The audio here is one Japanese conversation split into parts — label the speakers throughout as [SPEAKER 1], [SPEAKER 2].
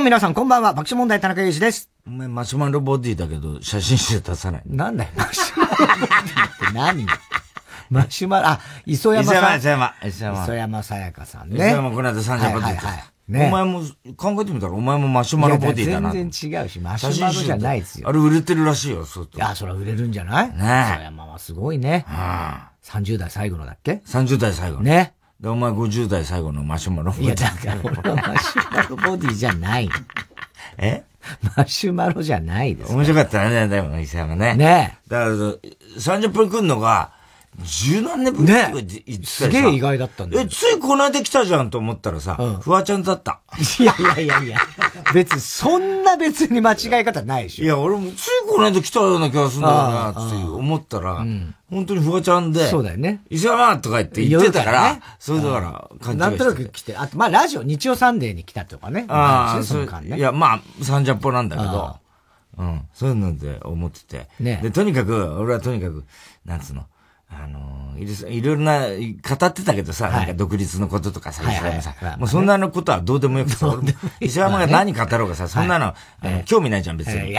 [SPEAKER 1] も皆さんこんばんは、爆笑問題田中裕二です。
[SPEAKER 2] お前マシュマロボディだけど、写真集出さない。
[SPEAKER 1] なんだよ、マシュマロボディって何？マシュマロ、あ、磯山さん。
[SPEAKER 2] 磯山、磯山。
[SPEAKER 1] 磯山さやかさんね。
[SPEAKER 2] 磯山この間三十分
[SPEAKER 1] はいはいはい。ね。
[SPEAKER 2] お前も考えてみたら、お前もマシュマロボディだな。
[SPEAKER 1] 全然違うし、マシュマロじゃないですよ。
[SPEAKER 2] あれ売れてるらしいよ、そう
[SPEAKER 1] いや、それは売れるんじゃない？
[SPEAKER 2] ね
[SPEAKER 1] 磯山はすごいね。30代最後のだっけ
[SPEAKER 2] ?30 代最後。
[SPEAKER 1] ね。
[SPEAKER 2] で、お前50代最後のマシュマロボディ。
[SPEAKER 1] いや、だから俺はマシュマロボディじゃない。
[SPEAKER 2] え？
[SPEAKER 1] マシュマロじゃないです。
[SPEAKER 2] 面白かったね、でも、伊勢山ね。
[SPEAKER 1] ね
[SPEAKER 2] だから、30分来るのが、十何年ぶり？とか言って
[SPEAKER 1] すげえ意外だったんだよ
[SPEAKER 2] え、ついこの間来たじゃんと思ったらさ、フワちゃんだった。
[SPEAKER 1] いやいやいやいや、別に、そんな別に間違い方ないでしょ。
[SPEAKER 2] いや、俺もついこの間来たような気がするんだよな、って思ったら、本当にフワちゃんで、
[SPEAKER 1] そうだよね。
[SPEAKER 2] 伊勢山とか言って言ってたから、
[SPEAKER 1] ね
[SPEAKER 2] それだから、勘違い
[SPEAKER 1] なんとなく来て、あと、まあ、ラジオ、日曜サンデーに来たとかね。
[SPEAKER 2] ああ、
[SPEAKER 1] その間ね。
[SPEAKER 2] いや、まあ、三ジャポなんだけど、うん、そういうので思ってて。
[SPEAKER 1] ね。
[SPEAKER 2] で、とにかく、俺はとにかく、なんつうの、あのいろいろな、語ってたけどさ、なんか独立のこととかさ、
[SPEAKER 1] はいはい
[SPEAKER 2] 伊勢山さ
[SPEAKER 1] はい
[SPEAKER 2] もうそんなのことはどうでもよくてさ、俺も伊勢山が何語ろうがさ、そんなの、あの興味ないじゃん、別に。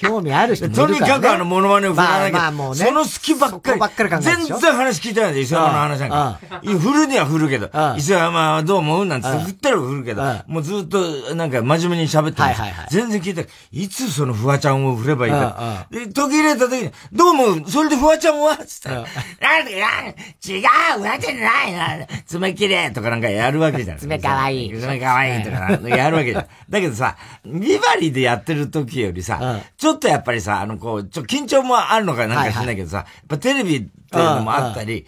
[SPEAKER 1] 興味ある人もいるから、ね。
[SPEAKER 2] とにかくあの、モノマネを振らなきゃ、
[SPEAKER 1] まあまあもうね。
[SPEAKER 2] その好きばっかり。
[SPEAKER 1] ばっかり考えて
[SPEAKER 2] 全然話聞いてないで、伊勢山の話なんか。振るには振るけど、伊勢山はどう思うなんて振ったら振るけど、もうずっとなんか真面目に喋ってる全然聞いてない。いつそのフワちゃんを振ればいいか。で、途切れた時に、どう思う？それでフワちゃんはつったら、なんだ違うフワちゃんじゃないな爪切れとかなんかやるわけじゃん。
[SPEAKER 1] 爪かわいい。
[SPEAKER 2] 爪かわいいとかやるわけじゃん。だけどさ、ビバリーでやってる時よりさ、ちょっとやっぱりさ、あのこう、ちょ、緊張もあるのかなんか知んないけどさ、やっぱテレビっていうのもあったり、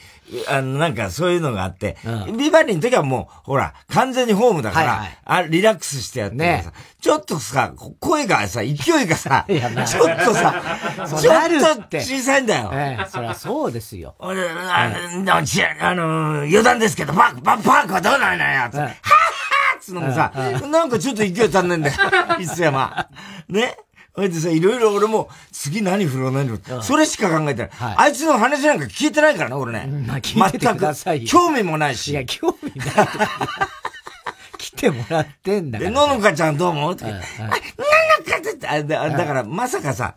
[SPEAKER 2] あの、なんかそういうのがあって、ビバリーの時はもう、ほら、完全にホームだから、あリラックスしてやってるさ、ちょっとさ、声がさ、勢いがさ、ちょっとさ、ちょっと小さいんだよ。
[SPEAKER 1] ええ、そりゃそうですよ。
[SPEAKER 2] 俺、あの、あの、余談ですけど、パーク、パークはどうなんだよ、はぁはぁつのもさ、なんかちょっと勢い足んないんだよ、磯山。ねそれでさ、いろいろ俺も、次何振ろう何振ろう。それしか考えてない。あいつの話なんか聞いてないからね、俺ね。
[SPEAKER 1] まあ、聞いててくださいよ。
[SPEAKER 2] 興味もないし。
[SPEAKER 1] いや、興味ない。来てもらってんだから。
[SPEAKER 2] で、ののかちゃんどう思う？って。ののかって、だから、まさかさ、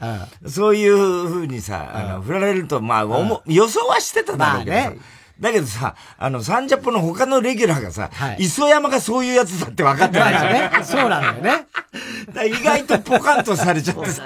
[SPEAKER 2] そういう風にさ、あの、振られると、まあ、予想はしてただろうけどさ。だけどさ、あの、サンジャポの他のレギュラーがさ、磯山がそういうやつだって分かってない
[SPEAKER 1] からね。そうなのよね。
[SPEAKER 2] 意外とポカンとされちゃってさ。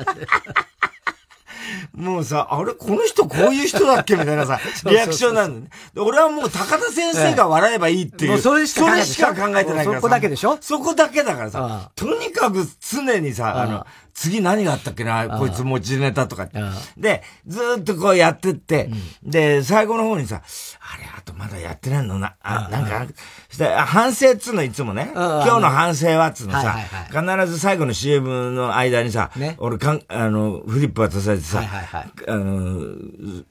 [SPEAKER 2] もうさ、あれこの人こういう人だっけみたいなさ、リアクションなんだね。俺はもう高田先生が笑えばいいっていう。
[SPEAKER 1] それしか
[SPEAKER 2] 考えてないから
[SPEAKER 1] そこだけでしょ？
[SPEAKER 2] そこだけだからさ、とにかく常にさ、あの、次何があったっけな、こいつ持ちネタとかって。で、ずっとこうやってって、で、最後の方にさ、あれ、あとまだやってないのな、あ、なんか、して反省っつうのいつもね、今日の反省はっつうのさ、必ず最後の CM の間にさ、俺かん、あの、フリップ渡されてさ、あの、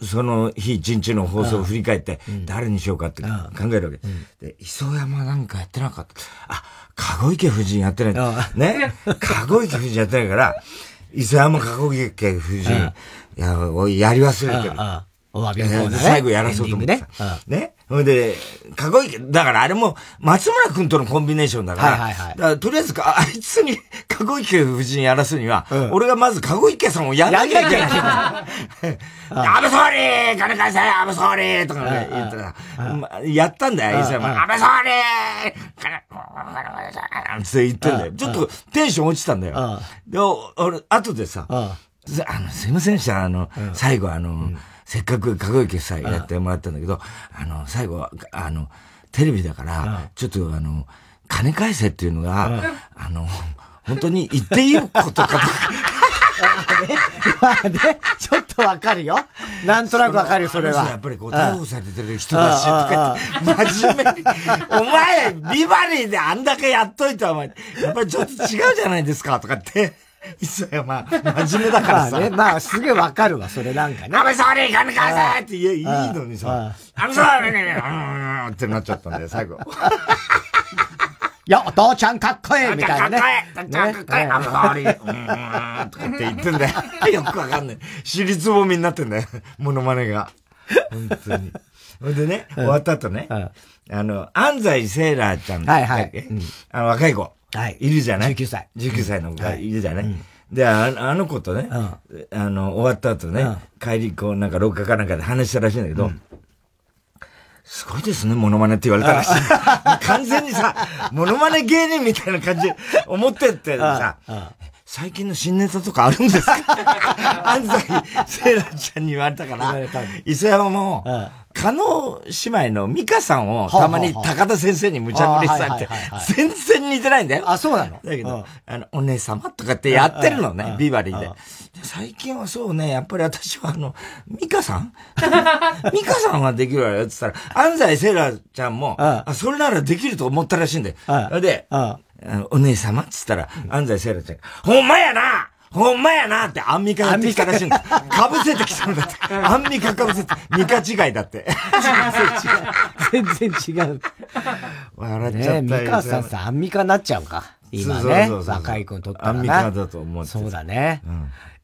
[SPEAKER 2] その日一日の放送を振り返って、誰にしようかって考えるわけ。で、磯山なんかやってなかった。あ、籠池夫人やってない。ね。籠池夫人やってないから、磯山籠池夫人、や、やり忘れてる。
[SPEAKER 1] お詫びのね。
[SPEAKER 2] 最後やらそうと思ってさ。ね。ほいで、かごいけ、だからあれも、松村くんとのコンビネーションだから、はいはいはい、とりあえずあいつに、かごいけ夫人やらすには、うん、俺がまずかごいけさんをやんなきゃいけない。安倍総理金返せ安倍総理とかね、言ったら、やったんだよ、伊勢山。安倍総理金、って言ってんだよ。ちょっとテンション落ちたんだよ。で、俺、後でさ、あの、すいませんでした、あの、最後あの、せっかくかごいけさやってもらったんだけど、あの、最後、あの、テレビだから、ちょっとあの、金返せっていうのが、あの、本当に言っていいことか
[SPEAKER 1] まあね、ちょっとわかるよ。なんとなくわかるよ、それは。
[SPEAKER 2] やっぱりこう、逮捕されてる人だし、とか真面目に。お前、ビバリーであんだけやっといて、お前、やっぱりちょっと違うじゃないですか、とかって。磯山、真面目だからさ。
[SPEAKER 1] まあね、まあ、すげえわかるわ、それなんかね。
[SPEAKER 2] 安倍総理、金返せって言え、いいのにさ、安倍総理、うん、ってなっちゃったんだよ、最後。
[SPEAKER 1] いや、お父ちゃんかっこいいみたいなね。
[SPEAKER 2] かっこいいかっこいい安倍総理、うん、とかって言ってんだよ。よくわかんない。尻つぼみになってんだよ、モノマネが。本当に。ほんでね、終わった後ね、あの、安西セーラーちゃん。
[SPEAKER 1] はいはい。
[SPEAKER 2] あの、若い子。
[SPEAKER 1] はい。
[SPEAKER 2] いるじゃない
[SPEAKER 1] ？19歳。
[SPEAKER 2] 19歳の子がい。るじゃない、で、ああの子とね、あの、終わった後ね、帰り、こう、なんか廊下かなんかで話したらしいんだけど、すごいですね、モノマネって言われたらしい。完全にさ、モノマネ芸人みたいな感じで思ってってさ、最近の新ネタとかあるんですか？安西セイラちゃんに言われたから、磯山も、加納姉妹の美香さんをたまに高田先生に無茶ぶりされて、全然似てないんだよ。
[SPEAKER 1] あ、そうなの？
[SPEAKER 2] だけど、あの、お姉様とかってやってるのね、ビバリーで。最近はそうね、やっぱり私はあの、美香さん？美香さんはできるわよって言ったら、安西セイラちゃんも、あそれならできると思ったらしいんだよ。で、お姉様？っつったら、安西セイラちゃんが、ほんまやなほんまやなってアンミカやってきたらしいんだ。かぶせてきたんだって。アンミカかぶせて、ミカ違いだって。
[SPEAKER 1] 全然違う。全然違う。
[SPEAKER 2] 笑っちゃったよ。
[SPEAKER 1] ミカさんさ、アンミカになっちゃうか。今ね。若い子にとったら
[SPEAKER 2] アンミカだと思って
[SPEAKER 1] そうだね。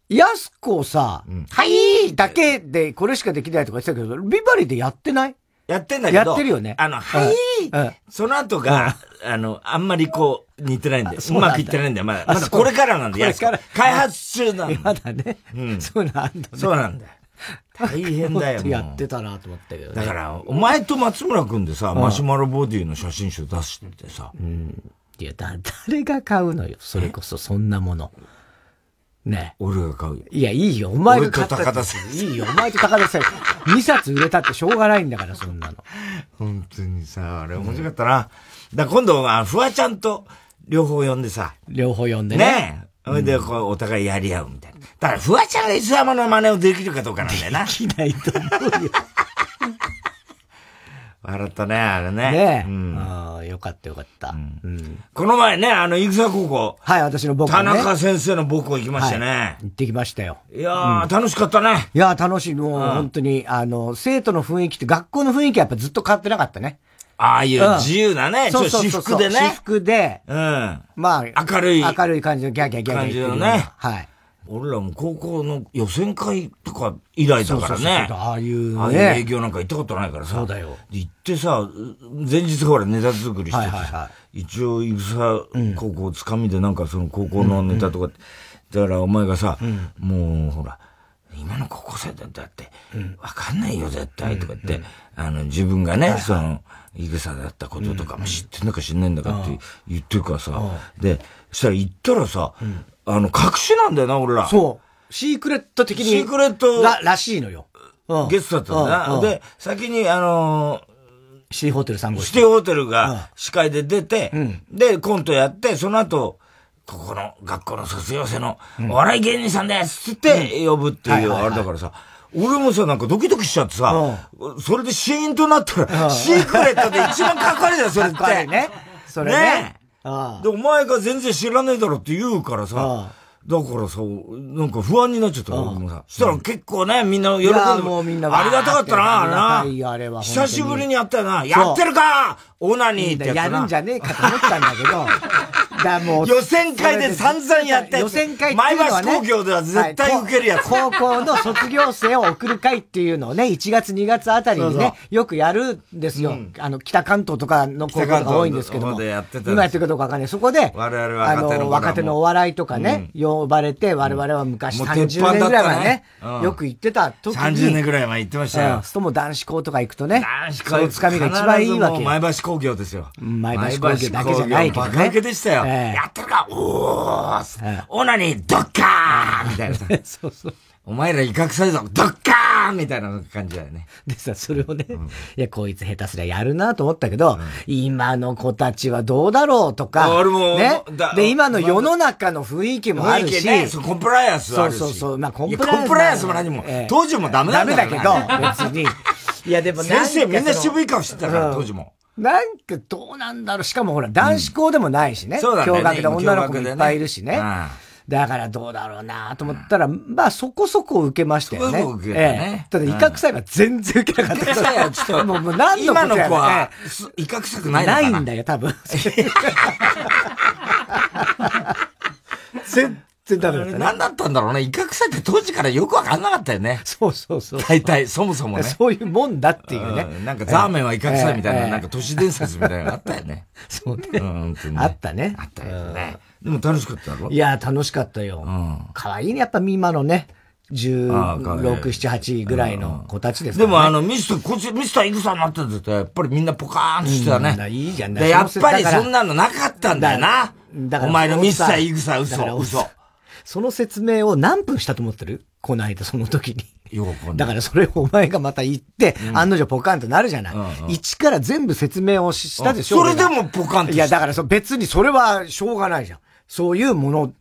[SPEAKER 1] やすこさ、はいだけでこれしかできないとか言ってたけど、ビバリでやってない？
[SPEAKER 2] やってんだけど。
[SPEAKER 1] やってるよね。
[SPEAKER 2] あの、はい、その後が、あの、あんまりこう、似てないんで、うまくいってないんだよ。まだ、まだこれからなんで、や開発中なん
[SPEAKER 1] だ。まだね。うん。そうなんだね。
[SPEAKER 2] そうなんだよ。大変だよ。
[SPEAKER 1] やってたなと思ったけど
[SPEAKER 2] だから、お前と松村くんでさ、マシュマロボディの写真集出してさ。
[SPEAKER 1] うん。いや、だ、誰が買うのよ。それこそ、そんなもの。ね。
[SPEAKER 2] 俺が買うよ。
[SPEAKER 1] いや、いいよ。お前が買った。
[SPEAKER 2] 高田先
[SPEAKER 1] 生。いいよ。お前と高田先生。2冊売れたってしょうがないんだから、そんなの。
[SPEAKER 2] 本当にさ、あれ面白かったな。だ今度は、フワちゃんと両方呼んでさ。
[SPEAKER 1] 両方呼んでね。
[SPEAKER 2] ねそれで、こう、お互いやり合うみたいな。だから、フワちゃんが磯山の真似をできるかどうかなんだよな。で
[SPEAKER 1] きないと思うよ。
[SPEAKER 2] 笑ったね、あれね。
[SPEAKER 1] ねえ。うん、ああ、よかったよかった、うん
[SPEAKER 2] うん。この前ね、あの、戦高校。
[SPEAKER 1] はい、私の母校、
[SPEAKER 2] ね。田中先生の母校行きましたね。はい、
[SPEAKER 1] 行ってきましたよ。
[SPEAKER 2] いやー、うん、楽しかったね。
[SPEAKER 1] いやー、楽しい。もう、本当に、あの、生徒の雰囲気って、学校の雰囲気はやっぱずっと変わってなかったね。
[SPEAKER 2] ああいう自由なね、
[SPEAKER 1] そうそう
[SPEAKER 2] 私服でね。
[SPEAKER 1] 私服で、
[SPEAKER 2] うん。
[SPEAKER 1] まあ、
[SPEAKER 2] 明るい。
[SPEAKER 1] 明るい感じのギャギャギャギャ
[SPEAKER 2] 感じのね。
[SPEAKER 1] はい。
[SPEAKER 2] 俺らも高校の予選会とか以来だからね。
[SPEAKER 1] そうああいう
[SPEAKER 2] ね。ああいう営業なんか行ったことないからさ。
[SPEAKER 1] そうだよ。
[SPEAKER 2] 行ってさ、前日ほらネタ作りしててさ、一応、いぐさ高校つかみでなんかその高校のネタとか、だからお前がさ、もうほら、今の高校生だって、わかんないよ絶対とか言って、あの自分がね、その、いぐさだったこととかも知ってんだか知んないんだかって言ってるからさ、で、そしたら行ったらさ、あの、隠しなんだよな、俺ら。
[SPEAKER 1] そう。シークレット的に。
[SPEAKER 2] シークレット。
[SPEAKER 1] ら、らしいのよ。
[SPEAKER 2] ゲストだったんだな。で、先に、あの
[SPEAKER 1] シティホテル3号
[SPEAKER 2] シティホテルが司会で出て、で、コントやって、その後、ここの学校の卒業生のお笑い芸人さんですって呼ぶっていうあれだからさ、俺もさ、なんかドキドキしちゃってさ、それでシーンとなったら、シークレットで一番かっこいいじゃん、それって。
[SPEAKER 1] ね。それね。
[SPEAKER 2] で、お前が全然知らないだろって言うからさ、だからさ、なんか不安になっちゃった、僕もさ。そしたら結構ね、みんな喜んで
[SPEAKER 1] もうみんな
[SPEAKER 2] ありがたかったな、
[SPEAKER 1] な。あれは。
[SPEAKER 2] 久しぶりにやったよな。やってるかオナニーって
[SPEAKER 1] やるんじゃねえかと思ったんだけど、
[SPEAKER 2] だもう。予選会で散々やって。
[SPEAKER 1] 予選会
[SPEAKER 2] っていうのは、ね、前橋工業では絶対受けるやつ、
[SPEAKER 1] 高校の卒業生を送る会っていうのをね、1月2月あたりにね、よくやるんですよ。あの、北関東とかの高校が多いんですけども。今やってるかどうかわかんない。そこで、
[SPEAKER 2] 我々はあの、
[SPEAKER 1] 若手のお笑いとかね、呼ばれて、我々は昔30年ぐらい前ね、よく行ってた時に。
[SPEAKER 2] 30年ぐらい前行ってましたよ。
[SPEAKER 1] とも男子校とか行くとね、
[SPEAKER 2] 男子校。
[SPEAKER 1] そういうつかみが一番いいわけ。
[SPEAKER 2] 前橋工業ですよ。
[SPEAKER 1] 前橋工業だけじゃないけどね。
[SPEAKER 2] バカ受けでしたよ。やってるかおー、オナニードッカーンみたいなさ。そうそう。お前ら威嚇されたドッカーンみたいな感じだよね。
[SPEAKER 1] でさ、それをね、うん、いや、こいつ下手すりゃやるなと思ったけど、うん、今の子たちはどうだろうとか、
[SPEAKER 2] 俺も、
[SPEAKER 1] ね？で、今の世の中の雰囲気もあるし、ね、
[SPEAKER 2] コンプライアンスあるし。
[SPEAKER 1] そうそうそう。まあ、
[SPEAKER 2] コンプライアンス。コンプライアンスも何も、えー、当時もダメ
[SPEAKER 1] だダメだけど、別に。いや、でも
[SPEAKER 2] 先生みんな渋い顔してたから、当時も。
[SPEAKER 1] なんかどうなんだろう。しかもほら、男子校でもないしね。そうだね。共学で女の子もいっぱいいるしね。だからどうだろうなと思ったら、まあそこそこ受けましたよね。そこ受けたね。ただ威嚇臭いは全然受けなかった。威嚇臭いはちょっと、もうもう何
[SPEAKER 2] の今の子は、威嚇臭くないのか
[SPEAKER 1] なないんだよ、多分。絶然ダメだった
[SPEAKER 2] ね。何だったんだろうね。イカ臭いって当時からよくわかんなかったよね。
[SPEAKER 1] そうそうそう。
[SPEAKER 2] 大体、そもそもね。
[SPEAKER 1] そういうもんだっていうね。
[SPEAKER 2] うん、なんかザーメンはイカ臭いみたいな、なんか都市伝説みたいなのがあったよね。
[SPEAKER 1] そうね。うん、あったね。
[SPEAKER 2] あったよね。でも楽しかったろ？
[SPEAKER 1] いや、楽しかったよ。うん。可愛いね、やっぱ今のね。16、7、8ぐらいの子たちです
[SPEAKER 2] ね。でもあの、ミスター、こっち、ミスターイグさんになってると、やっぱりみんなポカーンとしてたね。
[SPEAKER 1] いいじゃん。
[SPEAKER 2] で、やっぱりそんなのなかったんだよな。だからお前のミスターイグさん、嘘、嘘。
[SPEAKER 1] その説明を何分したと思ってる？この間、その時に。だからそれをお前がまた言って、案の定ポカンとなるじゃない。一から全部説明をしたでしょ。
[SPEAKER 2] それでもポカン
[SPEAKER 1] といや、だから別にそれはしょうがないじゃん。そういうもの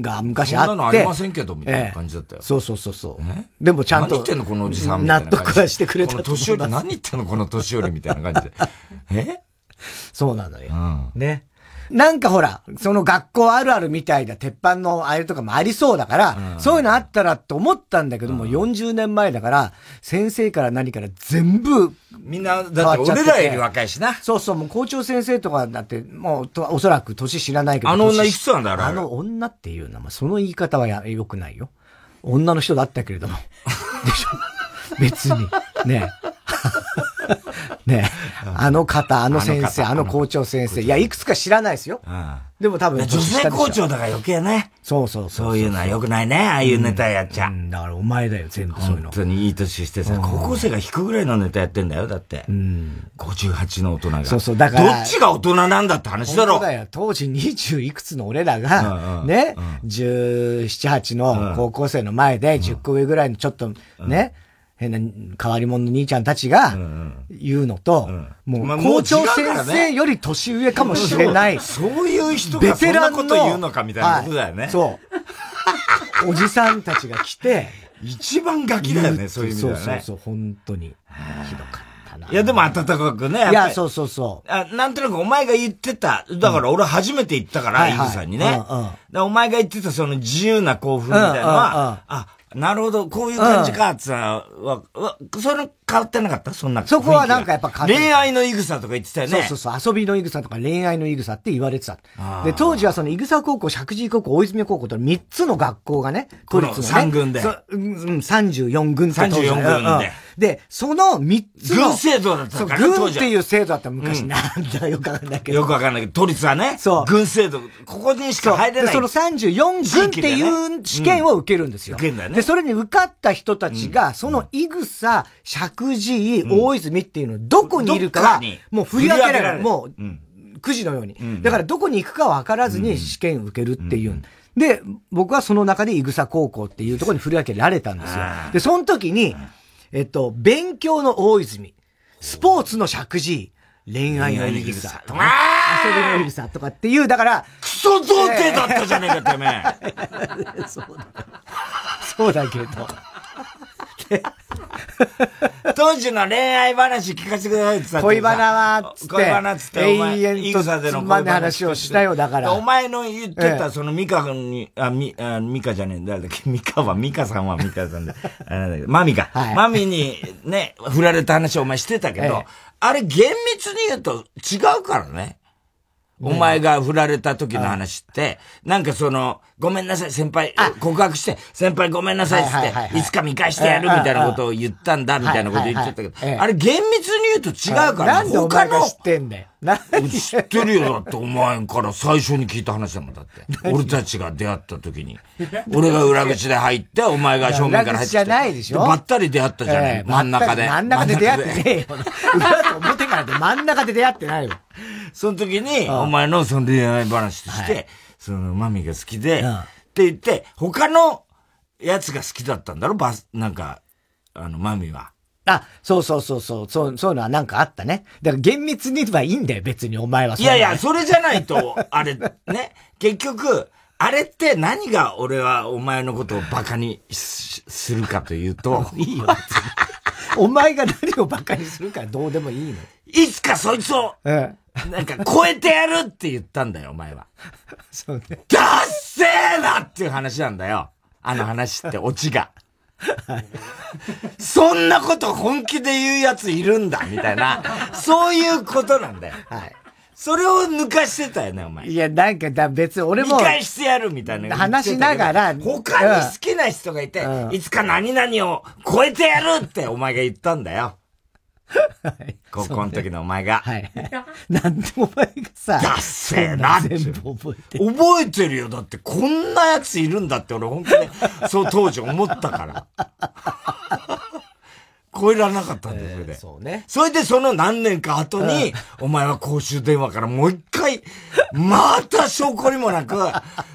[SPEAKER 1] が昔あって。そん
[SPEAKER 2] なのありませんけど、みたいな感じだったよ。
[SPEAKER 1] そうそうそうそう。でもちゃんと。
[SPEAKER 2] 何言ってんの、このおじさん
[SPEAKER 1] 納得はしてくれた。こ
[SPEAKER 2] の年寄り、何言ってんの、この年寄りみたいな感じで。え
[SPEAKER 1] そうなのよ。ね。なんかほら、その学校あるあるみたいな鉄板のあれとかもありそうだから、うん、そういうのあったらと思ったんだけども、うん、40年前だから、先生から何から全部、
[SPEAKER 2] みんな、だって俺らより若いしな。
[SPEAKER 1] そうそう、もう校長先生とかだって、もう、おそらく年知らないけど。
[SPEAKER 2] あの女いくつなんだ
[SPEAKER 1] あの女っていうのは、その言い方はや、よくないよ。女の人だったけれども。でしょ？別に。ねねあの方、あの先生、あの校長先生。いや、いくつか知らないですよ。でも多分。
[SPEAKER 2] 女性校長だから余計ね。
[SPEAKER 1] そうそう
[SPEAKER 2] そう。そういうのは良くないね。ああいうネタやっちゃ。
[SPEAKER 1] だからお前だよ、全部そういうの。
[SPEAKER 2] 本当にいい年してさ、高校生が引くぐらいのネタやってんだよ、だって。うん。58の大人が。
[SPEAKER 1] そうそう、だから。
[SPEAKER 2] どっちが大人なんだって話だろ。
[SPEAKER 1] そうだよ。当時20いくつの俺らが、ね、17、8の高校生の前で10個上ぐらいのちょっとね、変な変わり者の兄ちゃんたちが言うのと、もう校長先生より年上かもしれない。
[SPEAKER 2] そういう人がそんなこと言うのかみたいなことだよね。
[SPEAKER 1] そう。おじさんたちが来て、
[SPEAKER 2] 一番ガキだよね、そういう意味ではね。
[SPEAKER 1] そうそうそう、本当に。ひどかった。
[SPEAKER 2] いや、でも暖かくね。
[SPEAKER 1] いや、そうそうそ
[SPEAKER 2] う。あなんとなくお前が言ってた、だから俺初めて言ったから、イグさんにね。お前が言ってたその自由な興奮みたいなのは、あ、なるほど、こういう感じか、つは、わ、それ変わってなかった？そんな。
[SPEAKER 1] そこはなんかやっぱ
[SPEAKER 2] 恋愛のイグサとか言ってたよね。
[SPEAKER 1] そうそうそう、遊びのイグサとか恋愛のイグサって言われてた。で、当時はそのイグサ高校、石神井高校、大泉高校と3つの学校がね、
[SPEAKER 2] 都立の、ね。3軍で。
[SPEAKER 1] うん、34軍って
[SPEAKER 2] 34軍で。
[SPEAKER 1] で、その3つ
[SPEAKER 2] の。軍制度だったからね、
[SPEAKER 1] 軍っていう制度だった昔、なんだよくわかんないけど。
[SPEAKER 2] よくわかんないけど、都立はね。そう。軍制度。ここにしか入れない。
[SPEAKER 1] その34軍っていう試験を受けるんですよ。
[SPEAKER 2] 受けるんだよね。
[SPEAKER 1] で、それに受かった人たちが、そのイグサ、石神井、大泉っていうのどこにいるかは、もう振り分けられる。もう、くじのように。だからどこに行くか分からずに試験受けるっていう。で、僕はその中でイグサ高校っていうところに振り分けられたんですよ。で、その時に、えっと、勉強の大泉、スポーツの石神井、恋愛のイグサとか、遊びのイグサとかっていう、だから、
[SPEAKER 2] クソ童貞だったじゃねえか、てめ
[SPEAKER 1] え。そうだ。そうだけど。
[SPEAKER 2] 当時の恋愛話聞かせてくださいって
[SPEAKER 1] 恋バナは、つって。恋バナつって、永遠とつまん話をしたよ、だから。
[SPEAKER 2] お前の言ってた、そのミカに、あ、ミ、あミカじゃねえ、誰だっけ？ミカは、ミカさんはミカさんで、あれだけど、マミか。はい、マミにね、振られた話をお前してたけど、あれ厳密に言うと違うからね。お前が振られた時の話って、なんかその、ごめんなさい、先輩、告白して、先輩ごめんなさいって、いつか見返してやるみたいなことを言ったんだ、みたいなこと言ってたけど、あれ厳密に言うと違うから、
[SPEAKER 1] なんでお前が知ってんだよ。
[SPEAKER 2] 知ってるよ、だってお前から最初に聞いた話だもん、だって。俺たちが出会った時に。俺が裏口で入って、お前が正面から入ってきて。
[SPEAKER 1] じゃないでしょ？
[SPEAKER 2] ばったり出会ったじゃない、真ん中で。
[SPEAKER 1] 真ん中で出会ってねえよ。裏と表からで真ん中で出会ってないよ。
[SPEAKER 2] その時に、お前のその恋愛話として、そのマミが好きで、って言って、他のやつが好きだったんだろ？バス、なんか、あの、マミは。
[SPEAKER 1] あ、そうそうそうそう、そう、そういうのはなんかあったね。だから厳密にはいいんだよ、別にお前は。
[SPEAKER 2] いやいや、それじゃないと、あれ、ね、結局、あれって何が俺はお前のことをバカにするかというと。
[SPEAKER 1] いいよ、お前が何をバカにするかどうでもいいの。
[SPEAKER 2] いつかそいつを、なんか超えてやるって言ったんだよ、お前は。
[SPEAKER 1] そうね。
[SPEAKER 2] ダッセーなっていう話なんだよ。あの話ってオチが。そんなこと本気で言うやついるんだ、みたいな。そういうことなんだよ。はい。それを抜かしてたよね、お前。
[SPEAKER 1] いや、なんかだ、別に俺も。
[SPEAKER 2] 見返してやるみたいな。
[SPEAKER 1] 話しながら。
[SPEAKER 2] 他に好きな人がいて、うん、いつか何々を超えてやるってお前が言ったんだよ。はい、高校の時のお前が。
[SPEAKER 1] はい。なんでお前がさ。
[SPEAKER 2] ダッセーなって。全部覚えてる。覚えてるよ。だってこんな奴いるんだって俺本当に、そう当時思ったから。超えられなかったんだよ、それで。
[SPEAKER 1] そうね。
[SPEAKER 2] それでその何年か後に、お前は公衆電話からもう一回、また証拠にもなく、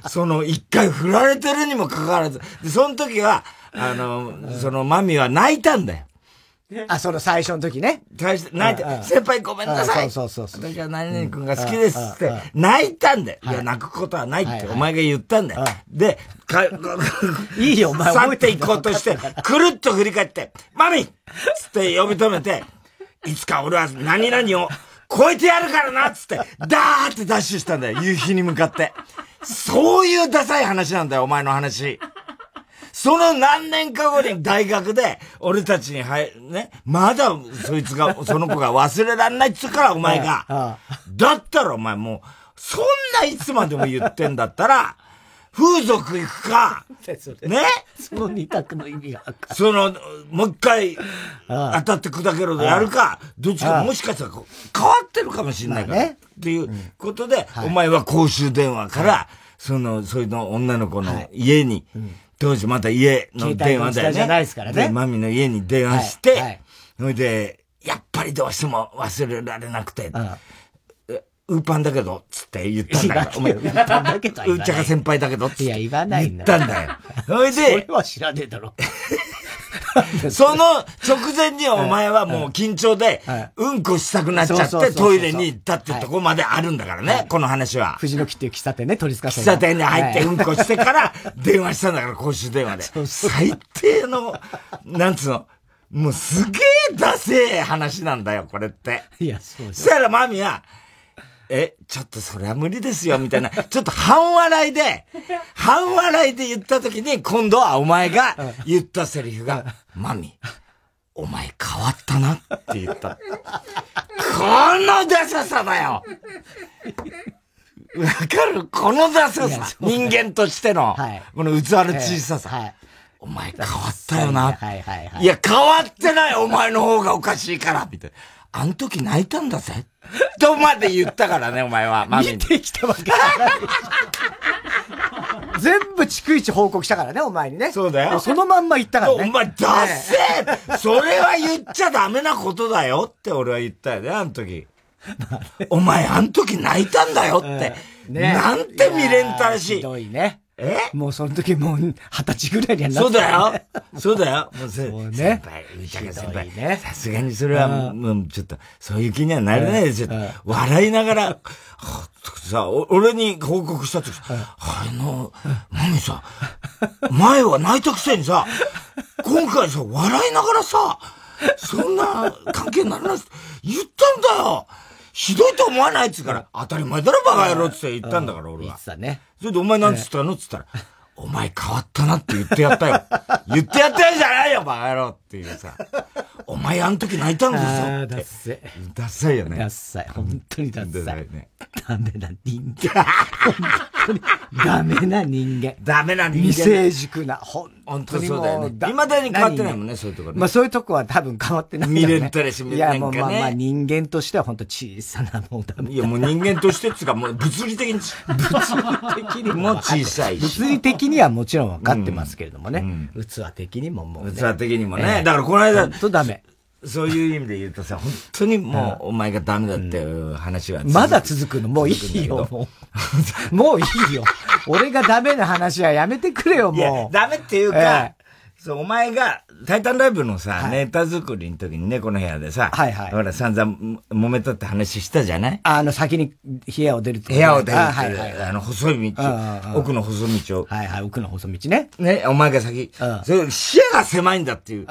[SPEAKER 2] その一回振られてるにもかかわらず、で、その時は、あの、そのマミは泣いたんだよ。
[SPEAKER 1] あ、その最初の時ね。
[SPEAKER 2] 最初、泣いて、先輩ごめんなさい。
[SPEAKER 1] そうそうそう。
[SPEAKER 2] 私は何々君が好きですって、泣いたんだよ。いや、泣くことはないってお前が言ったんだよ。で、か、
[SPEAKER 1] いいよ、お前
[SPEAKER 2] 去っていこうとして、くるっと振り返って、マミつって呼び止めて、いつか俺は何々を超えてやるからなつって、ダーってダッシュしたんだよ。夕日に向かって。そういうダサい話なんだよ、お前の話。その何年か後に大学で、俺たちに入、ね、まだそいつが、その子が忘れらんないっつうから、お前が。だったらお前もう、そんないつまでも言ってんだったら、風俗行くか、ね。
[SPEAKER 1] その二択の意味が
[SPEAKER 2] その、もう一回、当たって砕けろでやるか、どっちかもしかしたら変わってるかもしれないから。ね、っていうことで、お前は公衆電話から、その、そういうの女の子の家に、当時また家の電話だよね。
[SPEAKER 1] じゃないですからね。
[SPEAKER 2] マミの家に電話して、はい、それで、やっぱりどうしても忘れられなくて、ウーパンだけど、つって言ったんだから。お前、ウーパンだけどウーチャカ先輩だけど、つって言ったんだよ。それで、そ
[SPEAKER 1] れは知らねえだろ。
[SPEAKER 2] その直前にお前はもう緊張で、うんこしたくなっちゃってトイレに行ったってとこまであるんだからね、この話は。
[SPEAKER 1] 藤の木っていう喫茶店ね、取り
[SPEAKER 2] 付かせ喫茶店に入ってうんこしてから電話したんだから、公衆電話で。最低の、なんつうの、もうすげえダセえ話なんだよ、これって。
[SPEAKER 1] いや、そう
[SPEAKER 2] そしたらマミは、え、ちょっとそれは無理ですよ、みたいな。ちょっと半笑いで、半笑いで言った時に、今度はお前が言ったセリフが、マミ、お前変わったなって言った。このダサさだよわかる？このダサさ。人間としての、この器の小ささ。お前変わったよな。いや、変わってないお前の方がおかしいから、みたいな。あの時泣いたんだぜ。とまで言ったからね、お前は。
[SPEAKER 1] マミ見てきたわけじゃない。全部逐一報告したからね、お前にね。
[SPEAKER 2] そうだよ。
[SPEAKER 1] そのまんま言ったからね。
[SPEAKER 2] お前、ダッセーそれは言っちゃダメなことだよって俺は言ったよね、あの時。お前、あの時泣いたんだよって。ね、なんて未練たらしい。ひ
[SPEAKER 1] どいね。
[SPEAKER 2] え？
[SPEAKER 1] もうその時もう二十歳ぐらいには
[SPEAKER 2] なってそうだよ。そうだよ。もう
[SPEAKER 1] そうね。
[SPEAKER 2] 先輩、うちゃか先輩。ね。さすがにそれは、もうちょっと、そういう気にはなれないですよ。笑いながら、さ、俺に報告した時、あの、何さ、前は泣いたくせにさ、今回さ、笑いながらさ、そんな関係にならないって言ったんだよひどいと思わないっつうから、当たり前だろバカ野郎って言ったんだから、俺は。言っ
[SPEAKER 1] ね。
[SPEAKER 2] それでお前なんつったのっつったら、お前変わったなって言ってやったよ。言ってやったよじゃないよ、バカ野郎っていうさ。お前あの時泣いたんですよ。ああ、
[SPEAKER 1] ダッセイ。
[SPEAKER 2] ダッサいよね。
[SPEAKER 1] ダッサい。本当にダッサい。ね、ダメな人間。本当にダメな人間。
[SPEAKER 2] ダメな人間。
[SPEAKER 1] 未成熟な。本当にそうだよね。
[SPEAKER 2] 未だに変わってないもんね、そういうところ、
[SPEAKER 1] まあそういうとこは多分変わってない、
[SPEAKER 2] ね。未練たれし、
[SPEAKER 1] いや、もうまあまあ人間としては本当小さなもうダメ。
[SPEAKER 2] いや、もう人間としてっていうか、もう物理的に、
[SPEAKER 1] 物理的に
[SPEAKER 2] も小さい
[SPEAKER 1] 物理的にはもちろん分かってますけれどもね。器的にももう、
[SPEAKER 2] 器的にもね。だからこの間、
[SPEAKER 1] とダメ。
[SPEAKER 2] そういう意味で言うとさ、本当にもう、お前がダメだっていう話は、
[SPEAKER 1] まだ続くのもういいよ、もう。もういいよ。俺がダメな話はやめてくれよ、もう。
[SPEAKER 2] ダメっていうか、そう、お前が、タイタンライブのさ、はい、ネタ作りの時にね、この部屋でさ、
[SPEAKER 1] はいはい。
[SPEAKER 2] ほら、散々揉めたって話したじゃない？
[SPEAKER 1] あの、先に部屋を出る
[SPEAKER 2] 部屋を出るって、はいはい、あの、細い道、奥の細道を。
[SPEAKER 1] はいはい、奥の細道ね。
[SPEAKER 2] ね、お前が先、それ視野が狭いんだっていう。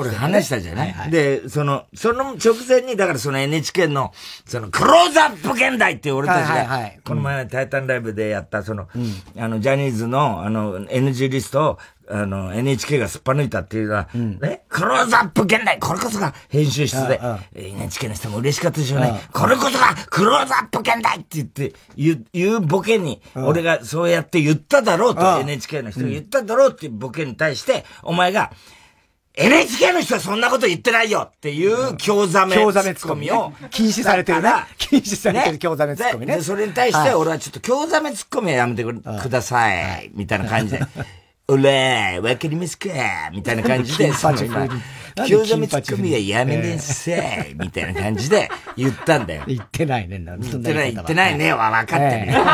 [SPEAKER 2] 俺話したじゃない、はいはい、で、その、その直前に、だからその NHK の、その、クローズアップ現代って俺たちが、この前、タイタンライブでやった、その、うん、あの、ジャニーズの、あの、NG リストを、あの、NHK がすっぱ抜いたっていうのは、うん、ね、クローズアップ現代。これこそが編集室で、NHK の人も嬉しかったでしょうね。これこそがクローズアップ現代って言って、言う、言うボケに、俺がそうやって言っただろうと、NHK の人が言っただろうっていうボケに対して、お前が、NHK の人はそんなこと言ってないよっていう京ザメツッコミを、
[SPEAKER 1] 禁止されてるな。禁止されてる京ザメツッコミね。
[SPEAKER 2] で、それに対して俺はちょっと京ザメツッコミはやめてください。みたいな感じで。おらー、わかりますか？みたいな感じで、その今、京ザメツッコミはやめなさい。みたいな感じで言ったんだよ。
[SPEAKER 1] 言ってないね。
[SPEAKER 2] 言ってない、言ってないねは分かってるよ。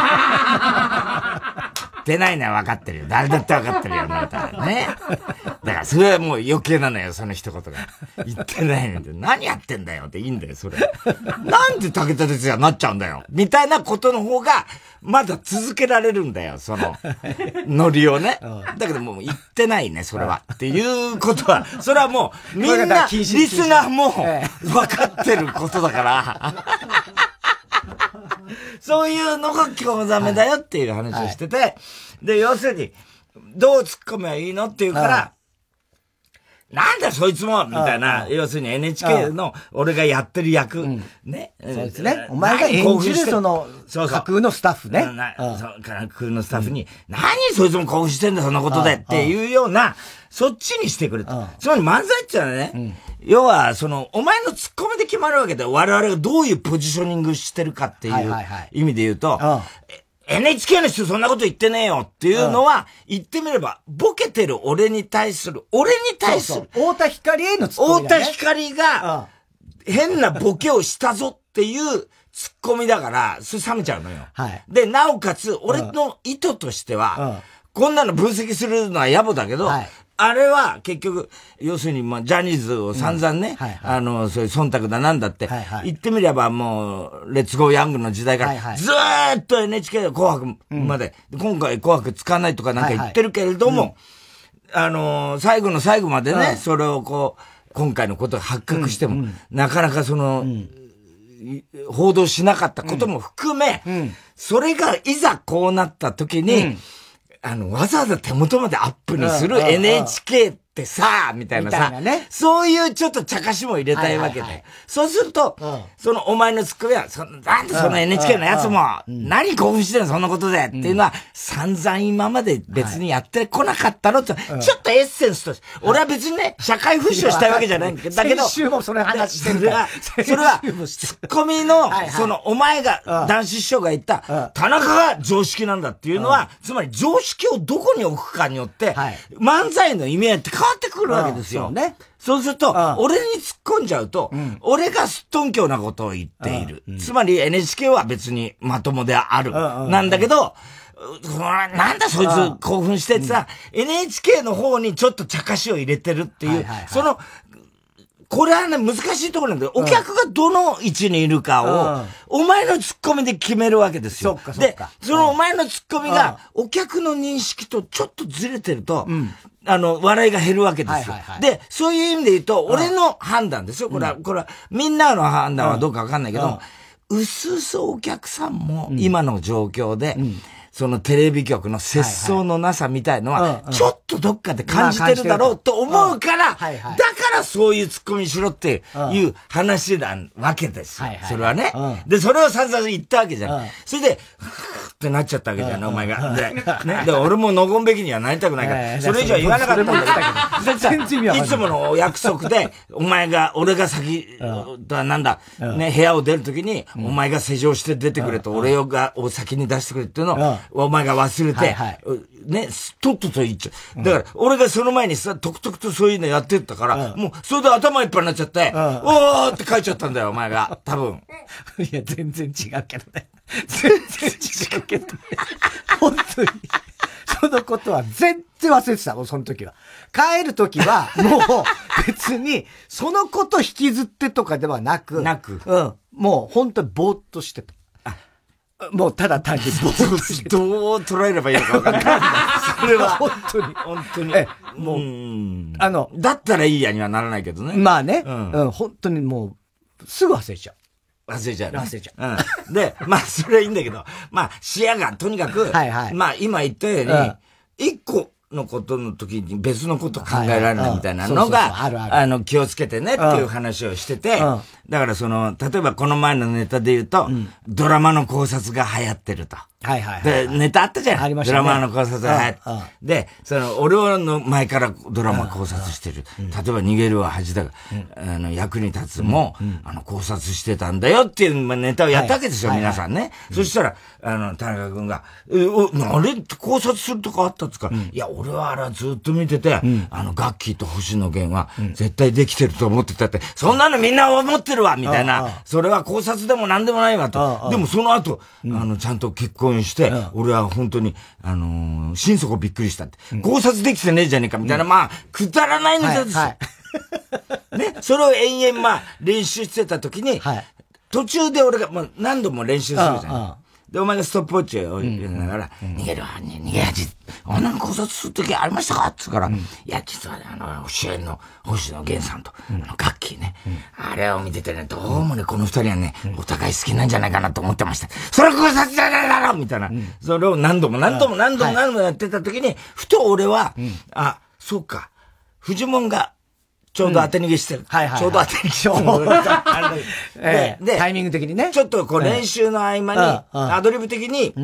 [SPEAKER 2] ってないのは分かってるよ。誰だって分かってるよ、なたらね。だからそれはもう余計なのよ、その一言が。言ってないので、何やってんだよっていいんだよ、それ。なんで武田鉄矢になっちゃうんだよ。みたいなことの方が、まだ続けられるんだよ、その、ノリをね。だけどもう言ってないね、それは。っていうことは、それはもう、みんな、リスナーも分かってることだから。そういうのが興ざめだよっていう話をしてて、はい、で、要するに、どう突っ込めばいいのって言うから、なんだそいつもみたいな、要するに NHK の俺がやってる役、ね。
[SPEAKER 1] そうですね。お前が演じるその、架空のスタッフね。
[SPEAKER 2] 架空のスタッフに、何そいつも興奮してんだそんなことでっていうような、そっちにしてくれた。つまり漫才ってのはね、要は、その、お前のツッコミで決まるわけで、我々がどういうポジショニングしてるかっていう意味で言うと、NHK の人そんなこと言ってねえよっていうのは、言ってみれば、ボケてる俺に対する、俺に対する。
[SPEAKER 1] 太田光への
[SPEAKER 2] ツッコミ、ね。太田光が、変なボケをしたぞっていうツッコミだから、それ冷めちゃうのよ。はい。で、なおかつ、俺の意図としては、こんなの分析するのは野暮だけど、はい、あれは結局、要するに、まあ、ジャニーズを散々ね、うんはいはい、あの、そういう忖度だなんだって、はいはい、言ってみればもう、レッツゴーヤングの時代から、はいはい、ずーっと NHK で紅白まで、うん、今回紅白使わないとかなんか言ってるけれども、はい。はいうん、あの、最後の最後までね、それをこう、今回のことが発覚しても、なかなかその、報道しなかったことも含め、それがいざこうなった時に、あの、わざわざ手元までアップにする NHK ってさ、みたいなさ、なね、そういうちょっと茶化しも入れたいわけで。そうすると、うん、そのお前のツッコミは、そなんでその NHK のやつも、何興奮してんのそんなことで、っていうのは、散々今まで別にやってこなかったのって、ちょっとエッセンスとして、俺は別にね、社会復唱したいわけじゃないんだけど、
[SPEAKER 1] 先週もそれ話してる
[SPEAKER 2] それは、それは、ツッコミの、そのお前が、男子師匠が言った、田中が常識なんだっていうのは、つまり常識をどこに置くかによって、漫才の意味合いって変わってくるわけですよ。ね。そうすると、俺に突っ込んじゃうと、俺がすっとんきょうなことを言っている。つまり NHK は別にまともである。なんだけど、なんだそいつ興奮してってさ、NHK の方にちょっと茶化しを入れてるっていう、その、これはね、難しいところなんだよ。お客がどの位置にいるかを、お前のツッコミで決めるわけですよ。で、そのお前のツッコミが、お客の認識とちょっとずれてると、あの、笑いが減るわけですよ。で、そういう意味で言うと、俺の判断ですよ。これは、これは、みんなの判断はどうかわかんないけど、うすうすお客さんも今の状況で、そのテレビ局の節操のなさみたいのは、ちょっとどっかで感じてるだろうと思うから、だからそういうツッコミしろっていう話なわけですよ。それはね。で、それを散々言ったわけじゃん。それで、ってなっちゃったわけじゃん、お前が。で、ね、で、俺ものごんべきにはなりたくないから、それ以上言わなかった。んだけど、い。つものお約束で、お前が、俺が先、なんだ、ね、部屋を出るときに、お前が施錠して出てくれと、俺が、お先に出してくれっていうのを、お前が忘れて、ね、とっとと言っちゃう。だから、俺がその前にさ、とくとくとそういうのやってったから、うん、もう、それで頭いっぱいになっちゃって、うん、おーって書いちゃったんだよ、お前が。多分。
[SPEAKER 1] いや、全然違うけどね。全然違うけどね。本当に。そのことは全然忘れてた、もうその時は。帰る時は、もう別に、そのこと引きずってとかではなく、
[SPEAKER 2] なく。
[SPEAKER 1] うん。もう本当にぼーっとしてた。もうただ単に
[SPEAKER 2] どう捉えればいいのか分かんない。それは。
[SPEAKER 1] 本当に。
[SPEAKER 2] 本当に。
[SPEAKER 1] え、もう、あの、
[SPEAKER 2] だったらいいやにはならないけどね。
[SPEAKER 1] まあね。うん、うん、本当にもう、すぐ忘れちゃ
[SPEAKER 2] う。忘れちゃう、
[SPEAKER 1] ね。忘れちゃ
[SPEAKER 2] う。うん。で、まあ、それはいいんだけど、まあ、視野がとにかく、はいはい。まあ、今言ったように、一、個、のことの時に別のこと考えられないみたいなのが、あの、気をつけてねっていう話をしてて、だからその、例えばこの前のネタで言うと、ドラマの考察が流行ってると。
[SPEAKER 1] はいはい、
[SPEAKER 2] で、ネタあったじゃん。ありましたね。ドラマの考察が。流行って。で、その、俺はの前からドラマ考察してる。例えば逃げるは恥だが、あの、役に立つも、あの、考察してたんだよっていうネタをやったわけですよ、皆さんね。そしたら、あの、田中君が、え、お、あれ考察するとかあったっつか、いや、俺はあれずっと見てて、あの、ガッキーと星野源は、絶対できてると思ってたって、そんなのみんな思ってるわみたいな、それは考察でも何でもないわと。でもその後、あの、ちゃんと結婚して、俺は本当に、あのー、心底びっくりしたって。考察できてねえじゃねえか、みたいな、まあ、くだらないネタですよ。ね、それを延々まあ、練習してた時に、途中で俺が、まあ、何度も練習するじゃん。で、お前がストップウォッチを入れながら、逃げるわ、逃げ味。女の考察するときありましたか？って言うから、いや、実はね、あの、主演の星野源さんと、あの、ガッキーね、あれを見ててね、どうもね、この二人はね、お互い好きなんじゃないかなと思ってました。それ考察じゃないだろみたいな。それを何度も何度も何度も何度もやってたときに、ふと俺は、あ、そうか、フジモンがちょうど当て逃げしてる。はいはい。ちょうど当て逃げして
[SPEAKER 1] る。で、タイミング的にね。
[SPEAKER 2] ちょっとこう練習の合間に、アドリブ的に、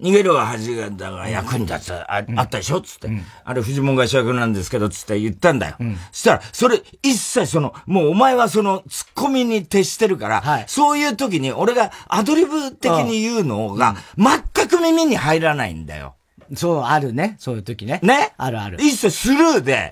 [SPEAKER 2] 逃げるは恥が、だが役に立つ、ああったでしょ？つって。あれ、藤門が主役なんですけど、つって言ったんだよ。そしたら、それ、一切その、もうお前はその、ツッコミに徹してるから、そういう時に俺がアドリブ的に言うのが、全く耳に入らないんだよ。
[SPEAKER 1] そう、あるね。そういう時ね。
[SPEAKER 2] ね？
[SPEAKER 1] あるある。
[SPEAKER 2] 一切スルーで、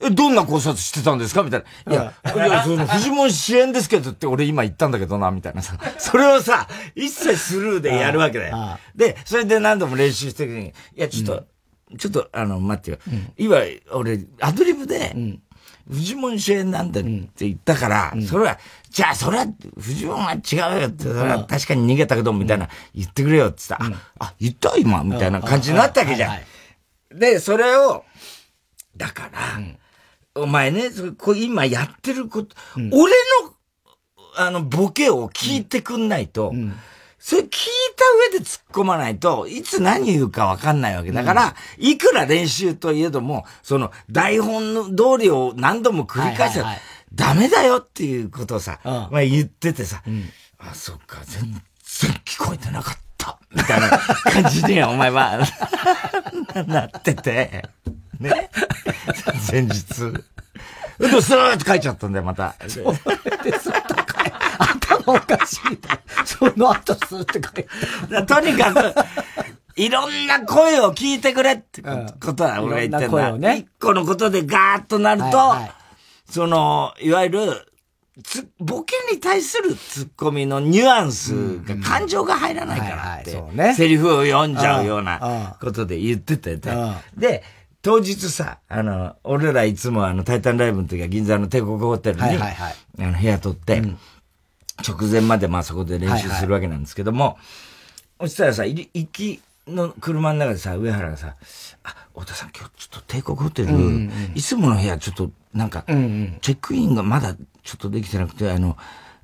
[SPEAKER 2] え、どんな考察してたんですか？みたいな。いや、いや、その、藤本支援ですけどって俺今言ったんだけどな、みたいなさ。それをさ、一切スルーでやるわけだよ。で、それで何度も練習してるに、いや、ちょっと、うん、ちょっと、あの、待ってよ。うん、今、俺、アドリブで、うん、藤本主演なんだって言ったから、うん、それは、じゃあ、それは、藤本は違うよって、それは確かに逃げたけど、みたいな、言ってくれよって言った。ら、あ、言った今みたいな感じになったわけじゃん。で、それを、だから、お前ね、こ今やってること、うん、俺の、あの、ボケを聞いてくんないと、うん、それ聞いた上で突っ込まないと、いつ何言うかわかんないわけだから、うん、いくら練習といえども、その、台本の通りを何度も繰り返したら、ダメだよっていうことをさ、まあ言っててさ、あ、そっか、全然聞こえてなかった、みたいな感じで、お前は なってて、ね。前日。でも、スーって書いちゃったんだよ、また。それで、スーッと書い頭おかしい。その後、スーって書いて。とにかく、いろんな声を聞いてくれってことは俺が言ってんだ。一、ね、個のことでガーッとなると、はいはい、その、いわゆる、つ、ボケに対するツッコミのニュアンスが、感情が入らないからって、セリフを読んじゃうようなことで言ってて、で、当日さ、あの、俺らいつもあの、タイタンライブの時は銀座の帝国ホテルに、はいはいはい、あの、部屋取って、うん、直前までまあそこで練習するわけなんですけども、はいはい、そしたらさ、行きの車の中でさ、上原がさ、あ、太田さん今日ちょっと帝国ホテル、うんうん、いつもの部屋ちょっとなんか、うんうん、チェックインがまだちょっとできてなくて、あの、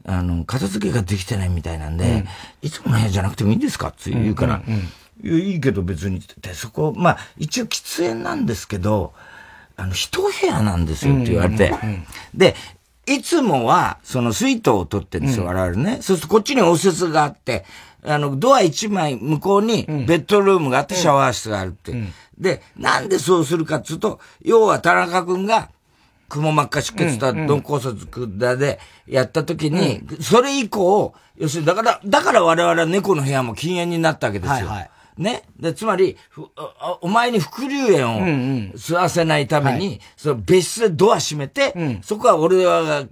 [SPEAKER 2] あの、片付けができてないみたいなんで、うん、いつもの部屋じゃなくてもいいんですかって言うから、うんうんうんいいけど別に。って、そこ、まあ、一応喫煙なんですけど、あの、一部屋なんですよって言われて、で、いつもは、そのスイートを取ってるんですよ、我々ね。そうするとこっちに応接があって、あの、ドア一枚向こうにベッドルームがあってシャワー室があるって。で、なんでそうするかっていうと、要は田中君が、くも膜下出血だ、鈍骨折だでやった時に、それ以降、要するに、だから、だから我々は猫の部屋も禁煙になったわけですよ。はいはいね。で、つまり、お前に副流煙を吸わせないために、うんうん、その別室でドア閉めて、うん、そこは俺は、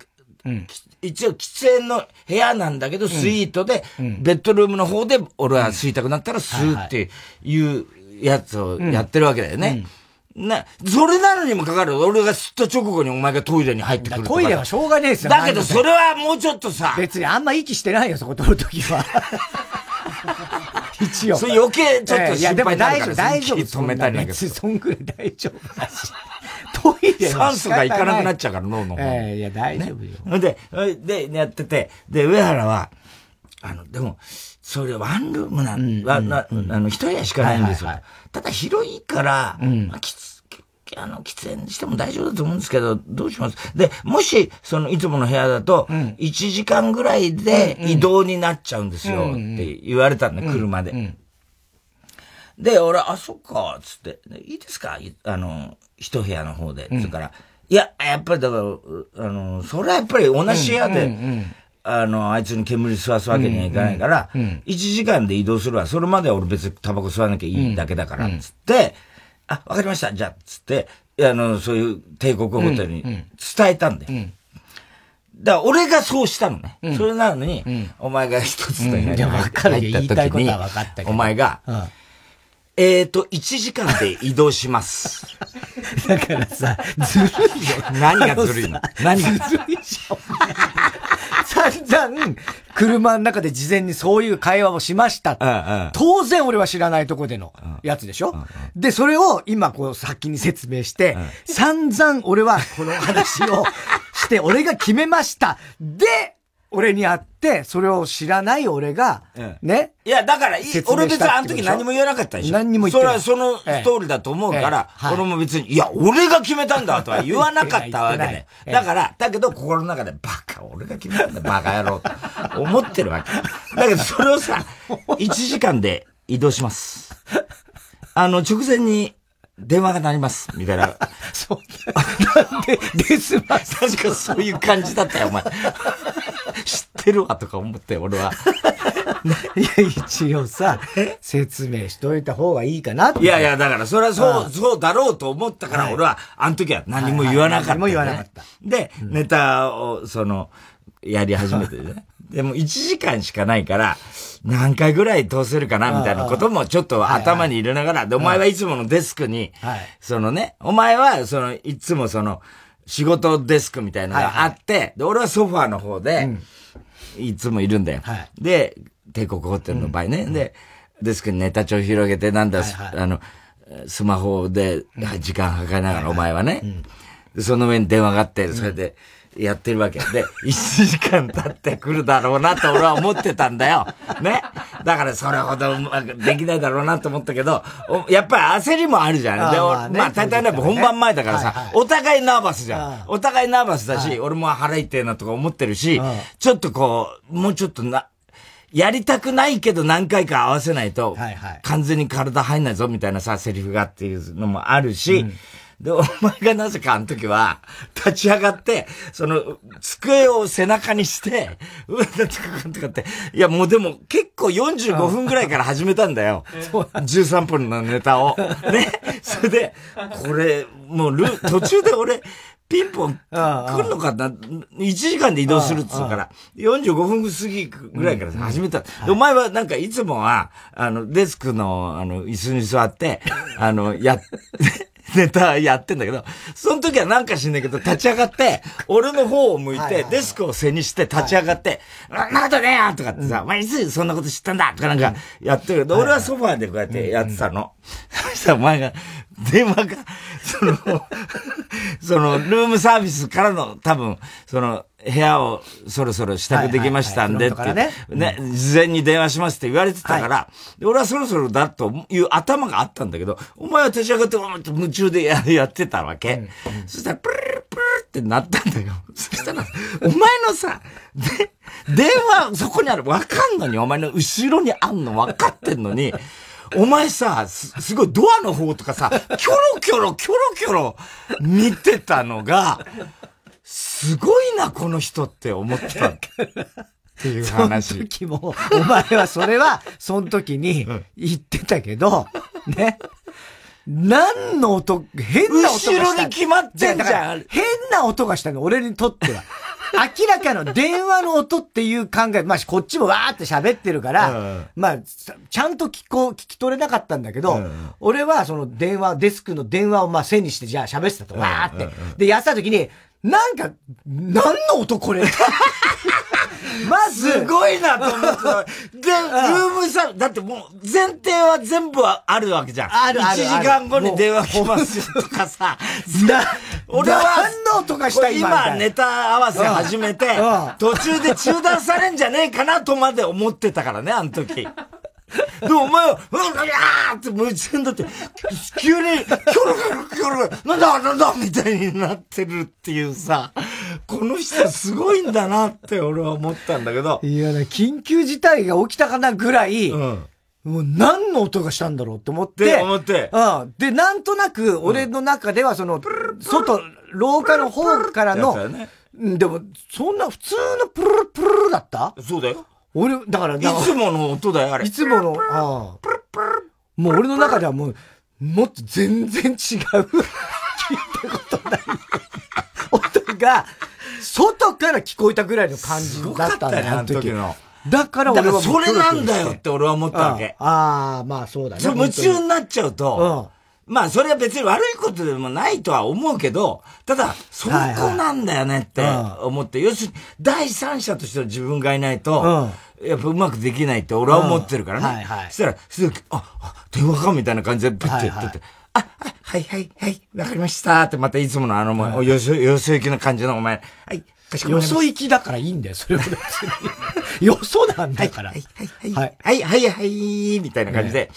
[SPEAKER 2] うん、一応喫煙の部屋なんだけど、スイートで、ベッドルームの方で俺は吸いたくなったら吸うっていうやつをやってるわけだよね。な、それなのにもかかる。俺が吸った直後にお前がトイレに入ってくる
[SPEAKER 1] トイレはしょうがねえですよ。
[SPEAKER 2] だけどそれはもうちょっとさ。
[SPEAKER 1] 別にあんま息してないよ、そこ取るときは。一応。
[SPEAKER 2] それ余計ちょっと心配になるから、
[SPEAKER 1] 大丈夫、
[SPEAKER 2] 止めたりだけど。
[SPEAKER 1] そんぐらい大丈夫だし。トイレ
[SPEAKER 2] 酸素がいかなくなっちゃうから、脳の方。
[SPEAKER 1] ええいや、大丈夫よ。
[SPEAKER 2] で、で、やってて、で、上原は、あの、でも、それワンルームなん、あの、一部屋しかないんですよ。ただ広いから、まあ、きつ、あの、喫煙しても大丈夫だと思うんですけど、どうします？で、もし、その、いつもの部屋だと、1時間ぐらいで移動になっちゃうんですよ、って言われたん。だ、車で。で、俺、あ、そっか、つって、いいですか？あの、一部屋の方で。つから、いや、やっぱりだから、あの、それはやっぱり同じ部屋で、あの、あいつに煙吸わすわけにはいかないから、1時間で移動するわ。それまでは俺別にタバコ吸わなきゃいいだけだから、つって、あ、わかりました、じゃあ、つって、あの、そういう帝国ホテルに伝えたんだよ。だから俺がそうしたのね。それなのに、お前が一つの部屋に入った時に、お前が、えーと、1時間で移動します。
[SPEAKER 1] だからさ、ずるいよ。
[SPEAKER 2] 何がずるいの？何が？
[SPEAKER 1] ずるいじゃん。散々、車の中で事前にそういう会話をしました。うんうん、当然俺は知らないとこでのやつでしょ、うんうん、で、それを今こう先に説明して、うん、散々俺はこの話をして、俺が決めました。で、俺に会って、それを知らない俺が、ね。
[SPEAKER 2] いや、だから、俺別にあの時何も言わなかったでしょ。
[SPEAKER 1] 何にも言って
[SPEAKER 2] ない。それはその通りだと思うから、俺も別に、いや、俺が決めたんだとは 言わなかったわけで。だから、だけど心の中で、バカ、俺が決めたんだ、バカ野郎、と思ってるわけ。だけど、それをさ、1時間で移動します。あの、直前に、電話が鳴ります、みたいな。
[SPEAKER 1] そう。なんで、ですま
[SPEAKER 2] 確かそういう感じだったよ、お前。知ってるわ、とか思って、俺は。
[SPEAKER 1] いや、一応さ、説明しといた方がいいかな
[SPEAKER 2] いやいや、だから、それはそう、そうだろうと思ったから、俺は、あの時は何も言わなかった、何
[SPEAKER 1] も言わなかった。
[SPEAKER 2] で、ネタを、その、やり始めてね。でも1時間しかないから、何回ぐらい通せるかなみたいなこともちょっと頭に入れながら、で、お前はいつものデスクに、そのね、お前は、その、いつもその、仕事デスクみたいなのがあって、で、俺はソファーの方で、いつもいるんだよ。で、帝国ホテルの場合ね。で、デスクにネタ帳広げて、なんだ、あの、スマホで時間計りながら、お前はね。その上に電話があって、それで、やってるわけ。で、1時間経ってくるだろうなと俺は思ってたんだよ。ね？だからそれほどうまくできないだろうなと思ったけど、やっぱり焦りもあるじゃん。で、まあ、ね、まあ、大体ね、本番前だからさ、はいはい、お互いナーバスじゃん。お互いナーバスだし、俺も腹痛いなとか思ってるし、ちょっとこう、もうちょっとな、やりたくないけど何回か合わせないと、完全に体入んないぞみたいなさ、セリフがっていうのもあるし、うんで、お前がなぜかあの時は、立ち上がって、その、机を背中にして、うわ、とかって、いや、もうでも結構45分ぐらいから始めたんだよ。13分のネタを。ね。それで、これ、もうル、途中で俺、ピンポン来るのかな ?1 時間で移動するっつうから、45分過ぎぐらいから始めた。お前はなんかいつもは、あの、デスクの、あの、椅子に座って、あの、や、ネタやってんだけど、その時はなんか知んないけど、立ち上がって、俺の方を向いて、デスクを背にして立ち上がって、はい、なことねえよとかってさ、お前いつそんなこと知ったんだとかなんかやってるけど、俺はソファーでこうやってやってたの。そしたらお前が、電話が、その、その、ルームサービスからの、多分、その、部屋をそろそろ支度できましたんでって、ね、ね、事前に電話しますって言われてたから、俺はそろそろだという頭があったんだけど、お前は立ち上がって夢中でややってたわけ。そしたら、プルルプルってなったんだよ。そしたら、お前のさ、で、電話そこにある、わかんのに、お前の後ろにあんの分かってんのに、お前さ、す、すごいドアの方とかさ、キョロキョロ、キョロキョロ見てたのが、すごいな、この人って思ってた。っていう話。
[SPEAKER 1] その時も、お前はそれは、その時に 言ってたけど、ね。何の音、変な音がした。
[SPEAKER 2] 後ろに決まってんじゃん。
[SPEAKER 1] 変な音がしたの、俺にとっては。明らかの電話の音っていう考え、まあ、こっちもわーって喋ってるから、うん、まあ、ちゃんと聞こう、聞き取れなかったんだけど、うん、俺はその電話、デスクの電話をまあ背にして、じゃあ喋ってたと、わーって。で、やった時に、なんか、何の音これ？
[SPEAKER 2] まず。すごいなと思ってた。で、ルームさ、だってもう前提は全部あるわけじゃん。
[SPEAKER 1] あるあ
[SPEAKER 2] る。1時間後に電話来ますよとかさ。
[SPEAKER 1] 俺は、何の音がした
[SPEAKER 2] 今ネタ合わせ始めて、途中で中断されんじゃねえかなとまで思ってたからね、あの時。で、お前は、うわーって夢中になって、急に、キョロキョロキョロ、なんだなんだみたいになってるっていうさ、この人すごいんだなって俺は思ったんだけど。
[SPEAKER 1] いやね、緊急事態が起きたかなぐらい、うん、もう何の音がしたんだろうって思って。
[SPEAKER 2] 思って。
[SPEAKER 1] うん。で、なんとなく、俺の中ではその、外、廊下の方からの、ね、でも、そんな普通のプルルプルルだった？
[SPEAKER 2] そうだよ。
[SPEAKER 1] 俺、だから、
[SPEAKER 2] いつもの音だよ、あれ。
[SPEAKER 1] いつもの、ああ。もう俺の中ではもう、もっと全然違う。聞いたことない。音が、外から聞こえたぐらいの感じだったんだよ、あの時の。だから
[SPEAKER 2] 俺はそれなんだよって俺は思ったわけ。
[SPEAKER 1] ああ、まあそうだね。
[SPEAKER 2] 夢中になっちゃうと、まあそれは別に悪いことでもないとは思うけど、ただ、そこなんだよねって思って、要するに第三者としての自分がいないと、やっぱうまくできないって俺は思ってるからね。はいはい。そしたら、すぐ、あ、電話かみたいな感じでプッてやってて、あ、はいはいはい、わかりましたって、またいつものあの、もう、よそ、よそ行きな感じのお前、はい、
[SPEAKER 1] よそ行きだからいいんだよ、それは。よそなんだから。はい、
[SPEAKER 2] はい、はい、はい、はい、はい、みたいな感じで、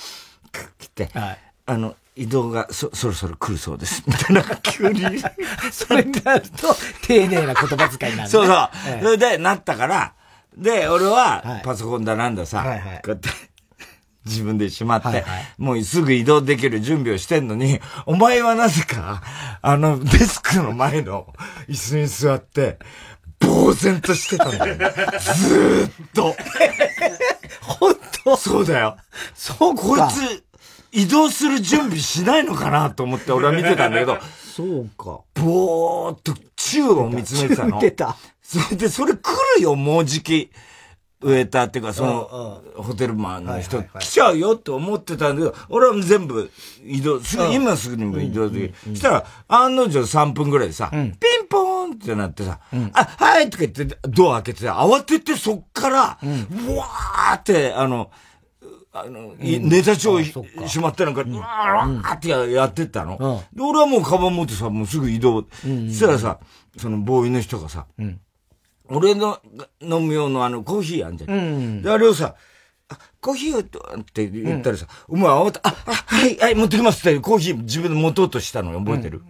[SPEAKER 2] 切って、はい、あの、移動がそ、そろそろ来るそうです。みたいな、急に。
[SPEAKER 1] それになると、丁寧な言葉遣いなんだ、
[SPEAKER 2] そうそう。それで、なったから、で、俺は、パソコンだなんださ、はいはい、こうやって、自分でしまって、はいはい、もうすぐ移動できる準備をしてんのに、お前はなぜか、あの、デスクの前の椅子に座って、呆然としてたんだよ。ずーっと。
[SPEAKER 1] 本当？
[SPEAKER 2] そうだよ。
[SPEAKER 1] そう
[SPEAKER 2] こいつ、移動する準備しないのかなと思って俺は見てたんだけど、
[SPEAKER 1] そうか。
[SPEAKER 2] ぼーっと宙を見つめてたの。
[SPEAKER 1] 見てた。
[SPEAKER 2] それで、それ来るよ、もうじき。ウェーターっていうか、その、ホテルマンの人、来ちゃうよって思ってたんだけど、俺は全部移動、すぐ、今すぐにも移動できる。したら、案の定3分ぐらいでさ、ピンポーンってなってさ、あ、はいとか言ってドア開けて、慌ててそっから、わーって、あの、あの、ネタ帳しまってなんか、うわーってやってったの。で、俺はもうカバン持ってさ、もうすぐ移動。そしたらさ、そのボーイの人がさ、俺の飲む用のあのコーヒーあんじゃん。で、あれをさ、あ、コーヒーって言ったらさ、お前慌て、あ、あ、はい、はい、持ってきますってコーヒー自分で持とうとしたの覚えてる、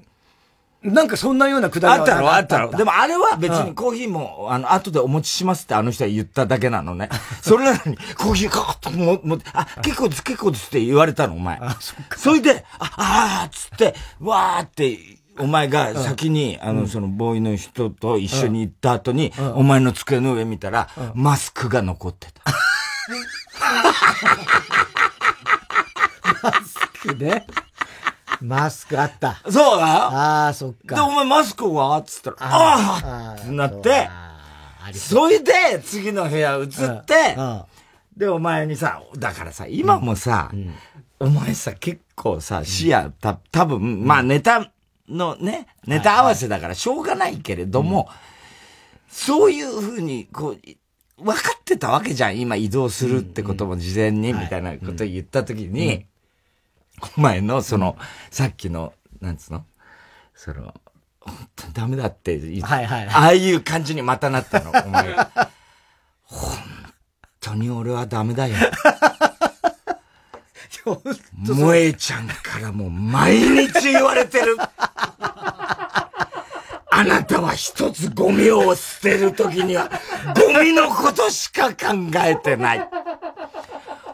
[SPEAKER 1] なんかそんなようなくだ
[SPEAKER 2] りあったの？あったの？でもあれは別にコーヒーも、あの、後でお持ちしますってあの人は言っただけなのね。それなのに、コーヒーかかっとも、も、あ、結構です、結構ですって言われたの、お前。あ、そっか。それで、あ、あーっつって、わーって、お前が先に、あの、そのボーイの人と一緒に行った後に、お前の机の上見たら、マスクが残ってた。
[SPEAKER 1] マスクね。マスクあった。
[SPEAKER 2] そうだ。
[SPEAKER 1] ああ、そっか。
[SPEAKER 2] で、お前マスクは？つったら、ああってなって、それで、次の部屋移って、で、お前にさ、だからさ、今もさ、お前さ、結構さ、視野、た、多分、まあネタのね、ネタ合わせだからしょうがないけれども、そういうふうに、こう、分かってたわけじゃん。今移動するってことも事前に、みたいなこと言ったときに、お前の、その、さっきの、なんつうの？その、本当にダメだって言って、はいはい、ああいう感じにまたなったの、お前。本当に俺はダメだよ。萌えちゃんからもう毎日言われてる。あなたは一つゴミを捨てるときには、ゴミのことしか考えてない。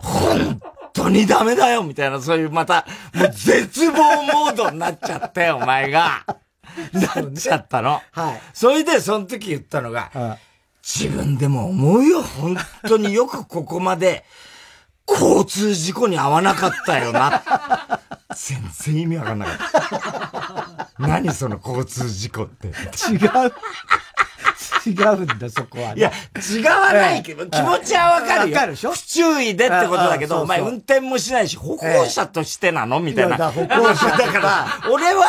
[SPEAKER 2] 本当にダメだよみたいな、そういうまた、もう絶望モードになっちゃって、お前が。なっちゃったの。はい。それで、その時言ったのが、自分でも思うよ、本当によくここまで、交通事故に遭わなかったよな。全然意味わかんなかった。何その交通事故って。
[SPEAKER 1] 違う。
[SPEAKER 3] 違うんだ、そこは、
[SPEAKER 2] ね。いや、違わないけど、気持ちはわかるよ。わかるでしょ？不注意でってことだけど、お前運転もしないし、歩行者としてなの？みたいな。
[SPEAKER 3] 歩行者だから、
[SPEAKER 2] 俺は、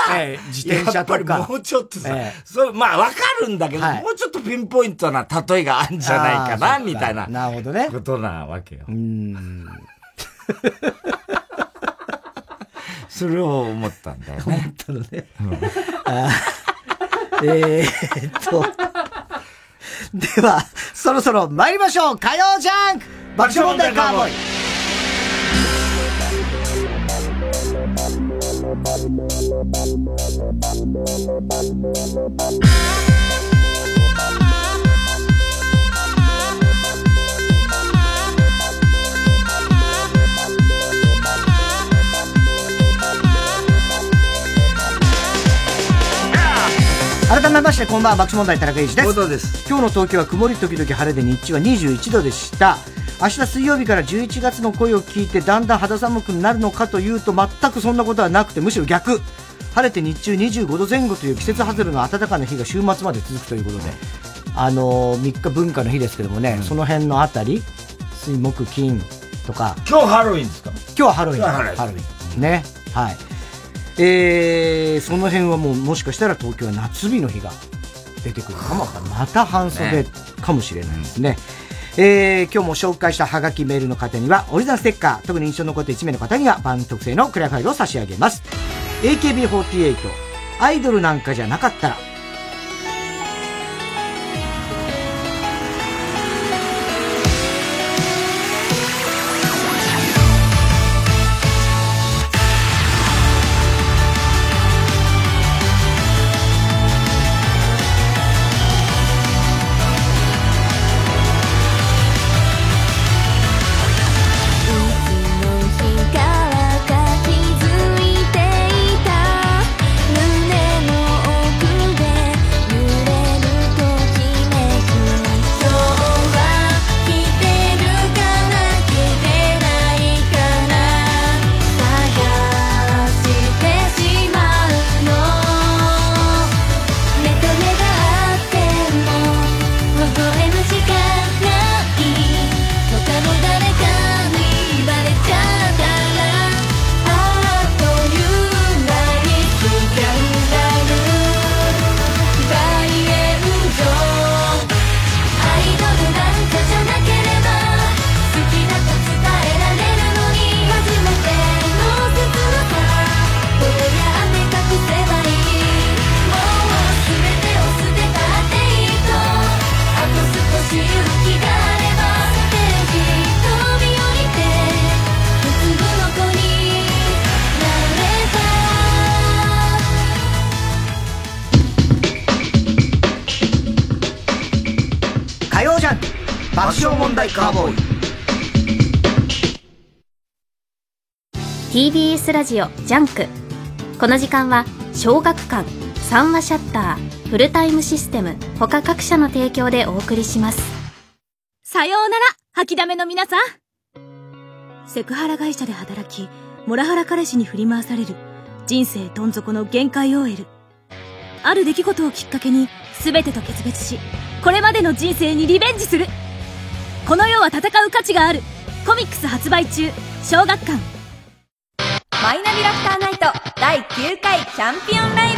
[SPEAKER 3] 自転車とか。
[SPEAKER 2] もうちょっとさ、そう、まあわかるんだけど、もうちょっとピンポイントな例えがあるんじゃないかな、みたいな。
[SPEAKER 3] なるほどね。
[SPEAKER 2] ことなわけよ。うん。それを思ったんだよね。
[SPEAKER 3] 思ったのね。えーっと。では、そろそろ参りましょう。火曜ジャンク。爆笑問題カーボーイ。改めましてこんばんは爆笑問題田中裕二です。今日の東京は曇り時々晴れで日中は21度でした。明日水曜日から11月の声を聞いてだんだん肌寒くなるのかというと全くそんなことはなくてむしろ逆。晴れて日中25度前後という季節外れの暖かな日が週末まで続くということであのー、3日文化の日ですけどもね、うん、その辺のあたり水木金とか。
[SPEAKER 2] 今日ハロウィンですか？
[SPEAKER 3] 今日はハロウィン。ハロウィン。ね。はいえー、その辺はもうもしかしたら東京は夏日の日が出てくるかもまた半袖かもしれないですね。えー、今日も紹介したハガキメールの方にはオリジナルステッカー、特に印象に残って1名の方には番特製のクリアファイルを差し上げます。AKB48、アイドルなんかじゃなかったら、
[SPEAKER 4] ジオジャンク。この時間は小学館三和シャッターフルタイムシステム他各社の提供でお送りします。
[SPEAKER 5] さようなら掃きだめの皆さん。セクハラ会社で働きモラハラ彼氏に振り回される人生どん底の限界 OL ある出来事をきっかけに全てと決別しこれまでの人生にリベンジする。この世は戦う価値がある。コミックス発売中小学館。
[SPEAKER 6] マイナビラフターナイト第9回チャンピオンライ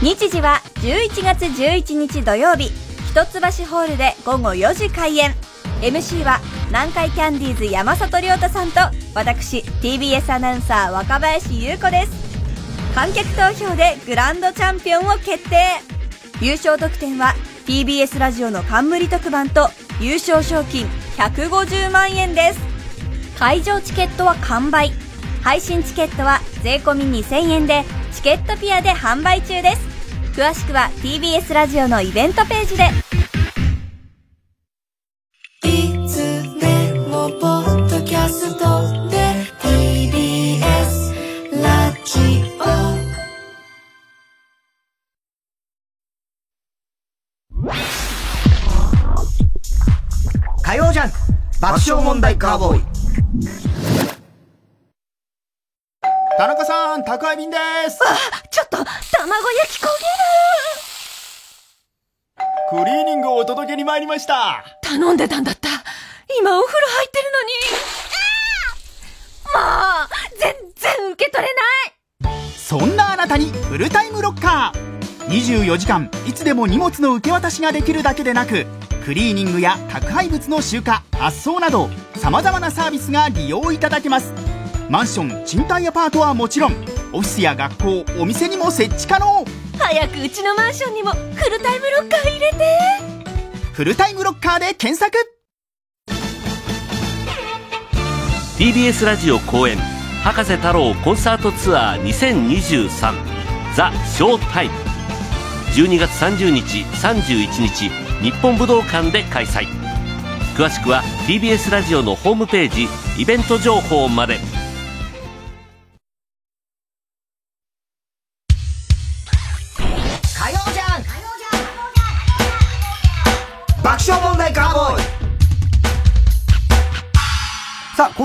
[SPEAKER 6] ブ。日時は11月11日土曜日。一橋ホールで午後4時開演。MC は南海キャンディーズ山里亮太さんと私 TBS アナウンサー若林優子です。観客投票でグランドチャンピオンを決定。優勝得点は TBS ラジオの冠特番と優勝賞金150万円です。会場チケットは完売。配信チケットは税込2000円でチケットピアで販売中です。詳しくは TBS ラジオのイベントページで。いつでもポッドキャストで TBS ラジ
[SPEAKER 3] オ。火曜ジャンク爆笑問題カーボーイ
[SPEAKER 7] 田中さん宅配便です
[SPEAKER 8] あちょっと卵焼き焦げる
[SPEAKER 9] クリーニングをお届けに参りました。
[SPEAKER 4] 頼んでたんだった。今お風呂入ってるのに。もう、全然受け取れない
[SPEAKER 9] そんなあなたにフルタイムロッカー。24時間いつでも荷物の受け渡しができるだけでなく、クリーニングや宅配物の集荷、発送など、様々なサービスが利用いただけます。マンション、賃貸アパートはもちろん、オフィスや学校、お店にも設置可能。
[SPEAKER 4] 早くうちのマンションにもフルタイムロッカー入れて。
[SPEAKER 9] フルタイムロッカーで検索
[SPEAKER 10] TBS ラジオ公演博士太郎コンサートツアー2023ザ・ショータイム12月30日31日日本武道館で開催詳しくは TBS ラジオのホームページイベント情報まで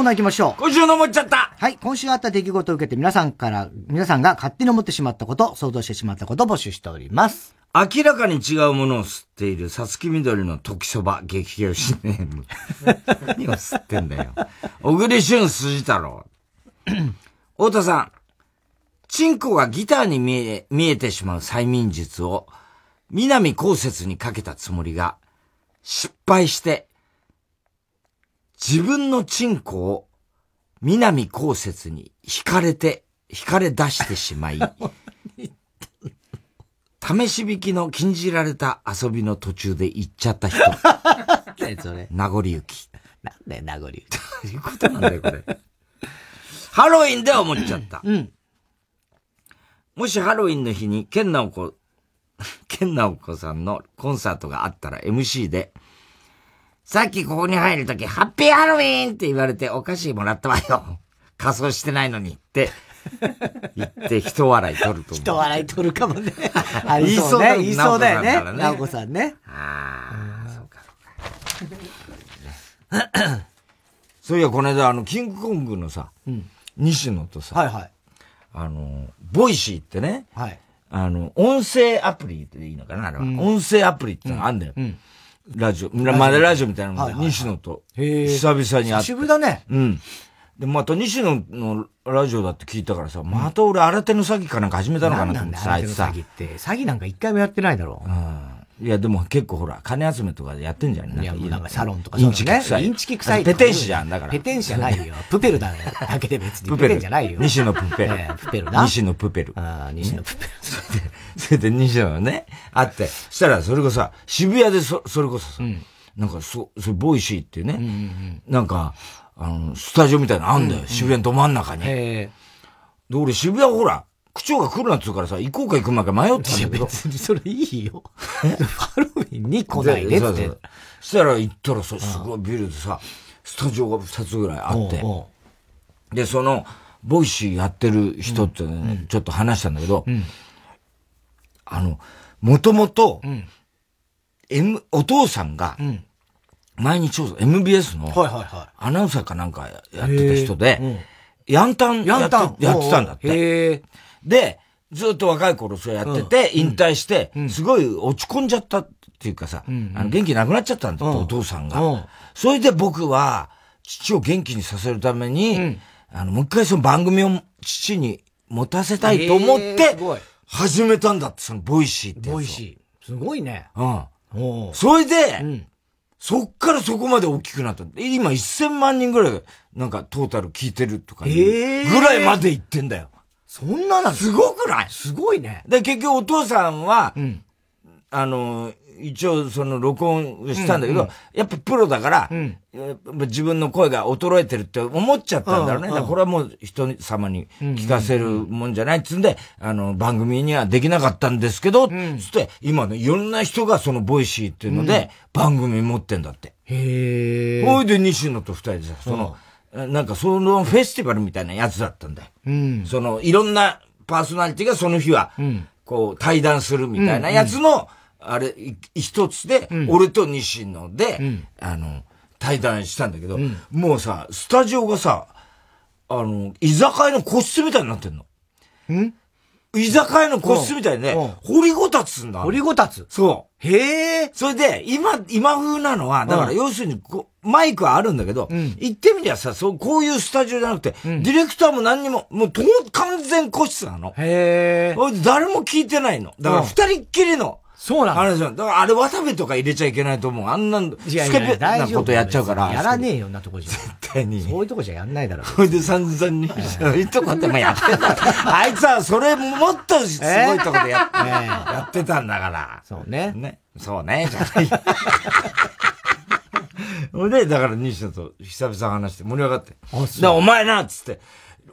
[SPEAKER 1] ナー行きましょ
[SPEAKER 2] う。今週の思っちゃった
[SPEAKER 1] はい、今週あった出来事を受けて皆さんから、皆さんが勝手に思ってしまったこと、想像してしまったことを募集しております。
[SPEAKER 2] 明らかに違うものを吸っている、さつきみどりの時そば、激推しネーム。何を吸ってんだよ。小栗旬筋太郎。太田さん。チンコがギターに見え、見えてしまう催眠術を、南高節にかけたつもりが、失敗して、自分のチンコを、南高節に惹かれて、惹かれ出してしまい、試し引きの禁じられた遊びの途中で行っちゃった人。
[SPEAKER 1] 何それ？
[SPEAKER 2] 名残雪。
[SPEAKER 1] なんだよ、名残雪。
[SPEAKER 2] どういうことなんだよ、これ。ハロウィンで思っちゃった。
[SPEAKER 1] うん。
[SPEAKER 2] もしハロウィンの日に、ケンナオコ、ケンナオコさんのコンサートがあったら MC で、さっきここに入るとき、ハッピーハロウィンって言われてお菓子もらったわよ。仮装してないのにって 言って人笑い取ると思う。
[SPEAKER 1] 人笑い取るかもね。ありそうね。言いそうだよね。直子さんね。
[SPEAKER 2] ああ、そうか、そうか。そういや、この間、あの、キングコングのさ、うん、西野とさ、
[SPEAKER 1] はいはい。
[SPEAKER 2] あの、ボイシーってね、
[SPEAKER 1] はい。
[SPEAKER 2] あの、音声アプリっていいのかなあれは、うん、音声アプリってのがあんだよ。うん、ラジオ、まだラジオみたいなのが、西野と、久々に会って。久
[SPEAKER 1] だね。
[SPEAKER 2] うん。で、また西野のラジオだって聞いたからさ、また俺新手の詐欺かなんか始めたのかなと思ってさ、あいつ
[SPEAKER 1] さ。詐欺って、詐欺なんか一回もやってないだろ
[SPEAKER 2] う。うん。いや、でも結構ほら、金集めとかでやってんじゃん。
[SPEAKER 1] いや、なんかサロンとか
[SPEAKER 2] インチキ臭い。
[SPEAKER 1] インチキ臭い。
[SPEAKER 2] ペテン師じゃん、だから。
[SPEAKER 1] ペテン師じゃないよ。プペルだだけで別に。
[SPEAKER 2] プペル
[SPEAKER 1] じゃないよ。
[SPEAKER 2] 西野プペル。
[SPEAKER 1] プペルな。
[SPEAKER 2] 西野プペル。
[SPEAKER 1] ああ、西野プペル。
[SPEAKER 2] それで、西野がね、あって、そしたらそれこそ渋谷でそ、それこそさ、なんかそ、それボイシーっていうね、なんか、あの、スタジオみたいなのあんだよ。渋谷のど真ん中に。で、俺渋谷ほら、区長が来るなっつうからさ、行こうか行くまいか迷ったんだけど。
[SPEAKER 1] 別にそれいいよ。ハロウィンに来ないでって。そ
[SPEAKER 2] したら行ったらさ、すごいビルでさ、スタジオが2つぐらいあって。で、その、ボイシーやってる人ってね、うん、ちょっと話したんだけど、うん、あの、もともと、M、お父さんが、毎日 MBS の、アナウンサーかなんかやってた人で、ヤンタンやってたんだって。で、ずっと若い頃そうやってて、引退して、すごい落ち込んじゃったっていうかさ、あの元気なくなっちゃったんだって、お父さんが。それで僕は、父を元気にさせるために、あの、もう一回その番組を父に持たせたいと思って、始めたんだって、そのボイシーって
[SPEAKER 1] ボイシー。すごいね。
[SPEAKER 2] うん。それで、そっからそこまで大きくなった。今1000万人ぐらい、なんかトータル聞いてるとか、えぐらいまで行ってんだよ。
[SPEAKER 1] そんなの
[SPEAKER 2] すごくない？
[SPEAKER 1] すごいね。
[SPEAKER 2] で、結局お父さんは、うん、あの、一応その録音したんだけど、うんうん、やっぱプロだから、うん、自分の声が衰えてるって思っちゃったんだろうね。だからこれはもう人様に聞かせるもんじゃないっつうんで、あの、番組にはできなかったんですけど、うん、つって、今ね、いろんな人がそのボイシーっていうので、番組持ってんだって。
[SPEAKER 1] へ
[SPEAKER 2] ー。ほいで西野と二人でさ、その、なんかそのフェスティバルみたいなやつだったんだよ。
[SPEAKER 1] うん、
[SPEAKER 2] その、いろんなパーソナリティがその日は、こう、対談するみたいなやつの、あれ、一つで、俺と西野で、あの、対談したんだけど、もうさ、スタジオがさ、あの、居酒屋の個室みたいになってんの。
[SPEAKER 1] ん？
[SPEAKER 2] 居酒屋の個室みたいにね、掘りごたつんだ。
[SPEAKER 1] 掘りごたつ？
[SPEAKER 2] そ
[SPEAKER 1] う。へ
[SPEAKER 2] え。それで、今、今風なのは、だから要するにこ、マイクはあるんだけど、うん、言ってみりゃさ、そう、こういうスタジオじゃなくて、うん、ディレクターも何にも、もう、完全個室なの。
[SPEAKER 1] へ
[SPEAKER 2] え。誰も聞いてないの。だから二人っきりの、
[SPEAKER 1] そうなん
[SPEAKER 2] あれじゃん。だからあれ渡部とか入れちゃいけないと思う。あんな、スケベなことやっちゃうから。
[SPEAKER 1] やらねえよなとこじゃ。
[SPEAKER 2] 絶対に。
[SPEAKER 1] そういうとこじゃやんないだろ。
[SPEAKER 2] それで散々に、そういうとこってもやってた。あいつはそれもっとすごいとこでやって、やってたんだから。
[SPEAKER 1] そうね。
[SPEAKER 2] ね。そうね、じゃない。ほんで、だから西野と久々話して盛り上がって。あ、そう。お前なっつって。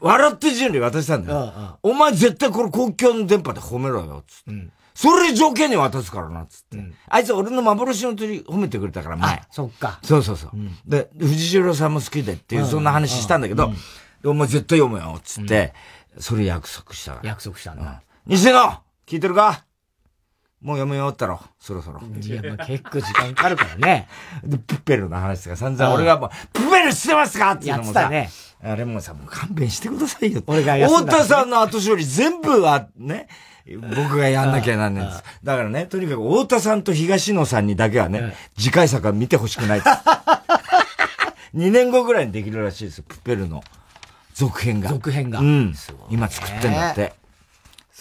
[SPEAKER 2] 笑って準備渡したんだよ。お前絶対これ公共の電波で褒めろよ、つって。うんそれ条件に渡すからな、つって。うん、あいつ俺の幻の鳥褒めてくれたから、前。
[SPEAKER 1] そっか。
[SPEAKER 2] そうそうそう。うん、で、藤代さんも好きでっていう、そんな話したんだけど、うん、お前絶対読むよ、つって、それ約束したから。
[SPEAKER 1] 約束したんだ。
[SPEAKER 2] 西野聞いてるか？もう読むよったろ、そろそろ。
[SPEAKER 1] いや、まあ結構時間かかるからね。
[SPEAKER 2] で、プッペルの話とか散々俺がもう、プッペルしてますかっていうのもさ、
[SPEAKER 1] ね、
[SPEAKER 2] あれもさ、もう勘弁してくださいよ。
[SPEAKER 1] 俺が
[SPEAKER 2] 太田さんの後処理全部は、ね、僕がやんなきゃなんないんです。だからね、とにかく太田さんと東野さんにだけはね、次回作は見てほしくない。2年後ぐらいにできるらしいですプペルの続編が。
[SPEAKER 1] 続編が。
[SPEAKER 2] うん。今作ってんだって。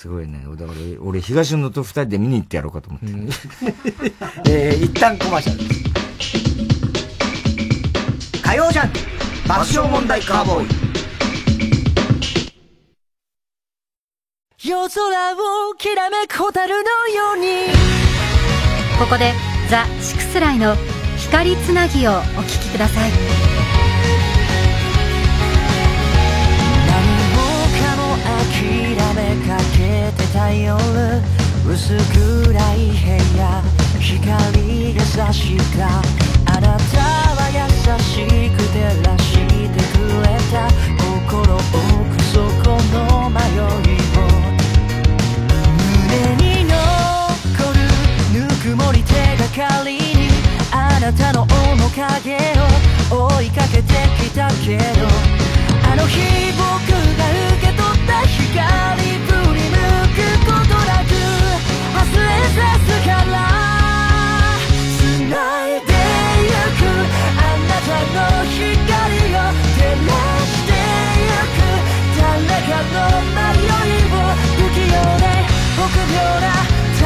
[SPEAKER 2] すごいね。だから俺、東野と二人で見に行ってやろうかと思って。うん、
[SPEAKER 1] えー、一旦コマーシャルです。火曜ジャン爆笑問題カーボーイ。夜空をきらめく蛍のように
[SPEAKER 11] ここでザ・シクスライの光つなぎをお聴きください
[SPEAKER 12] た夜薄暗い部屋光が差したあなた。は優しく照らしてくれた心奥底の迷いを胸に残る。ぬくもり手がかりにあなたの面影を追いかけてきたけどあの日僕が受け取った光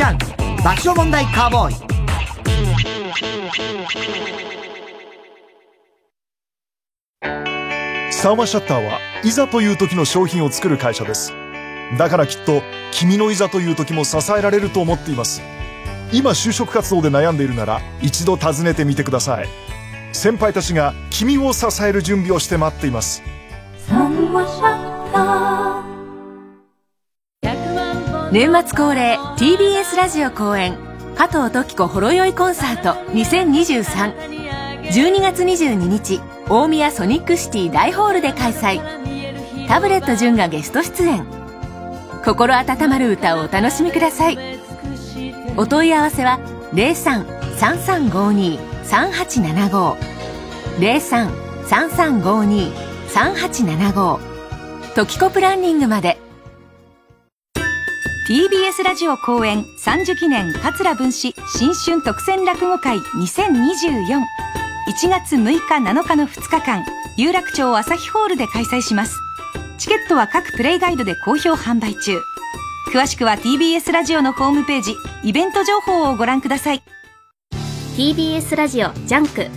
[SPEAKER 12] ない羽でも繋いでゆく夜空をきらめく蛍のように
[SPEAKER 1] 笑問題カーボーイ。
[SPEAKER 13] サーマシャッターはいざという時の商品を作る会社です。だからきっと君のいざという時も支えられると思っています。今就職活動で悩んでいるなら一度訪ねてみてください。先輩たちが君を支える準備をして待っています
[SPEAKER 11] 年末恒例 TBS ラジオ公演加藤登紀子ほろ酔いコンサート202312月22日大宮ソニックシティ大ホールで開催。タブレット純がゲスト出演。心温まる歌をお楽しみください。お問い合わせは03-3352-3875 03-3352-3875トキコプランニングまで。
[SPEAKER 14] TBS ラジオ後援30記念桂文枝新春特選落語会20241月6日7日の2日間有楽町朝日ホールで開催します。チケットは各プレイガイドで好評販売中。詳しくは TBS ラジオのホームページイベント情報をご覧ください。
[SPEAKER 11] TBS ラジオジャンク。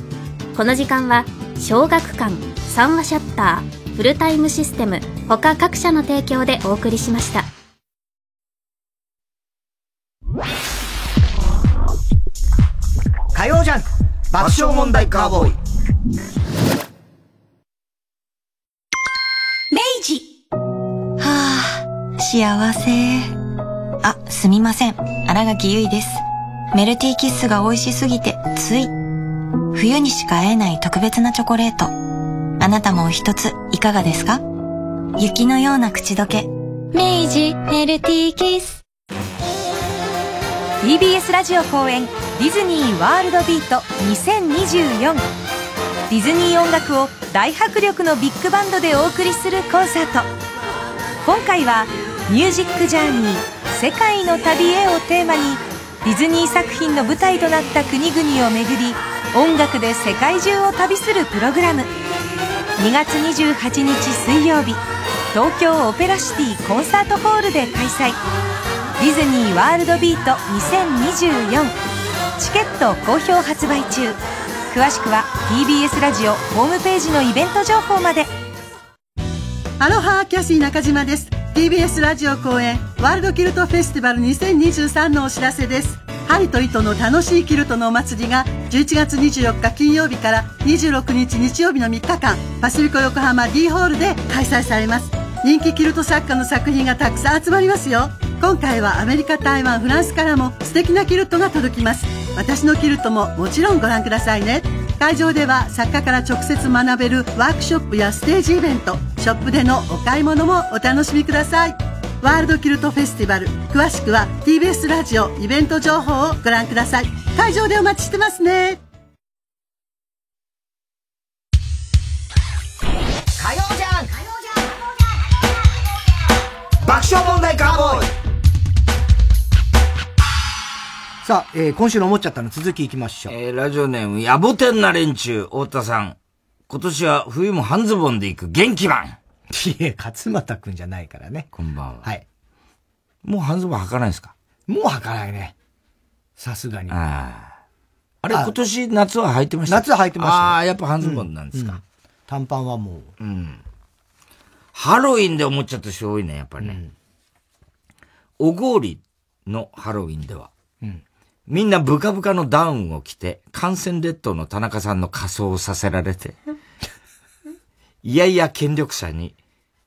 [SPEAKER 11] この時間は小学館三話シャッターフルタイムシステム他各社の提供でお送りしました。
[SPEAKER 2] 爆笑問題カーボーイ。
[SPEAKER 14] 明治はぁ、幸せ。あ、すみません。荒垣結衣です。メルティーキッスが美味しすぎて、つい。冬にしか会えない特別なチョコレート。あなたも一ついかがですか？雪のような口どけ。
[SPEAKER 15] 明治メルティーキッス。
[SPEAKER 14] TBS ラジオ公演ディズニーワールドビート2024ディズニー音楽を大迫力のビッグバンドでお送りするコンサート。今回は「ミュージックジャーニー世界の旅へ」をテーマにディズニー作品の舞台となった国々を巡り音楽で世界中を旅するプログラム。2月28日水曜日東京オペラシティコンサートホールで開催。ディズニーワールドビート2024チケット好評発売中。詳しくは TBS ラジオホームページのイベント情報まで。
[SPEAKER 16] アロハキャシー中島です。TBS ラジオ公演ワールドキルトフェスティバル2023のお知らせです。針と糸の楽しいキルトのお祭りが11月24日金曜日から26日日曜日の3日間パシフィコ横浜 D ホールで開催されます。人気キルト作家の作品がたくさん集まりますよ。今回はアメリカ台湾フランスからも素敵なキルトが届きます。私のキルトももちろんご覧くださいね。会場では作家から直接学べるワークショップやステージイベントショップでのお買い物もお楽しみください。ワールドキルトフェスティバル詳しくは TBS ラジオイベント情報をご覧ください。会場でお待ちしてますね。
[SPEAKER 2] 爆笑問題カーボーイ。
[SPEAKER 1] さあ、えー、今週の思っちゃったの続きいきましょう。
[SPEAKER 2] えー、ラジオネーム、やぼてんな連中、太田さん。今年は冬も半ズボンで行く元気マン。
[SPEAKER 1] いえ、勝俣くんじゃないからね。
[SPEAKER 2] こんばんは。
[SPEAKER 1] はい。
[SPEAKER 2] もう半ズボン履かないですか？
[SPEAKER 1] もう履かないね。さすがに。
[SPEAKER 2] ああ。あれ、今年夏は履いてました？
[SPEAKER 1] 夏は履いてました。
[SPEAKER 2] ああ、やっぱ半ズボンなんですか、うんうん、
[SPEAKER 1] 短パンはも
[SPEAKER 2] う。うん。ハロウィンで思っちゃった人多いね、やっぱりね。うん、おごりのハロウィンでは、うん、みんなブカブカのダウンを着て、感染列島の田中さんの仮装をさせられて、いやいや権力者に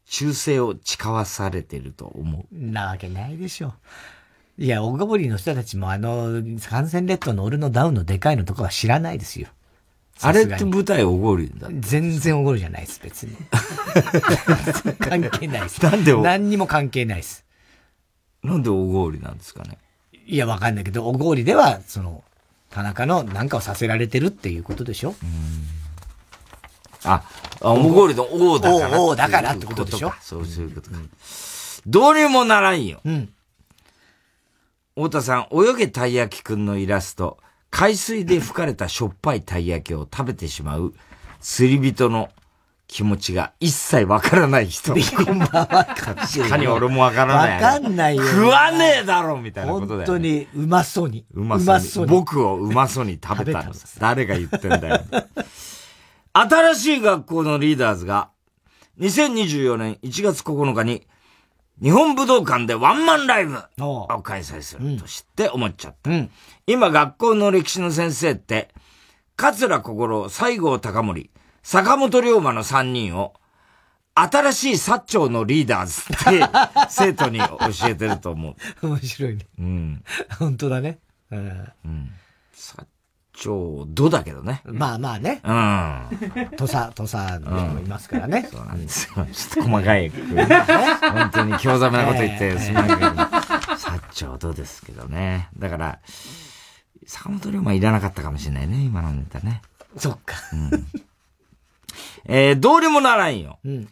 [SPEAKER 2] 忠誠を誓わされてると思う。
[SPEAKER 1] なわけないでしょ。いや、小ぼりの人たちもあの、感染列島の俺のダウンのでかいのとかは知らないですよ。
[SPEAKER 2] あれって舞台おごりだ
[SPEAKER 1] 全然おごりじゃないです、別に。関係ないです。
[SPEAKER 2] なんで
[SPEAKER 1] 何にも関係ないです。
[SPEAKER 2] なんでおごりなんですかね？
[SPEAKER 1] いや、わかんないけど、おごりでは、その、田中の何かをさせられてるっていうことでしょ？
[SPEAKER 2] あ、おごりの王だから。
[SPEAKER 1] 王だからってことでしょ？
[SPEAKER 2] そういうことか。どうにもならんよ。
[SPEAKER 1] うん。
[SPEAKER 2] 太田さん、泳げたい焼きくんのイラスト、海水で吹かれたしょっぱいたい焼きを食べてしまう釣り人の気持ちが一切わからない人。
[SPEAKER 1] こんばんは。
[SPEAKER 2] 確かに俺もわからない。
[SPEAKER 1] わかんないよ。
[SPEAKER 2] 食わねえだろみたいなことだよ、
[SPEAKER 1] ね。本当にうまそうに。
[SPEAKER 2] うまそうに。僕をうまそうに食べたの。誰が言ってんだよ。新しい学校のリーダーズが、2024年1月9日に、日本武道館でワンマンライブを開催すると知って思っちゃった。うん、今学校の歴史の先生って、桂心、西郷隆盛、坂本龍馬の3人を、新しい薩長のリーダーズって 生徒に教えてると思
[SPEAKER 1] う。面白いね。
[SPEAKER 2] うん。
[SPEAKER 1] 本当だね。
[SPEAKER 2] うん。うん。薩長、度だけどね。
[SPEAKER 1] まあまあね。
[SPEAKER 2] うん。
[SPEAKER 1] 土佐、土佐でもいますからね。
[SPEAKER 2] そうなんですよ。ちょっと細かい。本当に興ざめなこと言って、すまんけど。薩長度ですけどね。だから、坂本龍馬いらなかったかもしれないね、今のネタね。
[SPEAKER 1] そっか。
[SPEAKER 2] うんえー、どうにもならんよ。
[SPEAKER 1] うん。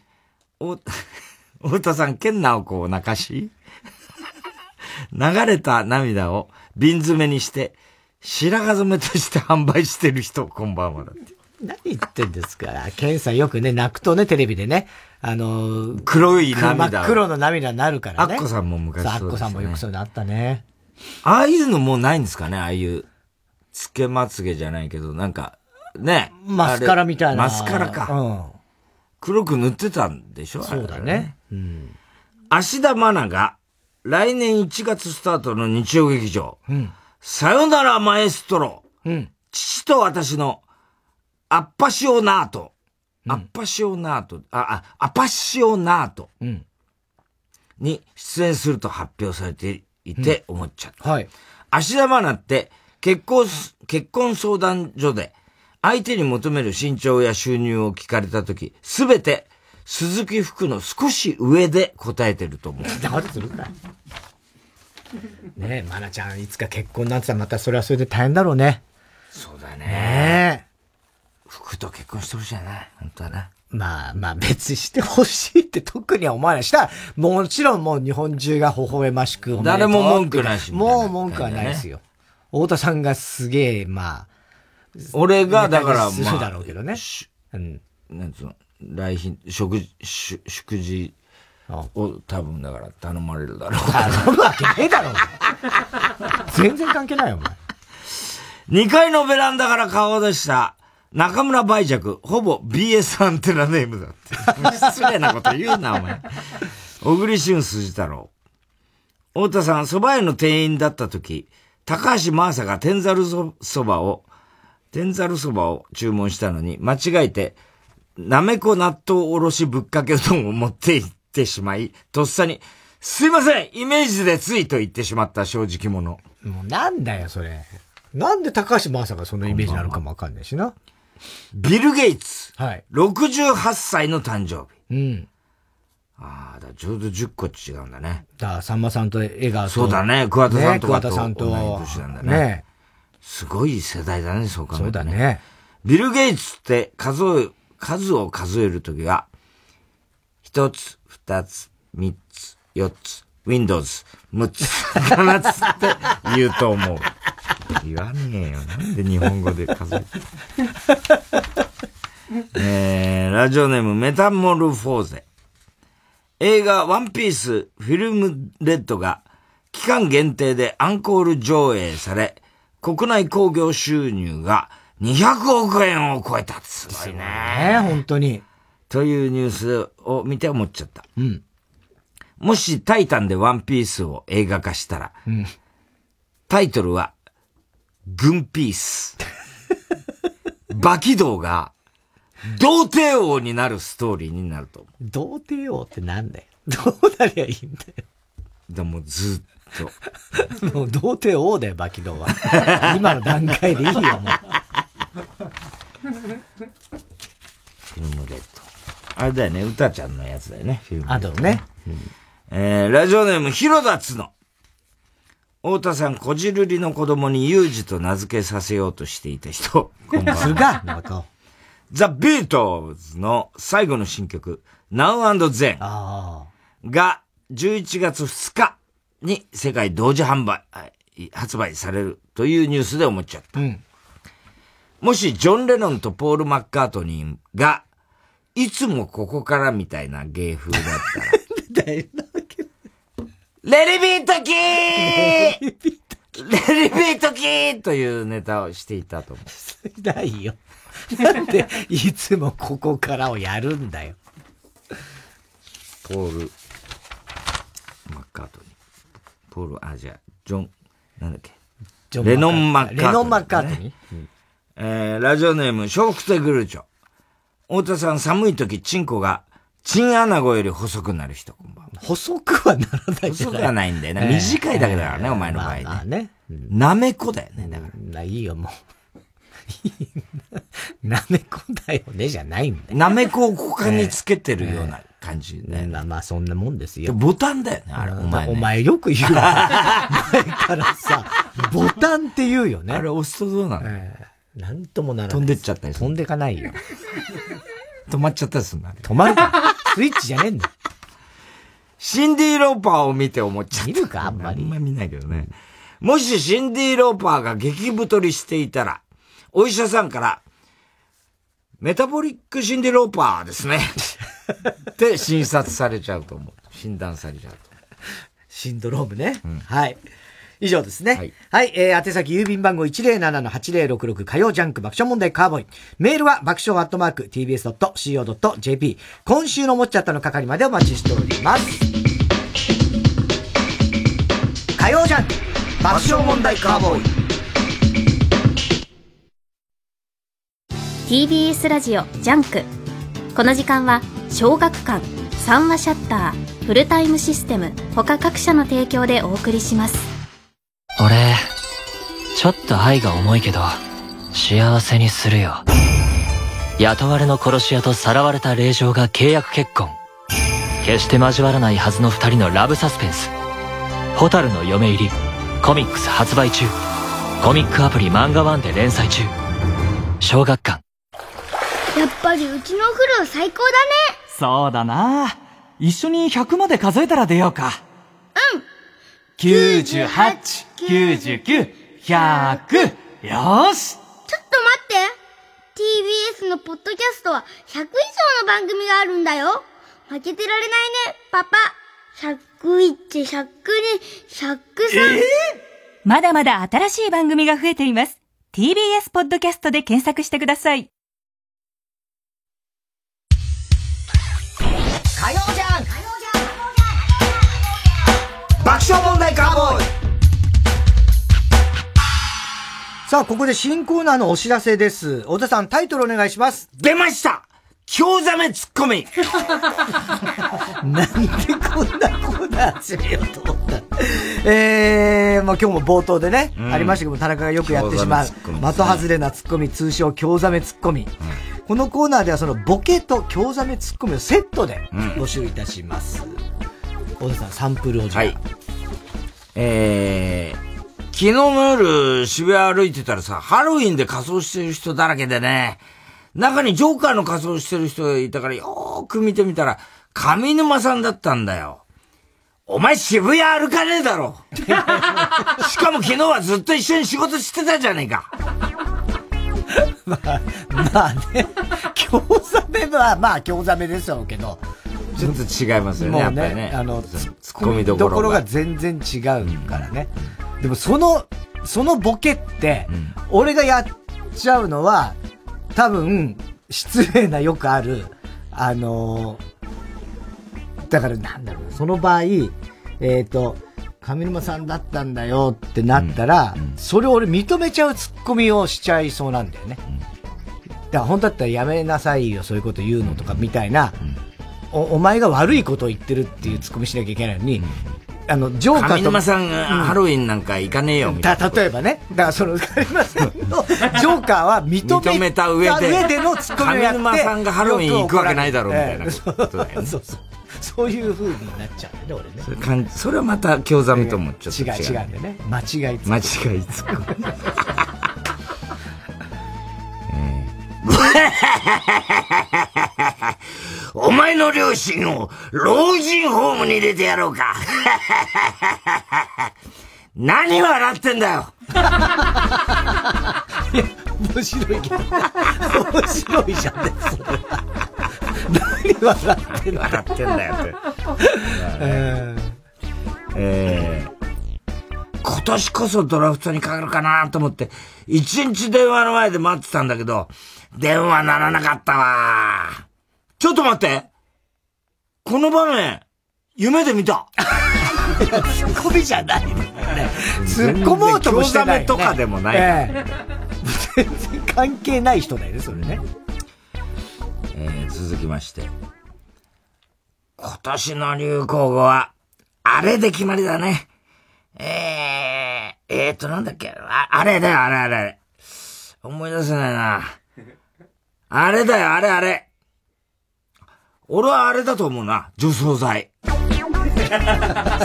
[SPEAKER 2] お、太田さん、健直子を泣かし、流れた涙を瓶詰めにして、白髪染めとして販売してる人、こんばんはだって。
[SPEAKER 1] 何言ってんですか？ケンさんよくね、泣くとね、テレビでね、あのー、
[SPEAKER 2] 黒い涙。
[SPEAKER 1] 真っ黒の涙になるからね。
[SPEAKER 2] アッコさんも昔そう
[SPEAKER 1] です、ね、アッコさんもよくそういうのあったね。
[SPEAKER 2] ああいうのもうないんですかね？ああいう、つけまつげじゃないけど、なんか、ね。
[SPEAKER 1] マスカラみたいな。
[SPEAKER 2] マスカラか。
[SPEAKER 1] うん。
[SPEAKER 2] 黒く塗ってたんでしょ？
[SPEAKER 1] そうだね。うん。
[SPEAKER 2] 芦田愛菜が、来年1月スタートの日曜劇場。
[SPEAKER 1] うん。
[SPEAKER 2] さよならマエストロ。
[SPEAKER 1] うん。
[SPEAKER 2] 父と私のアッパシオナート。うん、アッパシオナート、あ、あ、アパシオナート。に出演すると発表されていて思っちゃった。はい。芦田愛菜って結婚、結婚相談所で相手に求める身長や収入を聞かれたとき、すべて鈴木福の少し上で答えてると思う。
[SPEAKER 1] 誰するかねえ、まなちゃん、いつか結婚なんてたらまたそれはそれで大変だろうね。
[SPEAKER 2] そうだね。ね服と結婚してほしいじゃない、本当はな。
[SPEAKER 1] まあまあ別にしてほしいって特には思わない。したら、もちろんもう日本中が微笑ましく
[SPEAKER 2] 誰も文句なし
[SPEAKER 1] もう文句はないですよ。太田さんがすげえ、まあ。
[SPEAKER 2] 俺が、だから、まあ。す
[SPEAKER 1] るだろうけどね。
[SPEAKER 2] うん。なんつうの、来賓、食事、祝辞を多分だから頼まれるだろう。
[SPEAKER 1] 頼むわけねえだろ、全然関係ないよ、お前。
[SPEAKER 2] 2階のベランダから顔を出した中村梅尺、ほぼ BS アンテナネームだって。失礼なこと言うな、お前。小栗旬筋太郎。太田さん、蕎麦屋の店員だった時、高橋真麻が天ざるそばを、天ざるそばを注文したのに、間違えて、なめこ納豆おろしぶっかけうどんを持って行ってしまい、とっさに、すいませんイメージでついと言ってしまった正直者。
[SPEAKER 1] もうなんだよ、それ。なんで高橋真麻がそのイメージなのかもわかんないしな。
[SPEAKER 2] ビル・ゲイツ。はい。68歳の誕生日。うん。ああ、だちょうど10個違うんだね。
[SPEAKER 1] ださんまさんと江川と。
[SPEAKER 2] そうだね、桑田さんと
[SPEAKER 1] 桑田さんと。同
[SPEAKER 2] い年なんだね。ねすごい世代だね、そう考えると、ね。そうだね。ビル・ゲイツって数え、数を数えるときは、一つ、二つ、三つ、四つ、Windows、六つ、七つって言うと思う。言わねえよ。なんで日本語で数えて。えー、ラジオネームメタモルフォーゼ。映画ワンピースフィルムレッドが期間限定でアンコール上映され、国内興行収入が200億円を超えた。すごいね。ね
[SPEAKER 1] 本当に。
[SPEAKER 2] というニュースを見て思っちゃった。うん。もしタイタンでワンピースを映画化したら、うん、タイトルは軍ピース。バキ道が、童貞王になるストーリーになると。
[SPEAKER 1] 童貞王ってなんだよ。どうなりゃいいんだよ。
[SPEAKER 2] でもずっ
[SPEAKER 1] と。もう童貞王だよ、バキ道は。今の段階でいいよ、もう。フ
[SPEAKER 2] ィルムレッド。あれだよね、歌ちゃんのやつだよね、
[SPEAKER 1] フィルムレッド。あとね。うん、
[SPEAKER 2] えー、ラジオネーム、ヒロダツの。太田さん、こじるりの子供にユージと名付けさせようとしていた人。
[SPEAKER 1] こんばんは。すが、
[SPEAKER 2] ザ・ビートズの最後の新曲、Now and Then が11月2日に世界同時販売、発売されるというニュースで思っちゃった。うん、もしジョン・レノンとポール・マッカートニーが、いつもここからみたいな芸風だったら。レリビートキー Let it be どけーというネタをしていたと思
[SPEAKER 1] う。ないよ。なんで、いつもここからをやるんだよ。
[SPEAKER 2] ポール、マッカートニー。ポール、あ、じゃあ、ジョン、なんだっけ？ジョンレノン・マッカートニー、
[SPEAKER 1] ね、レノン・マッカートニ
[SPEAKER 2] えー、ラジオネーム、笑福亭グルーチョ。太田さん、寒い時、チンコがチンアナゴより細くなる人、こんばんは。
[SPEAKER 1] 細くはならない
[SPEAKER 2] 細くはないんだよね。短いだけだからね、お前の場合ね。まあね。なめこだよね、だか
[SPEAKER 1] ら。いいよ、もう。なめこだよね、じゃないんだよ。
[SPEAKER 2] なめこを股間につけてるような感じ
[SPEAKER 1] ね。まあまあ、そんなもんですよ。
[SPEAKER 2] ボタンだよね、あれ、お前。
[SPEAKER 1] お前よく言う 前からさ、ボタンって言うよね。
[SPEAKER 2] あれ押すとどうなの？
[SPEAKER 1] なんともならない。
[SPEAKER 2] 飛んでっちゃったり。
[SPEAKER 1] 飛んでかないよ。
[SPEAKER 2] 止まっちゃったりするんだ、
[SPEAKER 1] 止まるかスイッチじゃねえんだ
[SPEAKER 2] シンディ・ローパーを見て思っちゃった。
[SPEAKER 1] 見るかあんまり。
[SPEAKER 2] あんま見ないけどね。もしシンディ・ローパーが激太りしていたら、お医者さんから、メタボリックシンディ・ローパーですね。って診察されちゃうと思う。診断されちゃうと。
[SPEAKER 1] シンドロームね。うん、はい。以上ですね。はい。はい、えー、宛先郵便番号107-8066火曜ジャンク爆笑問題カーボーイ。メールは爆笑アットマーク tbs.co.jp。今週のもっちゃったの係までお待ちしております。火曜ジャンク爆笑問題カーボーイ。
[SPEAKER 4] TBS ラジオジャンク。この時間は小学館三和シャッターフルタイムシステム他各社の提供でお送りします。
[SPEAKER 17] 俺ちょっと愛が重いけど幸せにするよ。雇われの殺し屋とさらわれた令嬢が契約結婚。決して交わらないはずの二人のラブサスペンス「蛍の嫁入り」コミックス発売中。コミックアプリ漫画ワンで連載中。小学館。
[SPEAKER 18] やっぱりうちのお風呂最高だね。
[SPEAKER 9] そうだな。一緒に100まで数えたら出ようか。
[SPEAKER 18] うん。
[SPEAKER 9] 98、99、100よし。
[SPEAKER 18] ちょっと待って。TBS のポッドキャストは100以上の番組があるんだよ。負けてられないね、パパ。101、102、103。
[SPEAKER 9] えー、
[SPEAKER 14] まだまだ新しい番組が増えています。TBS ポッドキャストで検索してください。
[SPEAKER 1] 火曜じゃん爆笑問題カーボーイさあ、ここで新コーナーのお知らせです。小田さん、タイトルお願いします。
[SPEAKER 2] 出ました京ザメツッコミ
[SPEAKER 1] なんでこんなコーナー始めようと思ったえー、まあ今日も冒頭でね、うん、ありましたけど、田中がよくやってしまう、的外れなツッコミ、通称京ザメツッコミ。うん、このコーナーではそのボケと京ザメツッコミをセットで募集いたします。小、う、田、さん、サンプルをじゃあ。はい。
[SPEAKER 2] えー、昨日の夜渋谷歩いてたらさ、ハロウィンで仮装してる人だらけでね、中にジョーカーの仮装してる人がいたからよーく見てみたら、上沼さんだったんだよ。お前渋谷歩かねえだろ。しかも昨日はずっと一緒に仕事してたじゃねえか。
[SPEAKER 1] まあ、まあね、京ザメは、まあ京ザメですよけど。
[SPEAKER 2] ちょっと違いますよね、もうね。ねあの、
[SPEAKER 1] ツッコミどころが全然違うからね。でもその、そのボケって、俺がやっちゃうのは、多分、失礼なよくある、あのー、だからなんだろう、その場合、えっ、ー、と、上沼さんだったんだよってなったら、うんうん、それを俺認めちゃうツッコミをしちゃいそうなんだよね。うん、だから本当だったらやめなさいよ、そういうこと言うのとかみたいな、おお前が悪いことを言ってるっていうツッコミしなきゃいけないのに、あの、ジョーカーと。上
[SPEAKER 2] 沼さんがハロウィンなんか行かねえよ、みたい
[SPEAKER 1] な。例えばね。だからその、上沼さんの ジョーカーは認めた上で上でのツッコミをやって。
[SPEAKER 2] 上沼さんがハロウィン行くわけないだろう、みたいなことだよね。
[SPEAKER 1] そうそう。そういう風になっちゃうね、俺ね。
[SPEAKER 2] それかんそれはまた興ざめともちょっと違う。
[SPEAKER 1] 違う、違うんだよね。間違い
[SPEAKER 2] 間違いツッコミ。お前の両親を老人ホームに入れてやろうか。何笑ってんだよ。
[SPEAKER 1] いや、面白いけど。面白いじゃんね、それは。何笑ってんだよ。
[SPEAKER 2] 笑ってんだよって。えー、えー今年こそドラフトにかかるかなと思って、一日電話の前で待ってたんだけど、電話ならなかったわ。ちょっと待って。この場面、夢で見た。
[SPEAKER 1] ツッコミじゃないね。突っ込もうともしてない、
[SPEAKER 2] ね。とかでもない、え
[SPEAKER 1] ー、全然関係ない人だよね、それね。
[SPEAKER 2] えー、続きまして。今年の流行語は、あれで決まりだね。えー、えーと、なんだっけ？ああれだよ、あれあれ。思い出せないな。あれだよ、あれあれ。俺はあれだと思うな。除草剤。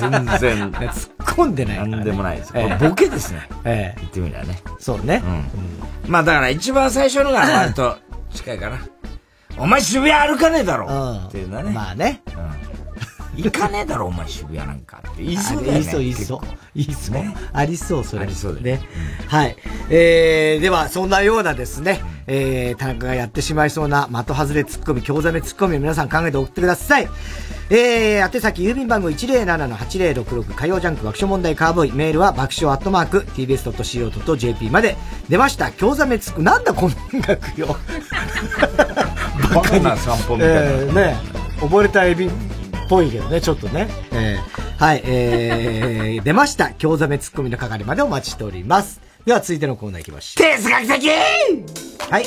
[SPEAKER 2] 全然。
[SPEAKER 1] 突っ込んでない、
[SPEAKER 2] ね。なんでもないです。ええ、ボケですね。ええ。言ってみたらね。
[SPEAKER 1] そうね。うん。
[SPEAKER 2] まあだから一番最初のが割と近いかな。お前渋谷歩かねえだろ、うん、っていうのはね。
[SPEAKER 1] まあね。
[SPEAKER 2] うん行かねえだろ、お前渋谷なんかって言いそうだよね。
[SPEAKER 1] 言いそう、言いそう。言いそう。ね、ありそう、それ。
[SPEAKER 2] ありそうだね。
[SPEAKER 1] うん、はい。えー、では、そんなようなですね、えー、田中がやってしまいそうな的外れツッコミ、京ザメツッコミを皆さん考えて送ってください。えー、宛先郵便番号107-8066火曜ジャンク爆笑問題カーボーイ。メールは爆笑アットマーク tbs.co.jp まで出ました。京ザメツッコミ、なんだこの音楽よ。
[SPEAKER 2] バカな散歩みたいな。え
[SPEAKER 1] ー、ね、溺れたエビぽいけどね、ちょっとね。えー、はい、えー、出ました。京ザメツッコミの係までお待ちしております。では続いてのコーナー行きましょ
[SPEAKER 2] う。哲学的
[SPEAKER 1] はい。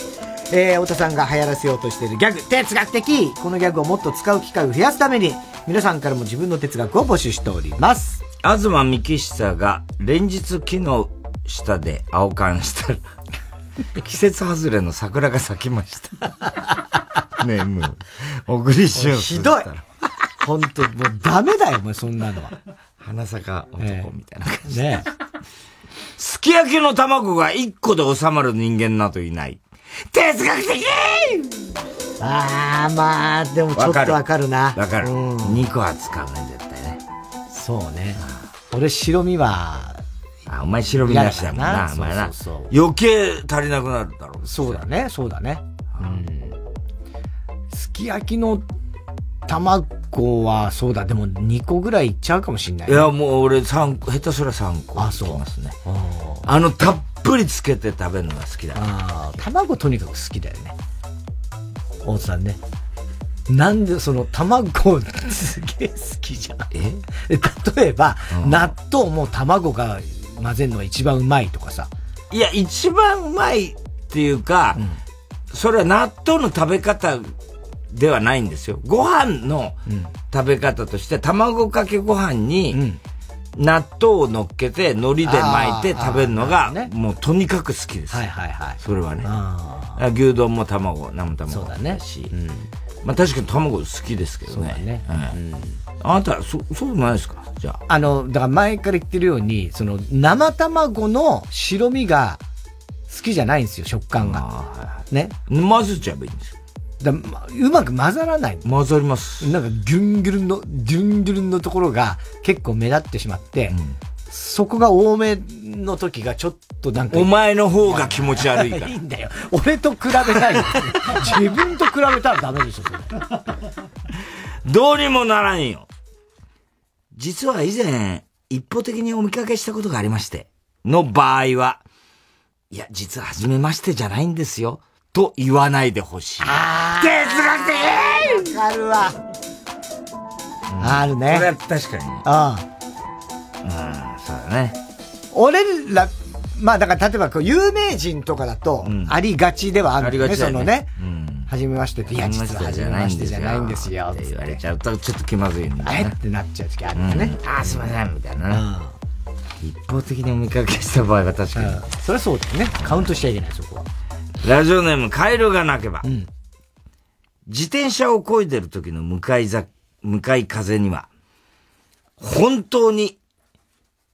[SPEAKER 1] えー、太田さんが流行らせようとしているギャグ、哲学的このギャグをもっと使う機会を増やすために、皆さんからも自分の哲学を募集しております。
[SPEAKER 2] 東幹久が連日木の下で青缶したら、季節外れの桜が咲きました。ねえ、もう、小栗旬。
[SPEAKER 1] ひどい本当もうダメだよ、もうそんなのは。
[SPEAKER 2] 花坂男みたいな感じ。ねすき焼きの卵が1個で収まる人間などいない。哲学的
[SPEAKER 1] ああ、まあ、でもちょっとわかるな。
[SPEAKER 2] わかる。うん、2個は使うね、絶対ね。
[SPEAKER 1] そうね。俺白身は、
[SPEAKER 2] あ、お前白身なしだもんな、お前な。余計足りなくなるだろ
[SPEAKER 1] う。そうだね、そうだね。うん。すき焼きの卵は、そうだ、でも2個ぐらいいっちゃうかもしんない、
[SPEAKER 2] ね、いや、もう俺3個、下手すら3個。あ、そう。ますね。あの、たっぷりつけて食べるのが好きだ、あ
[SPEAKER 1] あ、卵とにかく好きだよね。大津さんね。なんでその卵すげえ好きじゃん。え？例えば、うん、納豆も卵が混ぜるのが一番うまいとかさ。
[SPEAKER 2] いや、一番うまいっていうか、うん、それは納豆の食べ方ではないんですよ。ご飯の食べ方として、卵かけご飯に、納豆を乗っけて、海苔で巻いて食べるのが、もうとにかく好きです。はいはいはい。それはね。牛丼も卵、生卵そうだね。し、まあ確かに卵好きですけどね。そうだね。あなた、そ、そうないですか？じゃあ。
[SPEAKER 1] あの、だから前から言ってるように、その、生卵の白身が好きじゃないんですよ、食感が。ね。
[SPEAKER 2] 混ぜちゃえばいいんですよ。
[SPEAKER 1] だうまく混ざらない。
[SPEAKER 2] 混ざります。
[SPEAKER 1] なんかギュンギュルンの、ギュンギュルンのところが結構目立ってしまって、うん、そこが多めの時がちょっとなんか。
[SPEAKER 2] お前の方が気持ち悪いから。
[SPEAKER 1] いいんだよ。俺と比べない。自分と比べたらダメでしょ、それ。
[SPEAKER 2] どうにもならんよ。実は以前、一方的にお見かけしたことがありまして、の場合は、いや、実は初めましてじゃないんですよ。と言わないでほしい。哲学
[SPEAKER 1] 的わかるわ。あるね。
[SPEAKER 2] これは確かに。ああ。うん、そうだね。
[SPEAKER 1] 俺ら、まあだから例えばこう有名人とかだと、ありがちではあるよね、そのね。うん。初めましてって、いや、実は初めましてじゃないんですよ。
[SPEAKER 2] って言われちゃうと、ちょっと気まずいんだ
[SPEAKER 1] ね。え？ってなっちゃう時あるよね。
[SPEAKER 2] ああ、すいません、みたいな一方的にお見かけした場合は確かに。
[SPEAKER 1] それはそうだよね。カウントしちゃいけない、そこは。
[SPEAKER 2] ラジオネーム、カエルが鳴けば。うん、自転車を漕いでる時の向かいざ、向かい風には、本当に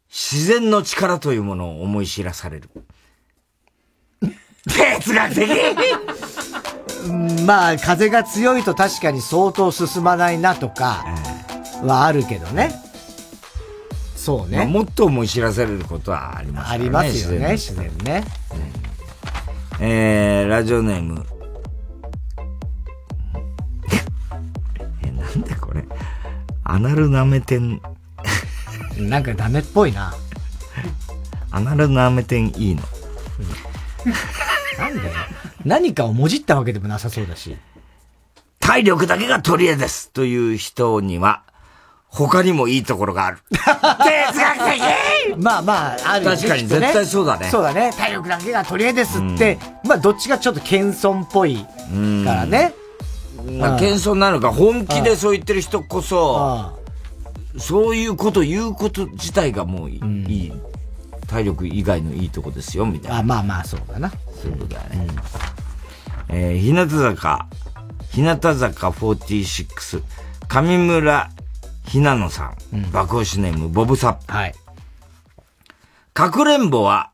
[SPEAKER 2] 自然の力というものを思い知らされる。哲学的
[SPEAKER 1] まあ、風が強いと確かに相当進まないなとか、はあるけどね。そうね、まあ。
[SPEAKER 2] もっと思い知らされることはありますね。あ
[SPEAKER 1] りますよね、自然ね。うん
[SPEAKER 2] えー、ラジオネーム。え、なんだこれ？アナルナメテン。
[SPEAKER 1] なんかダメっぽいな。
[SPEAKER 2] アナルナメテンいいの。
[SPEAKER 1] なんだよ。何かをもじったわけでもなさそうだし。
[SPEAKER 2] 体力だけが取り柄です。という人には、他にもいいところがある。哲学的
[SPEAKER 1] まあまあ、ある、
[SPEAKER 2] ね、確かに、絶対そうだね。
[SPEAKER 1] そうだね。体力だけが取り柄ですって、うん、まあどっちがちょっと謙遜っぽいからね。
[SPEAKER 2] まあ謙遜なのか、本気でそう言ってる人こそ、そういうこと言うこと自体がもういい。うん、体力以外のいいとこですよ、みたいな。
[SPEAKER 1] あ、まあまあ、そうだな。
[SPEAKER 2] そういうことだね。うん、えー、日向坂、日向坂46、上村ひなのさん、うん、爆星ネーム、ボブサップ。はい。かくれんぼは、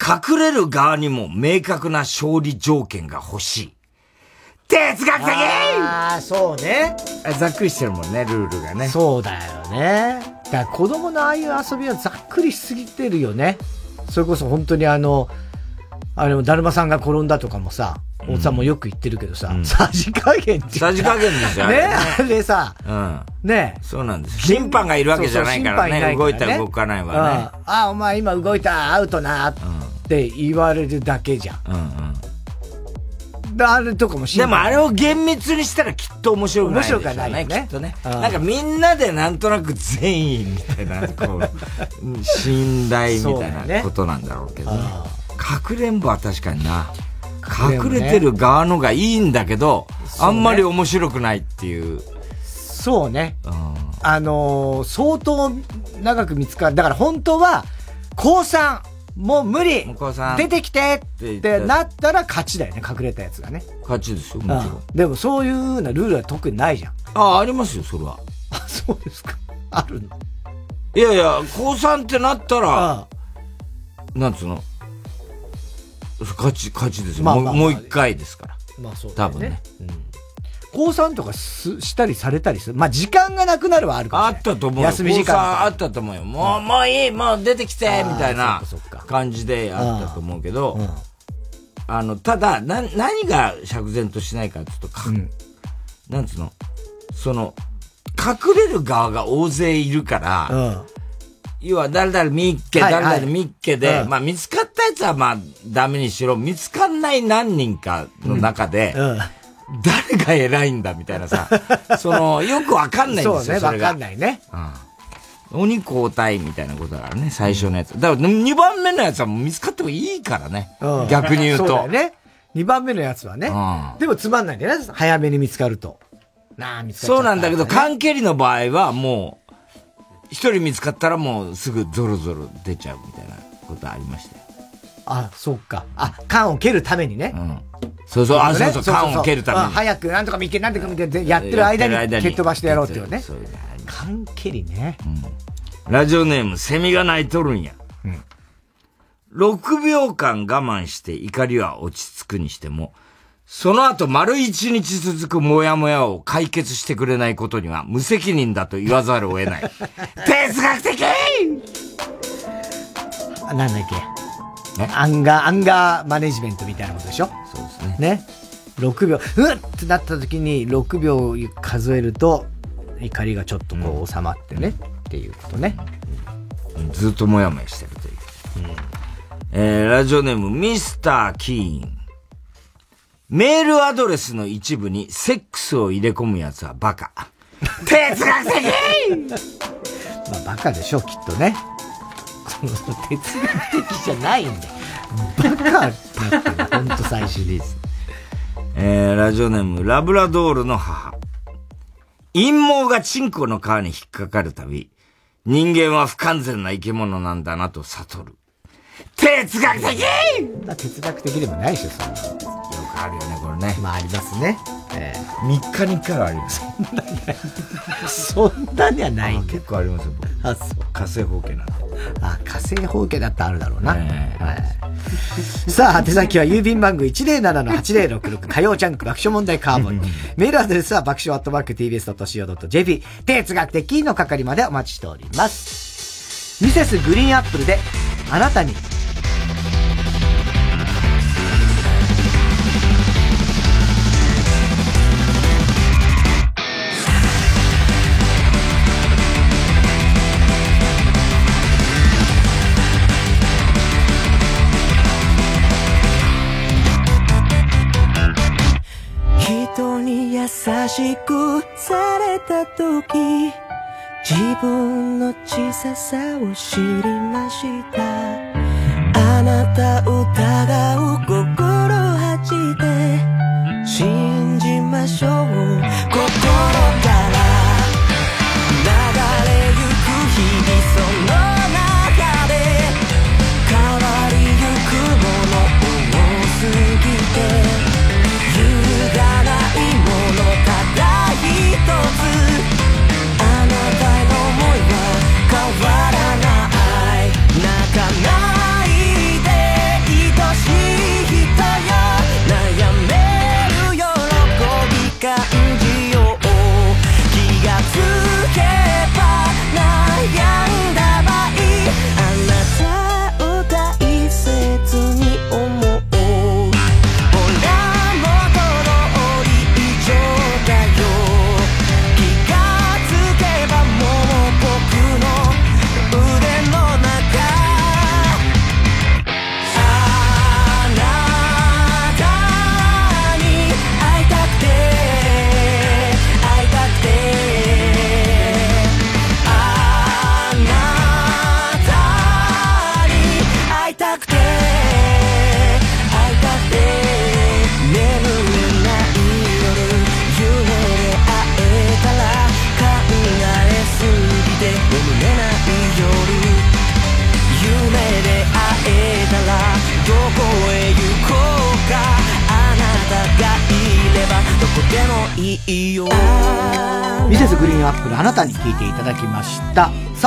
[SPEAKER 2] 隠れる側にも明確な勝利条件が欲しい。哲学的
[SPEAKER 1] ああ、そうね。
[SPEAKER 2] ざっくりしてるもんね、ルールがね。
[SPEAKER 1] そうだよね。だから子供のああいう遊びはざっくりしすぎてるよね。それこそ本当にあの、あれも、だるまさんが転んだとかもさ、大さんもよく言ってるけどさ、さじ加減って
[SPEAKER 2] さじ加減ですよ
[SPEAKER 1] ね。あれさ、うん。ね
[SPEAKER 2] そうなんです。審判がいるわけじゃないからね。動いたら動かないわね。あ
[SPEAKER 1] あ、お前今動いた、アウトな、って言われるだけじゃん。うんうん。あれとかも
[SPEAKER 2] でもあれを厳密にしたらきっと面白くない
[SPEAKER 1] 面白くないね。
[SPEAKER 2] きっとね。なんかみんなでなんとなく善意みたいな、こう、信頼みたいなことなんだろうけどね。かくれんぼは確かにな。隠れてる側のがいいんだけど、あんまり面白くないっていう。
[SPEAKER 1] そうね。うん、あのー、相当長く見つかる。だから本当は、高3、もう無理出てきてってなったら勝ちだよね、隠れたやつがね。
[SPEAKER 2] 勝ちですよ、もちろん。
[SPEAKER 1] でもそういううなルールは特にないじゃん。
[SPEAKER 2] ああ、ありますよ、それは。
[SPEAKER 1] あ、そうですか。あるの？
[SPEAKER 2] いやいや、高3ってなったら、なんつうの？勝ち、勝ちですよ。まあまあまあ、もう一回ですから。
[SPEAKER 1] まあそう、
[SPEAKER 2] ね、多分ね。うん。
[SPEAKER 1] 高3とかすしたりされたりする。まあ、時間がなくなるはあるか
[SPEAKER 2] もあったと思う
[SPEAKER 1] 休み時間。
[SPEAKER 2] あったと思うよ。もう、もういい、もう出てきて、みたいな感じであったと思うけど、あの、ただ、な、何が釈然としないかっていうと、か、うん、なんつうの、その、隠れる側が大勢いるから、うん、要は誰々ミッケ、誰々ミッケで、まあ見つかったやつはまあダメにしろ、見つかんない何人かの中で、うん誰が偉いんだみたいなさ、その、よくわかんないんですよ、そ
[SPEAKER 1] ね、わかんないね。
[SPEAKER 2] うん。鬼交代みたいなことだからね、最初のやつ。だから2番目のやつは見つかってもいいからね。うん、逆に言うと。そうだよ
[SPEAKER 1] ね。2番目のやつはね。うん、でもつまんないんだよね、早めに見つかると。
[SPEAKER 2] なあ、見つかっそうなんだけど、缶蹴りの場合はもう、一人見つかったらもうすぐゾロゾロ出ちゃうみたいなことありましたよ。
[SPEAKER 1] あ、そうか。あ、缶を蹴るためにね。うん。
[SPEAKER 2] そうそう、あ、そうそう、缶を蹴るために。
[SPEAKER 1] 早く、なんとか見け、なんとか見け、やってる間に蹴っ飛ばしてやろうっていうね。そう缶蹴りね。
[SPEAKER 2] うん。ラジオネーム、セミが鳴いとるんや。うん。6秒間我慢して怒りは落ち着くにしても、その後丸一日続くモヤモヤを解決してくれないことには無責任だと言わざるを得ない。哲学的
[SPEAKER 1] なんだっけ？ね。アンガー、アンガーマネジメントみたいなことでしょ？
[SPEAKER 2] そうですね。
[SPEAKER 1] ね。6秒、うっってなった時に6秒数えると、怒りがちょっとこう収まってね、うん、っていうことね。
[SPEAKER 2] ずっともやもやしてるという。うん、えー、ラジオネーム、ミスター・キーン。メールアドレスの一部にセックスを入れ込むやつはバカ。哲学的
[SPEAKER 1] まあバカでしょ、きっとね。哲学的じゃないんだよ。バカだってほんと最終です。
[SPEAKER 2] えー、ラジオネーム、ラブラドールの母。陰謀がチンコの皮に引っかかるたび、人間は不完全な生き物なんだなと悟る。哲学的
[SPEAKER 1] 哲学的でもないでしょ、そんな。
[SPEAKER 2] あるよね、これね。
[SPEAKER 1] まあ、ありますね。
[SPEAKER 2] ええー、3日に1回はあります。
[SPEAKER 1] そんなにはない。
[SPEAKER 2] 結構ありますよ、僕。あ、そう。火星放棄なの。
[SPEAKER 1] あ、火星放棄だったらあるだろうな。えー、はい。さあ、宛先は郵便番号107-8066 火曜ジャンク爆笑問題カーボン。メールアドレスは爆笑アットマーク tbs.co.jp 哲学的の係までお待ちしております。ミセスグリーンアップルであなたに
[SPEAKER 12] しくされた時自分の小ささを知りました。あなた疑う心恥じて信じましょう。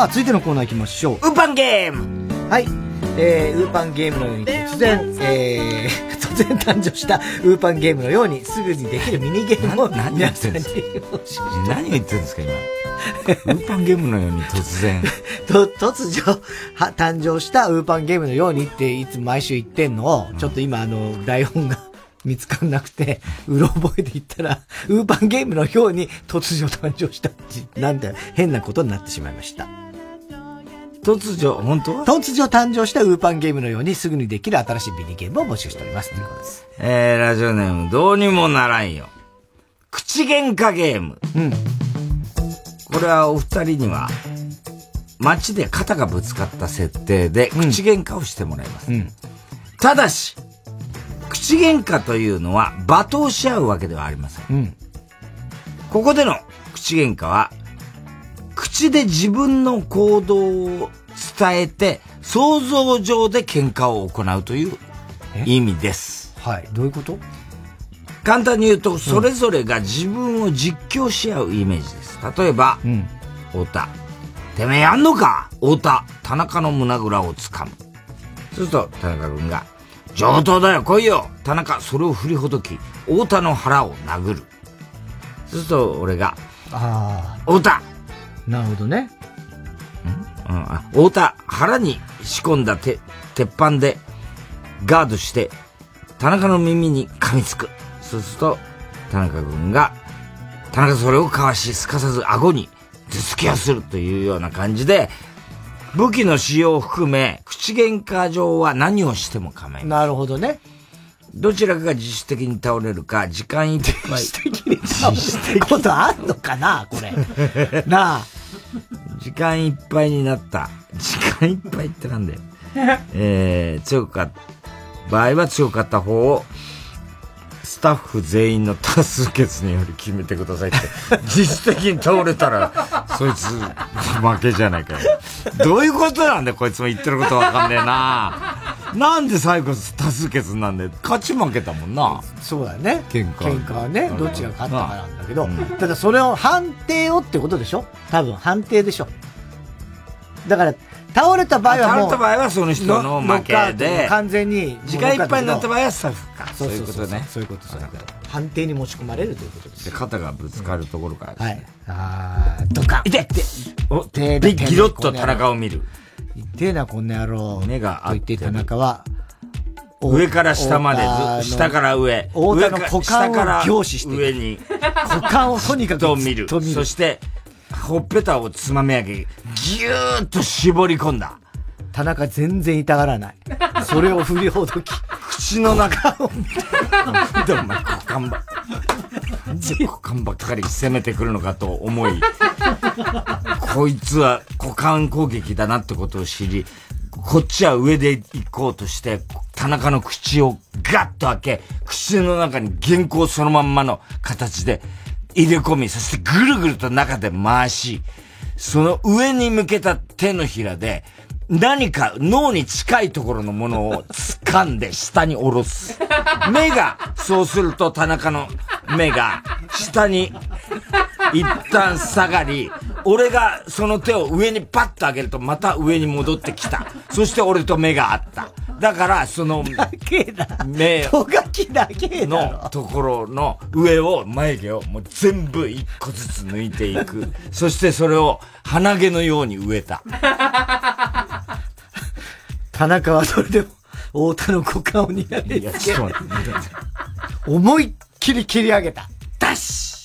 [SPEAKER 1] さあ続いてのコーナー行きましょう。
[SPEAKER 2] ウーパンゲーム。
[SPEAKER 1] はい。えー、ウーパンゲームのように突然、えー、突然誕生したウーパンゲームのようにすぐにできるミニゲームを
[SPEAKER 2] 何言ってんですか？何言ってんですか今？ウーパンゲームのように突然。
[SPEAKER 1] と、突如、は、誕生したウーパンゲームのようにっていつ毎週言ってんのを、ちょっと今あの、台本が 見つかんなくて、うろ覚えで言ったら、ウーパンゲームのように突如誕生したなんて変なことになってしまいました。
[SPEAKER 2] 突如、本当
[SPEAKER 1] 突如誕生したウーパンゲームのようにすぐにできる新しいミニゲームを募集しております。ということです。
[SPEAKER 2] えー、ラジオネーム、どうにもならんよ。口喧嘩ゲーム。
[SPEAKER 1] うん。
[SPEAKER 2] これはお二人には、街で肩がぶつかった設定で口喧嘩をしてもらいます。うん、ただし、口喧嘩というのは罵倒し合うわけではありません。
[SPEAKER 1] うん、
[SPEAKER 2] ここでの口喧嘩は口で自分の行動を伝えて、想像上で喧嘩を行うという意味です。
[SPEAKER 1] はい。どういうこと？
[SPEAKER 2] 簡単に言うと、それぞれが自分を実況し合うイメージです。例えば、
[SPEAKER 1] うん、
[SPEAKER 2] 太田。てめえやんのか？太田。田中の胸ぐらをつかむ。そうすると、田中君が、上等だよ、来いよ田中、それを振りほどき、太田の腹を殴る。そうすると、俺が、
[SPEAKER 1] あ
[SPEAKER 2] あ。太田
[SPEAKER 1] なるほどね。
[SPEAKER 2] うん、あ、太田、腹に仕込んだて、鉄板で、ガードして、田中の耳に噛みつく。そうすると、田中君が、田中それをかわし、すかさず顎に頭突きをするというような感じで、武器の使用を含め、口喧嘩上は何をしても構い
[SPEAKER 1] なるほどね。
[SPEAKER 2] どちらかが自主的に倒れるか、時間いっぱい。
[SPEAKER 1] 自主的に倒れることあんのかなこれ。なあ。
[SPEAKER 2] 時間いっぱいになった。時間いっぱいってなんだよ。えー、強かった、場合は強かった方を、スタッフ全員の多数決により決めてくださいって。自主的に倒れたら、そいつ、負けじゃないかよ。どういうことなんだよ、こいつも言ってることわかんねえな。なんで最後多数決なんで、勝ち負けたもんな。
[SPEAKER 1] そうだね。
[SPEAKER 2] 喧嘩。
[SPEAKER 1] 喧嘩はね、どっちが勝ったかなんだけど、うん、ただそれを判定をってことでしょ？多分判定でしょ。だから、倒れた場合はもう。
[SPEAKER 2] 倒れた場合はその人の負けで。
[SPEAKER 1] 完全に。
[SPEAKER 2] 時間いっぱいになった場合はスタッフか。そういうことね。
[SPEAKER 1] そういうこと。判定に持ち込まれるということです。で、
[SPEAKER 2] 肩がぶつかるところから、
[SPEAKER 1] はい。あー、ドカ
[SPEAKER 2] ン。いてお、で、ギロッと田中を見る。
[SPEAKER 1] 痛えな、こんな野郎。
[SPEAKER 2] 目が
[SPEAKER 1] あって。田中は、
[SPEAKER 2] 上から下まで、下から上。
[SPEAKER 1] 太田の股間を凝視して
[SPEAKER 2] 上に。
[SPEAKER 1] 股間をとにかくと
[SPEAKER 2] 見る。そして、ほっぺたをつまみ上げ、ぎゅーっと絞り込んだ。
[SPEAKER 1] 田中全然痛がらない。それを振りほどき。
[SPEAKER 2] 口の中を見て。なんでお前股間ば、なんで股間ばっかり攻めてくるのかと思い、こいつは股間攻撃だなってことを知り、こっちは上で行こうとして、田中の口をガッと開け、口の中に原稿そのまんまの形で入れ込み、そしてぐるぐると中で回し、その上に向けた手のひらで、何か脳に近いところのものを掴んで下に下ろす。目が、そうすると田中の目が下に一旦下がり、俺がその手を上にパッと上げるとまた上に戻ってきた。そして俺と目があった。だから、その、目のところの上を、眉毛をもう全部一個ずつ抜いていく。そしてそれを鼻毛のように植えた。
[SPEAKER 1] 田中はそれでも、太田の股間を握られて。いや、ちょっと待って。思いっきり切り上げた。
[SPEAKER 2] ダッシュ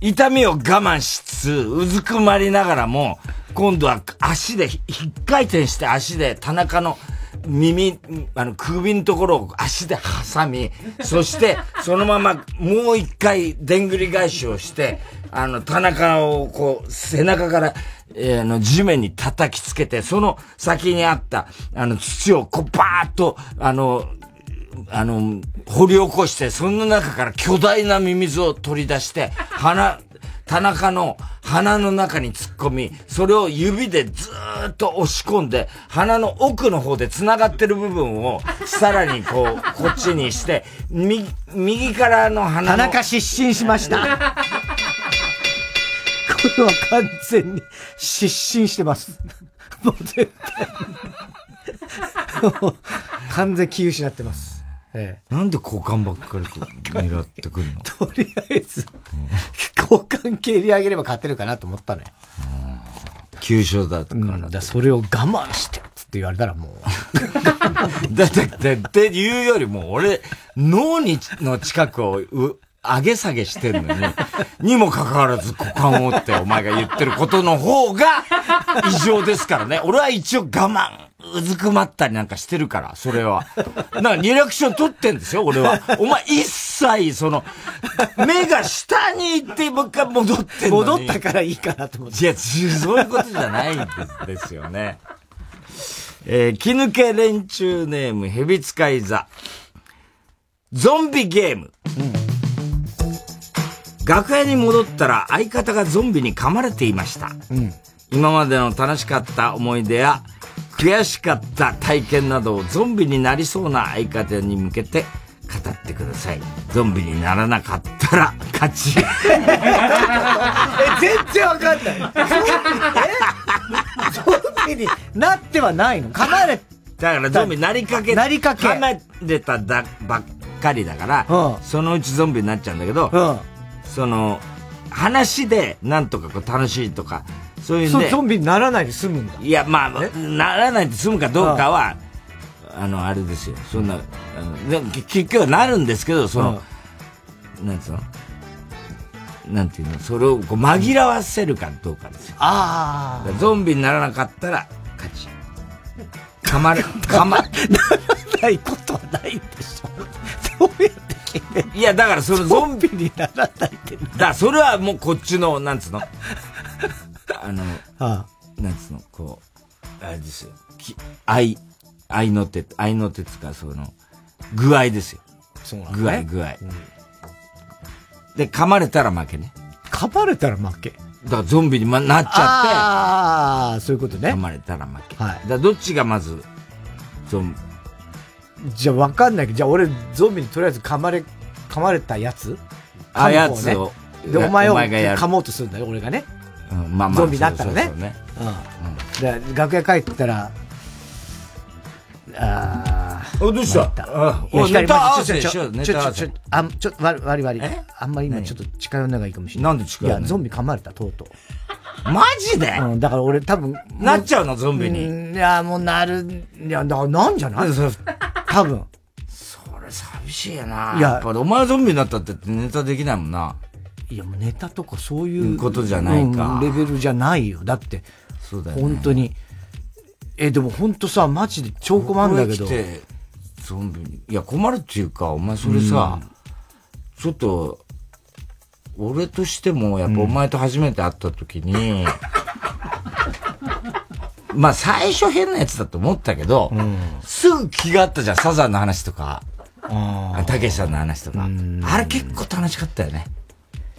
[SPEAKER 2] 痛みを我慢しつつ、うずくまりながらも、今度は足で、ひっかい転して足で田中の耳、あの、首のところを足で挟み、そして、そのままもう一回、でんぐり返しをして、あの、田中をこう、背中から、えー、の、地面に叩きつけて、その先にあった、あの、土をこう、バーッと、あの、あの、掘り起こして、その中から巨大なミミズを取り出して、鼻、田中の鼻の中に突っ込み、それを指でずーっと押し込んで、鼻の奥の方で繋がってる部分を、さらにこう、こっちにして、右、右からの鼻の。
[SPEAKER 1] 田中失神しました。これは完全に失神してます。もう絶対。完全気失ってます。
[SPEAKER 2] ええ、なんで交換ばっかり狙ってくるの？
[SPEAKER 1] とりあえず、交換蹴り上げれば勝てるかなと思ったのよ。
[SPEAKER 2] 急所だとか、
[SPEAKER 1] うん、だそれを我慢してって言われたらも
[SPEAKER 2] う。だって、って言うよりも、俺、脳にの近くをう上げ下げしてるのに、にもかかわらず股間をってお前が言ってることの方が異常ですからね。俺は一応我慢、うずくまったりなんかしてるから、それは。なんかリアクション取ってんですよ、俺は。お前一切、その、目が下に行ってもう一回戻ってんの
[SPEAKER 1] 戻ったからいいかなと思って。い
[SPEAKER 2] や、そういうことじゃないんですよね。えー、気抜け連中ネーム、蛇使い座。ゾンビゲーム。うん楽屋に戻ったら相方がゾンビに噛まれていました。うん、今までの楽しかった思い出や悔しかった体験などをゾンビになりそうな相方に向けて語ってください。ゾンビにならなかったら勝ち。え、
[SPEAKER 1] 全然わかんない。ゾンビになってはないの？噛まれ
[SPEAKER 2] だからゾンビなりかけ、
[SPEAKER 1] なりかけ。
[SPEAKER 2] 噛まれただばっかりだから、うん、そのうちゾンビになっちゃうんだけど、うんその、話でなんとかこう楽しいとか、そういうんで。
[SPEAKER 1] ゾンビにならないで済むんだ。
[SPEAKER 2] いや、まあ、ならないで済むかどうかは、あの、あれですよ。そんな、あので結局はなるんですけど、その、なんつうの？なんていうの？それをこう紛らわせるかどうかですよ。
[SPEAKER 1] あ
[SPEAKER 2] あ。ゾンビにならなかったら、勝ち。噛まれ、噛ま、なら
[SPEAKER 1] ないことはないでしょ。どうやって
[SPEAKER 2] いや、だからそのゾンビ
[SPEAKER 1] にならないって
[SPEAKER 2] だそれはもうこっちの、なんつうの？あの、ああなんつうの、こう、あれですよ。き愛、愛の手、愛の手つか、その、具合ですよ。
[SPEAKER 1] そうな
[SPEAKER 2] ん、ね、具合、具合、うん、で、噛まれたら負けね。
[SPEAKER 1] 噛まれたら負け
[SPEAKER 2] だからゾンビに、ま、なっちゃって。
[SPEAKER 1] ああ、そういうことね。
[SPEAKER 2] 噛まれたら負け。はい。だどっちがまず、ゾン
[SPEAKER 1] じゃあわかんないけど、じゃあ俺ゾンビにとりあえず噛まれ、噛まれたやつ？
[SPEAKER 2] あ、やつを。
[SPEAKER 1] で、お前を噛もうとするんだよ、俺がね。
[SPEAKER 2] うん、まあまあ。
[SPEAKER 1] ゾンビになったらね。ねうん。で、楽屋帰ったら、あ
[SPEAKER 2] あ。どうした？あ
[SPEAKER 1] あ。光、まちょ、ちょ、ちょ、ちょ、ちょ、あ、ちょ、割り割り。あんまり今ちょっと近寄んないがいいかもしれない。
[SPEAKER 2] なんで近寄
[SPEAKER 1] いいや、ゾンビ噛まれた、とうとう。
[SPEAKER 2] マジで？
[SPEAKER 1] うん、だから俺多分。
[SPEAKER 2] なっちゃうの、ゾンビに。
[SPEAKER 1] いや、もうなる、いや、だなんじゃない？多分。
[SPEAKER 2] それ寂しいやな。いや、やっぱお前ゾンビになったってネタできないもんな。
[SPEAKER 1] いや、もうネタとかそういう
[SPEAKER 2] ことじゃないか、
[SPEAKER 1] レベルじゃないよ。だって、
[SPEAKER 2] そうだよ、ね、
[SPEAKER 1] 本当に。え、でも本当さ、マジで超困るんだけど。
[SPEAKER 2] ゾンビに。いや、困るっていうか、お前それさ、うん、ちょっと、俺としても、やっぱお前と初めて会った時に、うん、まあ最初変なやつだと思ったけど、うん、すぐ気があったじゃん、サザンの話とか、たけしさんの話とか。あれ結構楽しかったよね。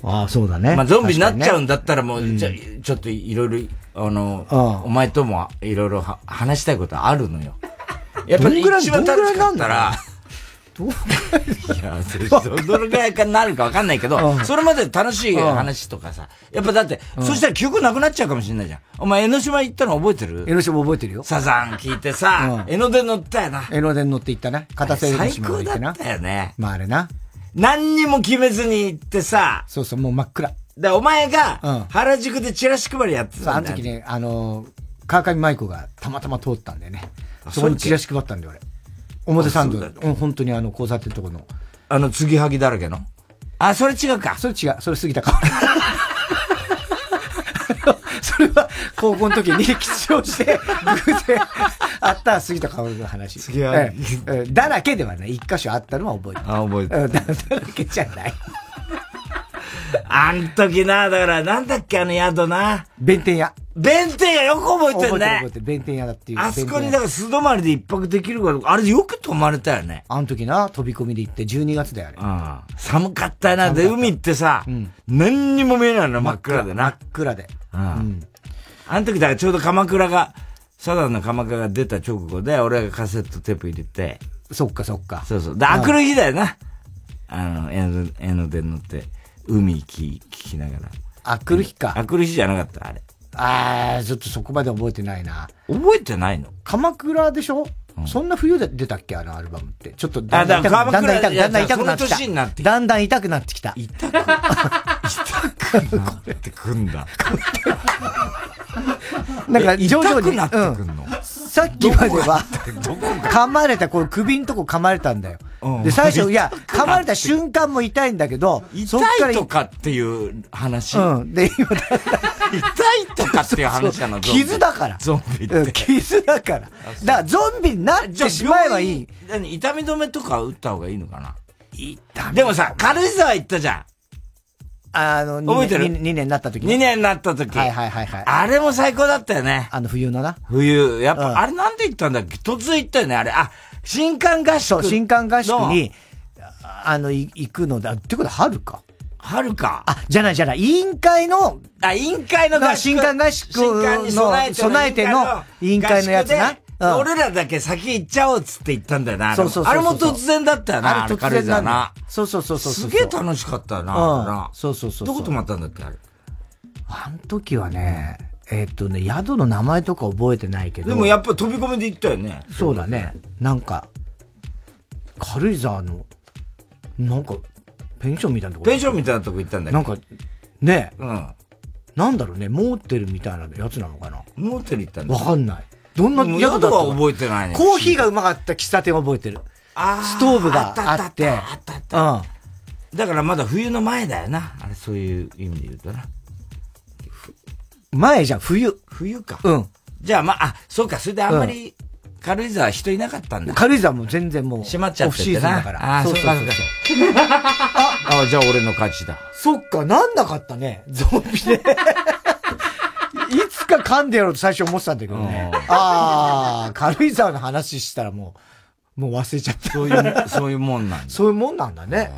[SPEAKER 1] ああ、そうだね。
[SPEAKER 2] まあゾンビになっちゃうんだったらもう、ね、じゃちょっといろいろ、あの、お前ともいろいろ話したいことあるのよ。やっぱり一番楽しかったら、どう？いや、どのぐらいかなるかわかんないけど、それまで楽しい話とかさ、やっぱだって、そしたら記憶なくなっちゃうかもしれないじゃん。お前江ノ島行ったの覚えてる？
[SPEAKER 1] 江ノ島覚えてるよ。
[SPEAKER 2] サザン聞いてさ、江ノ電乗ったよな。
[SPEAKER 1] 江ノ電乗って行ったな。片瀬江ノ
[SPEAKER 2] 島行ってな。最高だったよね。
[SPEAKER 1] まああれな。
[SPEAKER 2] 何にも決めずに行ってさ。
[SPEAKER 1] そうそう、もう真っ暗。
[SPEAKER 2] で、お前が、原宿でチラシ配りやって
[SPEAKER 1] たんだよ。あの時ね、あの、川上舞子がたまたま通ったんでね。そこにチラシ配ったんで俺。表参道、うん、本当にあの、交差点のとこの。
[SPEAKER 2] あの、継ぎはぎだらけの？あ、それ違うか。
[SPEAKER 1] それ違う。それ過ぎたか。それは、高校の時に 吉祥して、偶然 あった杉田薫の話。
[SPEAKER 2] 次は、え
[SPEAKER 1] え、だらけではない。一箇所あったのは覚えてる。
[SPEAKER 2] あ、覚えてる。
[SPEAKER 1] だらけじゃない。
[SPEAKER 2] あん時な、だから、なんだっけ、あの宿な。
[SPEAKER 1] 弁天屋。
[SPEAKER 2] 弁天屋よく覚えてるね。
[SPEAKER 1] 覚えてる、弁天屋だっていう。
[SPEAKER 2] あそこにだから素泊まりで一泊できるかあれよく泊まれたよね。
[SPEAKER 1] あの時な、飛び込みで行って12月だよ、
[SPEAKER 2] あれ。うん。寒かったよな。で、海ってさ、うん、何にも見えないの、真っ暗でな。
[SPEAKER 1] 真っ暗で。
[SPEAKER 2] うん。あの時だからちょうど鎌倉が、サザンの鎌倉が出た直後で、俺がカセットテープ入れて。
[SPEAKER 1] そっかそっか。
[SPEAKER 2] そうそう。で、あくる日だよな。あの、江ノ電乗って、海聞き、聞きながら。
[SPEAKER 1] あくる日か。
[SPEAKER 2] あくる日じゃなかった、あれ。
[SPEAKER 1] ああ、ちょっとそこまで覚えてないな。
[SPEAKER 2] 覚えてないの
[SPEAKER 1] 鎌倉でしょ、うん、そんな冬で出たっけあのアルバムって。ちょっとだんだん痛くだんだん痛くだんだん痛くなってきた。だんだん痛くなってきた。
[SPEAKER 2] 痛く痛くなってくんだ。
[SPEAKER 1] なんか徐々に。
[SPEAKER 2] 痛くなってくんの、
[SPEAKER 1] うんさっきまでは、噛まれた、この首んとこ噛まれたんだよ。で、最初、いや、噛まれた瞬間も痛いんだけど、
[SPEAKER 2] 痛いとかっていう話？
[SPEAKER 1] うん。で、今、痛
[SPEAKER 2] いとかっていう話なの、
[SPEAKER 1] 傷だから。
[SPEAKER 2] ゾンビって。
[SPEAKER 1] 傷だから。だから、ゾンビになってしまえばいい。
[SPEAKER 2] 何痛み止めとか打った方がいいのかな？痛み？でもさ、軽井沢行ったじゃん。
[SPEAKER 1] あの、
[SPEAKER 2] 覚えてる
[SPEAKER 1] ？2, 2年になった時
[SPEAKER 2] に。2年になった時。
[SPEAKER 1] はいはいはいはい。
[SPEAKER 2] あれも最高だったよね。
[SPEAKER 1] あの冬のな。
[SPEAKER 2] 冬。やっぱ、うん、あれなんで行ったんだっけ？突然行ったよね、あれ。あ、新刊合宿。
[SPEAKER 1] 新刊合宿に、あの、行くのだ。ってことは春か？
[SPEAKER 2] 春か。
[SPEAKER 1] あ、じゃないじゃない。委員会の、
[SPEAKER 2] あ、委員会の合宿。
[SPEAKER 1] 新刊合宿の、備えての委員会のやつな。
[SPEAKER 2] 俺らだけ先行っちゃおうっつって言ったんだよな。そうそうそうあれも突然だったよな、あれ突然だな。
[SPEAKER 1] そうそうそうそう。
[SPEAKER 2] すげえ楽しかったよな、
[SPEAKER 1] そうそうそう。
[SPEAKER 2] どこ泊まったんだっけ、あれ？
[SPEAKER 1] あの時はね、えっとね、宿の名前とか覚えてないけど。
[SPEAKER 2] でもやっぱ飛び込みで行ったよね。
[SPEAKER 1] そうだね。なんか、軽井沢の、なんか、ペンションみたいなとこ
[SPEAKER 2] ペンションみたいなとこ行ったんだよ。
[SPEAKER 1] なんか、ねうん。なんだろうね、モーテルみたいなやつなのかな？
[SPEAKER 2] モーテル行ったんだ
[SPEAKER 1] わかんない。どんな
[SPEAKER 2] 宿だった覚えてないね。
[SPEAKER 1] コーヒーがうまかった喫茶店覚えてる。ストーブがあって。あったあった。うん。
[SPEAKER 2] だからまだ冬の前だよな。あれ、そういう意味で言うとな。
[SPEAKER 1] 前じゃん、冬。
[SPEAKER 2] 冬か。
[SPEAKER 1] うん。
[SPEAKER 2] じゃあまあ、あ、そうか、それであんまり、軽井沢人いなかったんだ。
[SPEAKER 1] 軽井沢も全然もう。
[SPEAKER 2] 閉まっちゃって
[SPEAKER 1] てな。だから。
[SPEAKER 2] あ、そうそうそう。あ、あ、じゃあ俺の勝ちだ。
[SPEAKER 1] そっか、なんなかったね。ゾンビで。いつか噛んでやろうと最初思ってたんだけどね。ああ、軽井沢の話したらもう、もう忘れちゃった。
[SPEAKER 2] そういう、そういうもんなんだ。
[SPEAKER 1] そういうもんなんだね。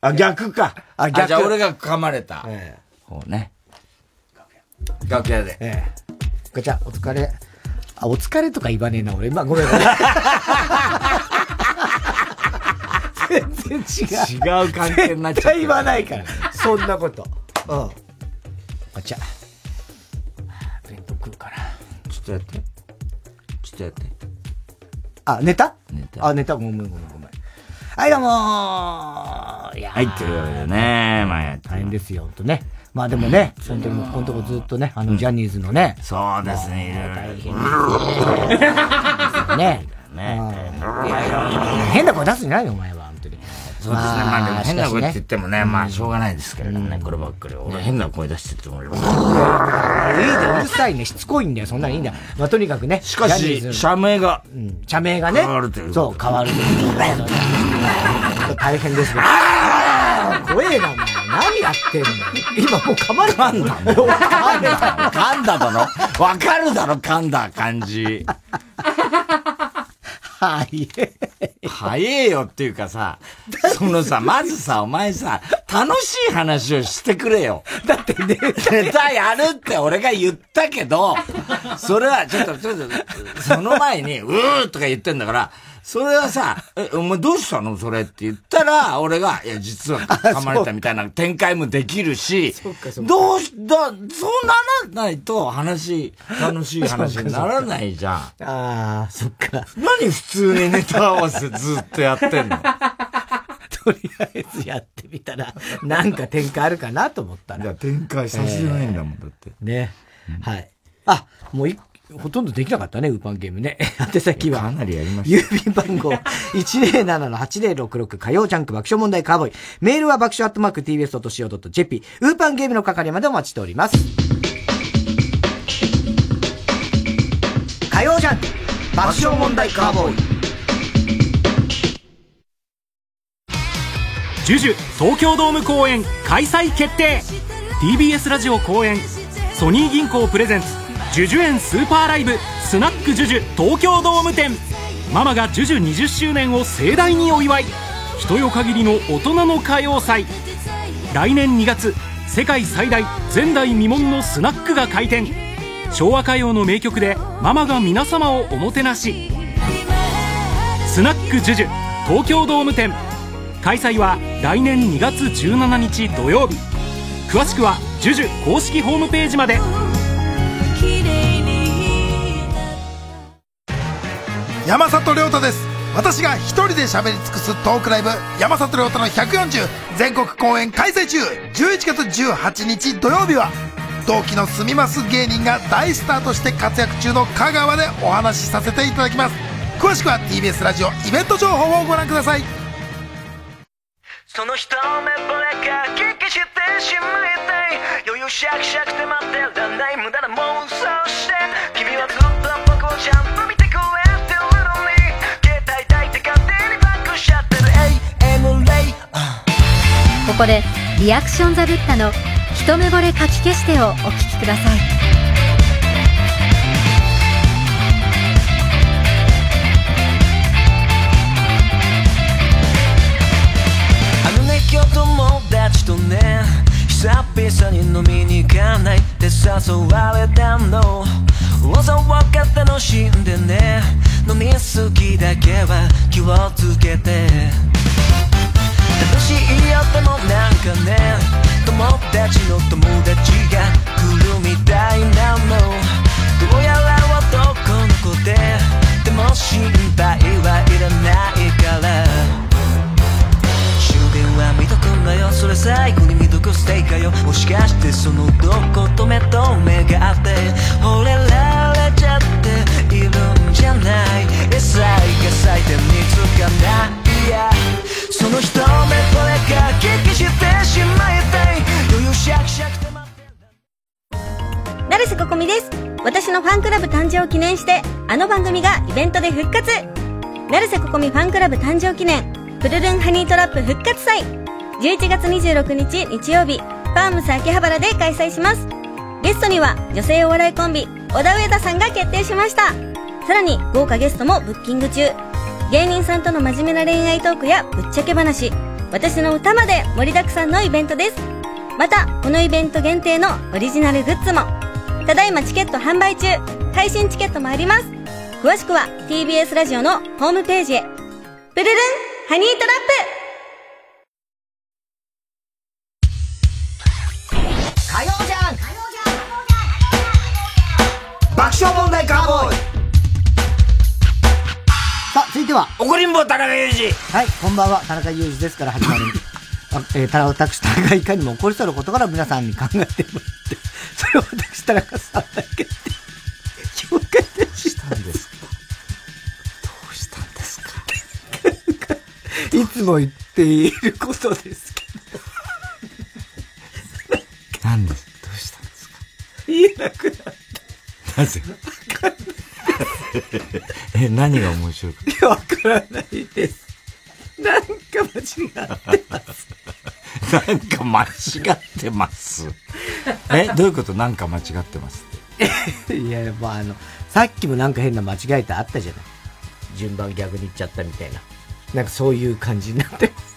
[SPEAKER 2] あ、逆か。
[SPEAKER 1] あ、逆。
[SPEAKER 2] じゃあ俺が噛まれた。ええ。ほうね。楽屋で。
[SPEAKER 1] ええ。ガチャ、お疲れ。あ、お疲れとか言わねえな、俺。まあ、ごめんごめん。全然違
[SPEAKER 2] う。違う関係になっちゃった。絶
[SPEAKER 1] 対言わないから。そんなこと。うん。ガチャ。弁当食うかな。
[SPEAKER 2] ちょっとやって。ちょっとやって。
[SPEAKER 1] あ、寝た？
[SPEAKER 2] 寝た。
[SPEAKER 1] あ、寝た。ごめんごめんごめん。はい、どうも
[SPEAKER 2] ーいやはい、というわけでね、まあや
[SPEAKER 1] 大変ですよ、ほんとね。まあでもね、本当にこのとこずっとね、あの、ジャニーズのね。
[SPEAKER 2] そうですね、いろいろ。
[SPEAKER 1] ね。ね。変な声出すんじゃないよ、お前は。
[SPEAKER 2] そうですね。まあでも変な声って言ってもね、まあしょうがないですけれどもね、こればっかり。俺変な声出してってもらいます。い
[SPEAKER 1] いで、うるさいね。しつこいんだよ。そんなのいいんだ。まあとにかくね。
[SPEAKER 2] しかし、社名が、
[SPEAKER 1] 社名がね。
[SPEAKER 2] 変わるという。
[SPEAKER 1] そう、変わるという。大変ですね。怖えな、お前。何やってんの今もう噛まれ
[SPEAKER 2] たんだ。噛んだだろわかるだろ噛んだ感じ。
[SPEAKER 1] 早え。
[SPEAKER 2] 早えよっていうかさ、そのさ、まずさ、お前さ、楽しい話をしてくれよ。
[SPEAKER 1] だってね、
[SPEAKER 2] ネタやるって俺が言ったけど、それはちょっと、ちょっと、その前に、うーとか言ってんだから、それはさ、え、お前どうしたの？それって言ったら、俺が、いや、実は噛まれたみたいな展開もできるし、どうし、だ、そうならないと話、楽しい 話にならないじゃん。あ
[SPEAKER 1] あ、そっか。
[SPEAKER 2] 何普通にネタ合わせずっとやってんの？
[SPEAKER 1] とりあえずやってみたら、なんか展開あるかなと思ったら。
[SPEAKER 2] いや、展開させないんだもん、だって。
[SPEAKER 1] ね。はい。あ、もう一ほとんどできなかったね、ウーパンゲームね。宛先は。
[SPEAKER 2] かなりやりま
[SPEAKER 1] した。郵便番号 107-8066火曜ジャンク爆笑問題カーボーイ。メールは爆笑アットマーク tbs.co.jp。ウーパンゲームの係までお待ちしております。火曜ジャンク爆笑問題カーボーイ。
[SPEAKER 9] ジュジュ東京ドーム公演開催決定 TBS ラジオ公演ソニー銀行プレゼンツジュジュ園スーパーライブスナックジュジュ東京ドーム店。ママがジュジュ20周年を盛大にお祝い。人よ限りの大人の歌謡祭。来年2月世界最大前代未聞のスナックが開店。昭和歌謡の名曲でママが皆様をおもてなし。スナックジュジュ東京ドーム店。開催は来年2月17日土曜日。詳しくはジュジュ公式ホームページまで。
[SPEAKER 19] 山里亮太です。私が一人で喋り尽くすトークライブ。山里亮太の140全国公演開催中。11月18日土曜日は同期の住みます芸人が大スターとして活躍中の香川でお話しさせていただきます。詳しくは TBS ラジオイベント情報をご覧ください。
[SPEAKER 12] その一目ぼれが聞きしてしまいたい。余裕シャクシャクで待ってらんない無駄な妄想して。君はずっと僕をちゃんと見
[SPEAKER 20] ここでリアクションザブッタの一目惚れかき消してをお聞きください。
[SPEAKER 12] 今日友達とね久々に飲みに行かないって誘われたの。技を楽しんでね飲みすぎだけは気をつけて楽しいよでもなんかね友達の友達が来るみたいなの。どうやら男の子ででも心配はいらないから。終電は見とくんなよ。それ最後に見とくステイかよ。もしかしてそのどこと目と目があって惚れられちゃっているんじゃない？エサイが咲いて見つかないや。その一目これが聞きしてしまいたい。余裕シャクシャクて待って
[SPEAKER 6] 成瀬ここみです。私のファンクラブ誕生を記念してあの番組がイベントで復活。成瀬ここみファンクラブ誕生記念。プルルンハニートラップ復活祭。11月26日日曜日パームス秋葉原で開催します。ゲストには女性お笑いコンビ小田上田さんが決定しました。さらに豪華ゲストもブッキング中。芸人さんとの真面目な恋愛トークやぶっちゃけ話。私の歌まで盛りだくさんのイベントです。またこのイベント限定のオリジナルグッズも。ただいまチケット販売中。配信チケットもあります。詳しくは TBS ラジオのホームページへ。プルルンハニートラ
[SPEAKER 1] ップ。火曜じゃん。爆笑問題カーボーイ。さあ、続いては。
[SPEAKER 2] 怒りんぼ田中裕二
[SPEAKER 1] はい、こんばんは、田中裕二ですから始まる。えー、た私、田中いかにも起こりそうなことから皆さんに考えてもらって、それを私、田中さんだけって評価
[SPEAKER 2] したんです
[SPEAKER 1] いつも言っていることですけ
[SPEAKER 2] ど。何ですどうしたんですか
[SPEAKER 1] 言えなくなった。
[SPEAKER 2] なぜえ、何が面白い
[SPEAKER 1] いや、わからないです。なんか間違ってます。
[SPEAKER 2] なんか間違ってます。え、どういうこと？なんか間違ってます
[SPEAKER 1] って。いや、まああの、さっきもなんか変な間違えてあったじゃない。順番逆に言っちゃったみたいな。なんかそういう感じになってます。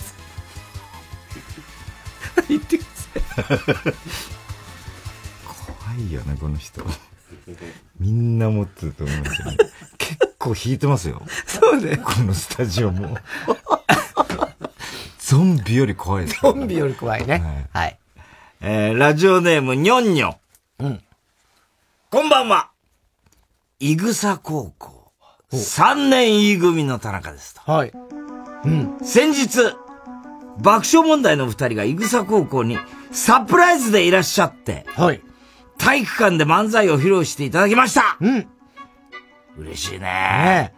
[SPEAKER 1] 言ってください。
[SPEAKER 2] 怖いよね、この人。みんな持ってると思うんですよね。結構引いてますよ。
[SPEAKER 1] そうね。
[SPEAKER 2] このスタジオも。ゾンビより怖いです、
[SPEAKER 1] ね、ゾンビより怖いね。はい。はい、
[SPEAKER 2] えー、ラジオネーム、にょんにょ。
[SPEAKER 1] うん。
[SPEAKER 2] こんばんは。いぐさ高校。3年 E 組の田中ですと。
[SPEAKER 1] はい。うん。
[SPEAKER 2] 先日、爆笑問題の二人がイグサ高校にサプライズでいらっしゃって、
[SPEAKER 1] はい。
[SPEAKER 2] 体育館で漫才を披露していただきました
[SPEAKER 1] うん。
[SPEAKER 2] 嬉しいねね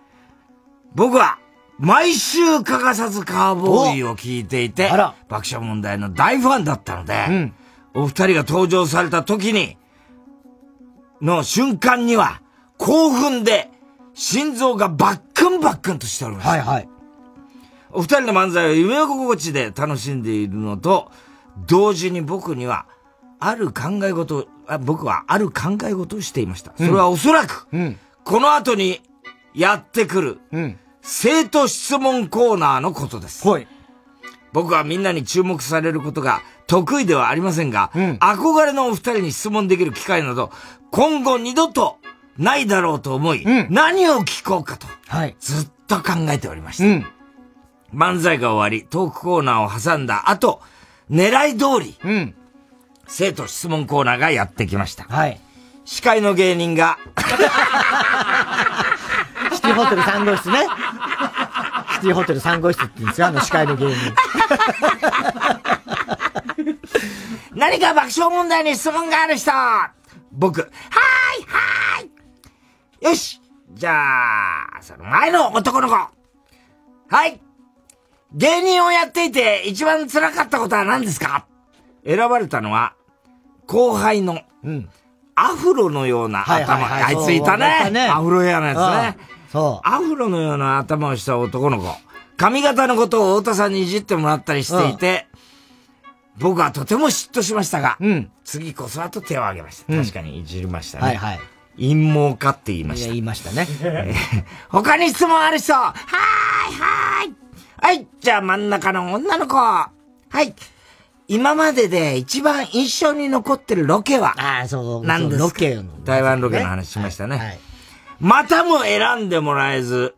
[SPEAKER 2] 僕は、毎週欠かさずカーボーイを聞いていて、爆笑問題の大ファンだったので、
[SPEAKER 1] うん、
[SPEAKER 2] お二人が登場された時に、の瞬間には、興奮で、心臓がバックンバックンとしておりました。
[SPEAKER 1] はいはい。
[SPEAKER 2] お二人の漫才を夢心地で楽しんでいるのと、同時に僕には、ある考え事僕はある考え事をしていました。それはおそらく、うん、この後にやってくる、うん、生徒質問コーナーのことです。はい。僕はみんなに注目されることが得意ではありませんが、うん、憧れのお二人に質問できる機会など、今後二度とないだろうと思い、うん、何を聞こうかと、はい、ずっと考えておりました。うん、漫才が終わり、トークコーナーを挟んだ後、狙い通り、うん、生徒質問コーナーがやってきました。はい。司会の芸人が。
[SPEAKER 1] シティホテル3号室ね。シティホテル3号室って言うんですよ、あの司会の芸人。
[SPEAKER 2] 何か爆笑問題に質問がある人。僕、はーいはーい。よし。じゃあ、その前の男の子。はい。芸人をやっていて一番辛かったことは何ですか？選ばれたのは、後輩の、うん、アフロのような頭、はいはいはい、あいついたねねアフロヘアのやつね。そう。アフロのような頭をした男の子。髪型のことを太田さんにいじってもらったりしていて、僕はとても嫉妬しましたが、うん、次こそはと手を挙げました。確かにいじりましたね。はいはい。陰謀かって言いました。
[SPEAKER 1] 言いましたね。
[SPEAKER 2] 他に質問ある人はーいはーいはい、じゃあ真ん中の女の子はい。今までで一番印象に残ってるロケは？
[SPEAKER 1] ああ、そう。
[SPEAKER 2] 何ですか？ロケの、台湾ロケの話しましたね。はいはい、またも選んでもらえず、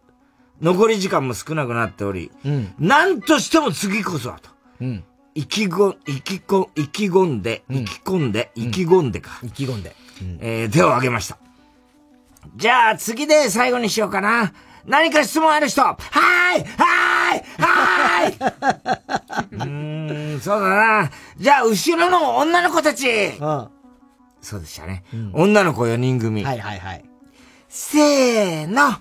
[SPEAKER 2] 残り時間も少なくなっており、うん、何としても次こそはと。うん、意気ご、意気こ、意気込んで、意気込んで、意気込んでか。
[SPEAKER 1] 意気込んで。
[SPEAKER 2] えー、手を挙げました。じゃあ次で最後にしようかな。何か質問ある人はーいはーいはーい うーん、そうだな。じゃあ、後ろの女の子たち。うん。そうでしたね。うん、女の子4人組。
[SPEAKER 1] はいはいはい。
[SPEAKER 2] せーの。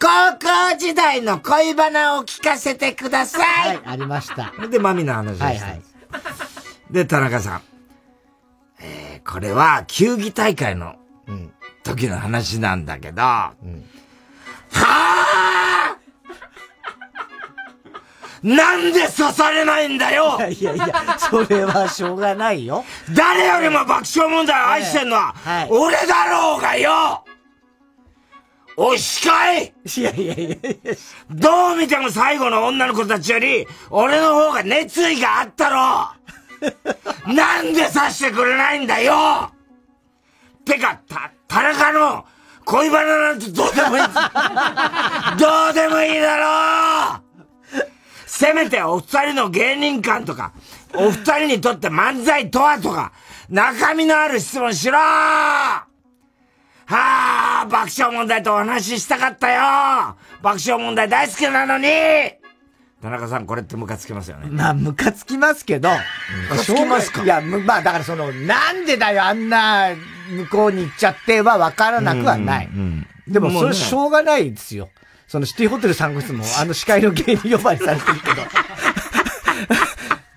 [SPEAKER 2] 高校時代の恋バナを聞かせてください。はい、
[SPEAKER 1] ありました。
[SPEAKER 2] で、マミの話をしたはいはい。で、田中さん。えー、これは、球技大会の時の話なんだけど、うんはあ なんで刺されないんだよ！
[SPEAKER 1] いやいやいや、それはしょうがないよ。
[SPEAKER 2] 誰よりも爆笑問題を愛してんのは、はい、俺だろうがよ！おしかい
[SPEAKER 1] いやいやいや。
[SPEAKER 2] どう見ても最後の女の子たちより、俺の方が熱意があったろ！なんで刺してくれないんだよ！てか、た、田中の、恋バナなんてどうでもいい。どうでもいいだろう。せめてお二人の芸人感とか、お二人にとって漫才とはとか、中身のある質問しろ。はあ、爆笑問題とお話ししたかったよ。爆笑問題大好きなのに。田中さん、これってムカつきますよね。
[SPEAKER 1] まあ、ムカつきますけど。
[SPEAKER 2] ムカつきますか？
[SPEAKER 1] いや、まあ、だからその、なんでだよ、あんな、向こうに行っちゃっては分からなくはない。うんうんでも、それしょうがないですよ。そのシティホテル3号室も、あの司会の芸人呼ばれされてるけど。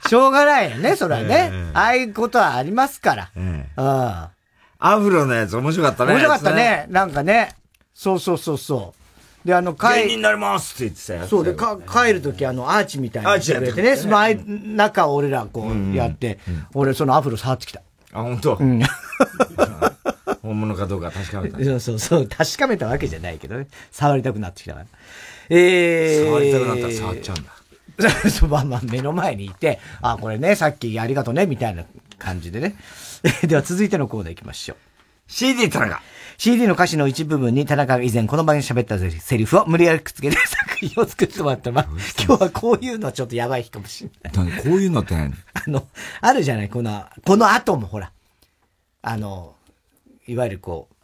[SPEAKER 1] しょうがないよね、それはね。えー、ああいうことはありますから。えー、
[SPEAKER 2] アフロのやつ面白かったね。
[SPEAKER 1] 面白かったね。なんかね。そうそうそうそう。で、あの、
[SPEAKER 2] 帰芸人になりますって言ってたよ。
[SPEAKER 1] そうで、か、帰るとき、あの、アーチみたいな。アーチやってね。その中を俺らこうやって、俺そのアフロ触ってきた。
[SPEAKER 2] あ、本当？うん。本物かどうか確かめた。
[SPEAKER 1] そうそうそう。確かめたわけじゃないけどね。触りたくなってきたから。え
[SPEAKER 2] ー。触りたくなったら触っちゃうんだ。
[SPEAKER 1] そう、まあまあ目の前にいて、あ、これね、さっきありがとうね、みたいな感じでね。では続いてのコーナー行きましょう。
[SPEAKER 2] CD 田中。
[SPEAKER 1] CD の歌詞の一部分に田中が以前この場に喋ったセリフを無理やりくっつけて作品を作ってもらったら、今日はこういうのはちょっとやばい日かもしれない。
[SPEAKER 2] こういうのって何？
[SPEAKER 1] あの、あるじゃないこの、この後もほら、あの、いわゆるこう、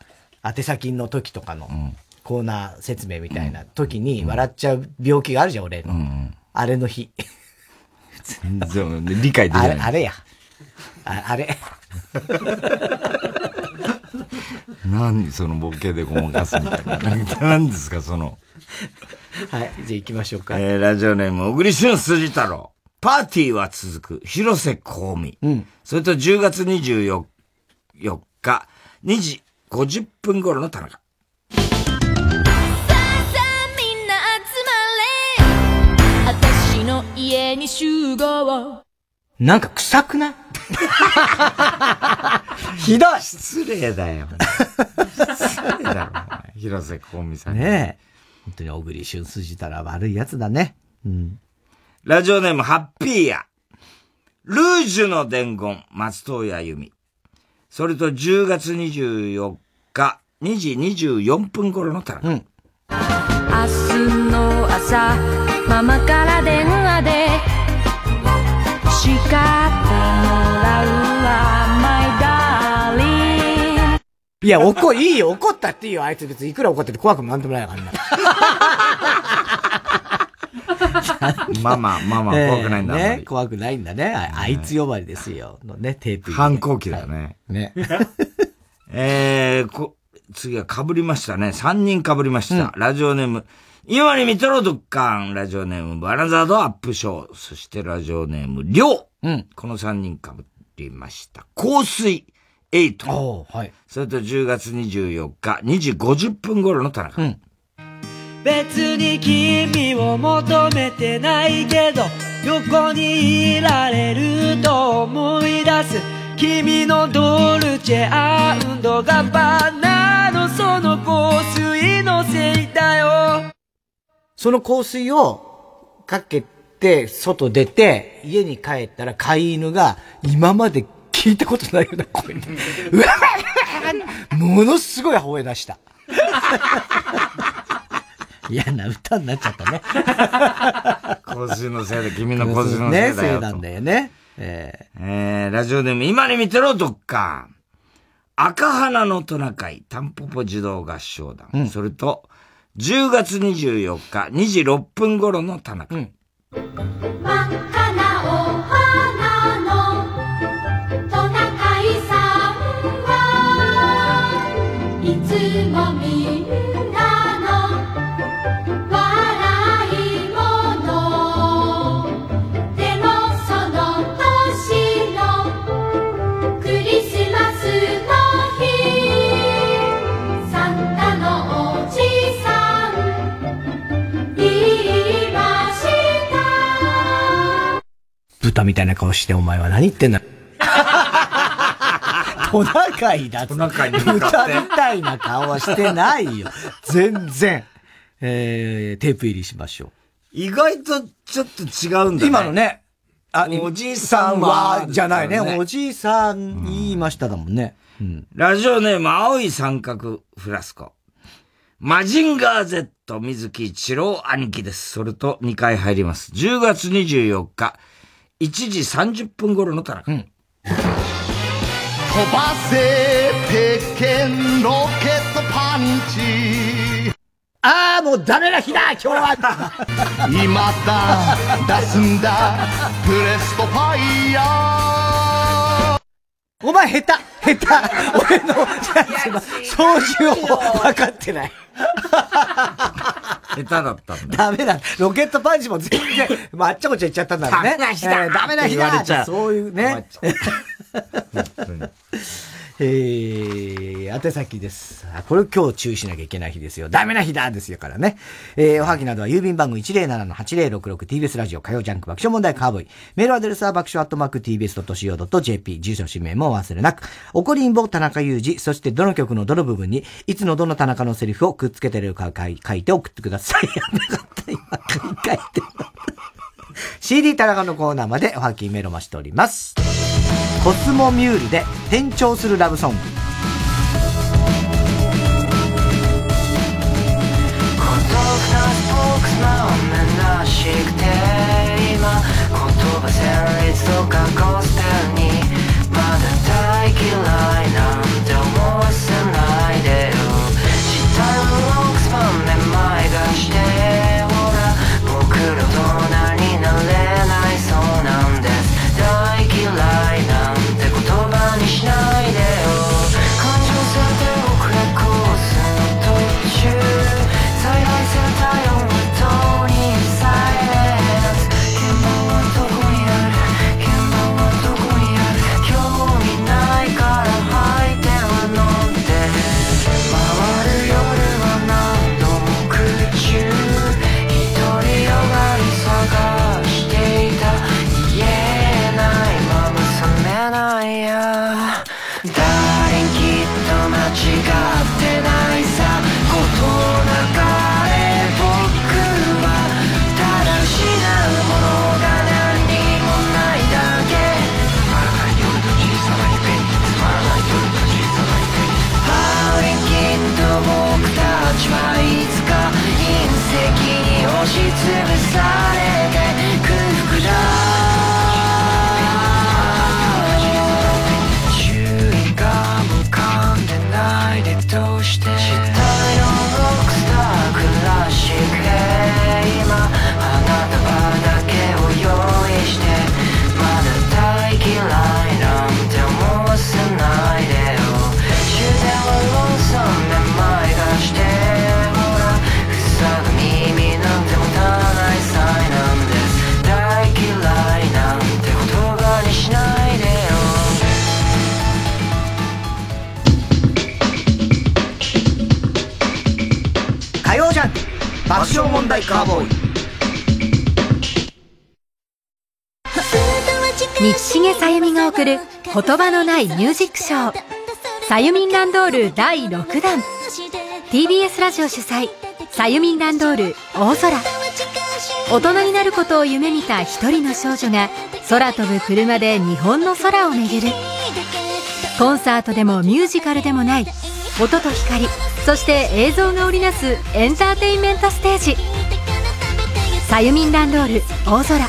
[SPEAKER 1] 宛先の時とかのコーナー説明みたいな時に笑っちゃう病気があるじゃん、俺の。うん、あれの日。
[SPEAKER 2] 全然理解できない。
[SPEAKER 1] あれ、あれや。ああれ。
[SPEAKER 2] 何そのボケでごまかすみたいな。何ですか、その。
[SPEAKER 1] はい、じゃあ行きましょうか。
[SPEAKER 2] えー、ラジオネーム、小栗旬筋太郎。パーティーは続く、広瀬香美。うん。それと10月24日、2時50分頃の田中。さあさあみんな集まれ私の家に集合
[SPEAKER 1] なんか臭くない？ひどい
[SPEAKER 2] 失礼だよ。失礼だろ、広瀬香美さん。
[SPEAKER 1] ねえ。本当に小栗旬筋たら悪いやつだね。うん。
[SPEAKER 2] ラジオネーム、ハッピーや。ルージュの伝言、松任谷由実。それと10月24日、2時24分頃のタラ。うん。明
[SPEAKER 12] 日の朝、ママから電話で、叱ってもらうわ、マイダーリン。
[SPEAKER 1] いや、怒、いいよ、怒ったっていいよ、あいつ別にいくら怒ってて怖くもなんともないからな。
[SPEAKER 2] ママ、ママ、怖くないんだ、
[SPEAKER 1] ね。怖くないんだね。あいつ呼ばれですよ。のね、テープ。
[SPEAKER 2] 反抗期だよね。
[SPEAKER 1] ね。
[SPEAKER 2] えー、こ、次は被りましたね。三人被りました。ラジオネーム、今に見とろどっかん。ラジオネーム、バラザードアップショー。そしてラジオネーム、りょう。うん。この三人被りました。香水。8。はい。それと10月24日、2時50分頃の田中。うん。
[SPEAKER 12] 別に君を求めてないけど横にいられると思い出す君のドルチェアンドガバナのその香水のせいだよ
[SPEAKER 1] その香水をかけて外出て家に帰ったら飼い犬が今まで聞いたことないような声で ものすごい吠え出した 嫌な歌になっちゃったね。
[SPEAKER 2] 香水のせいで、君の香水のせいだよ。ね、せい
[SPEAKER 1] なんだよね。え
[SPEAKER 2] ー、えー、ラジオネーム、今に見てろ、どっか。赤花のトナカイ、タンポポ児童合唱団。うん、それと、10月24日、2時6分頃の田中。うん
[SPEAKER 1] 豚みたいな顔してお前は何言ってんだ。トナカイだ
[SPEAKER 2] トナカイに
[SPEAKER 1] 豚みたいな顔はしてないよ。全然。えー、テープ入りしましょう。
[SPEAKER 2] 意外とちょっと違うんだ
[SPEAKER 1] ね。今のね。あ、おじいさんは、じゃないね。おじいさん言いましただもんね。
[SPEAKER 2] うん、ラジオネーム、青い三角フラスコ。マジンガー Z 水木一郎兄貴です。それと2回入ります。10月24日、1時30分頃の田中。うん。飛
[SPEAKER 21] ばせ鉄拳ロケットパンチ。
[SPEAKER 1] ああ、もうダメな日だ今日は。
[SPEAKER 21] 今だ出すんだプレストファイヤー。
[SPEAKER 1] お前下手下手。俺の操縦を分かってない
[SPEAKER 2] 下手だったんだ。
[SPEAKER 1] ダメだ。ロケットパンチも全然、まあ、あっちゃこっちゃ言っちゃったんだろうね。ダメな日だ、えー、ダメな日だそういうね。えー、宛先です。これ今日注意しなきゃいけない日ですよ。ダメな日だですよからね。えー、おはぎなどは郵便番号 107-8066TBS ラジオ火曜ジャンク爆笑問題カーボイ。メールアドレスは爆笑アットマーク TBS.CO.JP。住所氏名も忘れなく。おこりんぼ田中裕二、そしてどの曲のどの部分に、いつのどの田中のセリフをくっつけてるか書いて送ってください。やめかった。今書いて CD 田中のコーナーまでおはぎメロマしております。コスモミュールで転調するラブソング。孤
[SPEAKER 12] 独なスポークスマンめなしくて今言葉旋律とかコス
[SPEAKER 20] ペミュージックショー。さゆみんランドール第6弾。TBS ラジオ主催。さゆみんランドール大空。大人になることを夢見た一人の少女が空飛ぶ車で日本の空を巡る。コンサートでもミュージカルでもない。音と光。そして映像が織りなすエンターテインメントステージ。さゆみんランドール大空。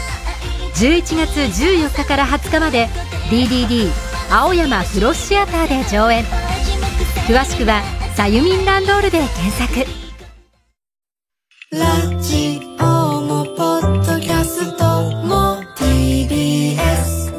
[SPEAKER 20] 11月14日から20日まで DDD 青山フロッシアターで上演。詳しくはさゆみんランドールで検索。ラジオもポッドキャストも TBS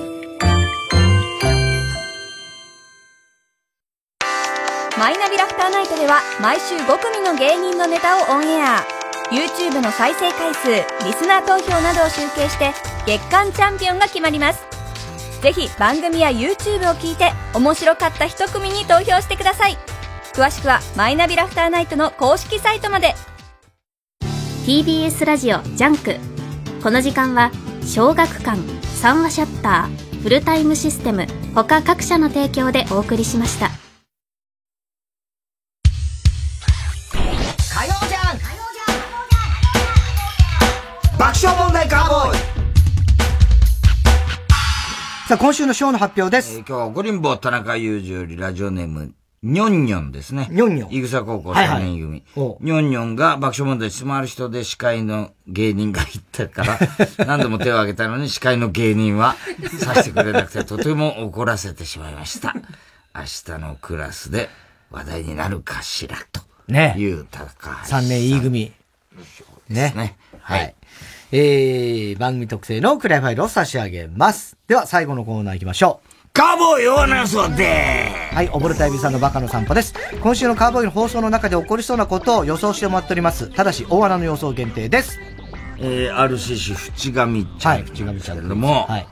[SPEAKER 6] マイナビラフターナイトでは毎週5組の芸人のネタをオンエア。YouTube の再生回数リスナー投票などを集計して月間チャンピオンが決まりますぜひ番組や YouTube を聞いて面白かった一組に投票してください。詳しくはマイナビラフターナイトの公式サイトまで。
[SPEAKER 4] TBS ラジオジャンク。この時間は小学館三和シャッターフルタイムシステム他各社の提供でお送りしました。
[SPEAKER 1] さあ、今週のショーの発表です。
[SPEAKER 2] えー、今日は、ゴリンボ田中裕二よりラジオネーム、にょんにょんですね。
[SPEAKER 1] にょんにょん。
[SPEAKER 2] いぐさ高校3年組。にょんにょんが爆笑問題質問ある人で司会の芸人が言ったから、何度も手を挙げたのに司会の芸人はさしてくれなくてとても怒らせてしまいました。明日のクラスで話題になるかしらと。ね。いう高橋
[SPEAKER 1] さん。3年 E 組。
[SPEAKER 2] ね。ね。はい。
[SPEAKER 1] えー、番組特製のクライファイルを差し上げます。では、最後のコーナー行きましょう。
[SPEAKER 2] カーボーイオーナーソで
[SPEAKER 1] はい、溺れたエビさんのバカの散歩です。今週のカーボーイの放送の中で起こりそうなことを予想してもらっております。ただし、大穴の予想限定です。
[SPEAKER 2] えー、RCC 淵上ちゃん。はい、
[SPEAKER 1] 淵上ちゃん。
[SPEAKER 2] けれども、はい、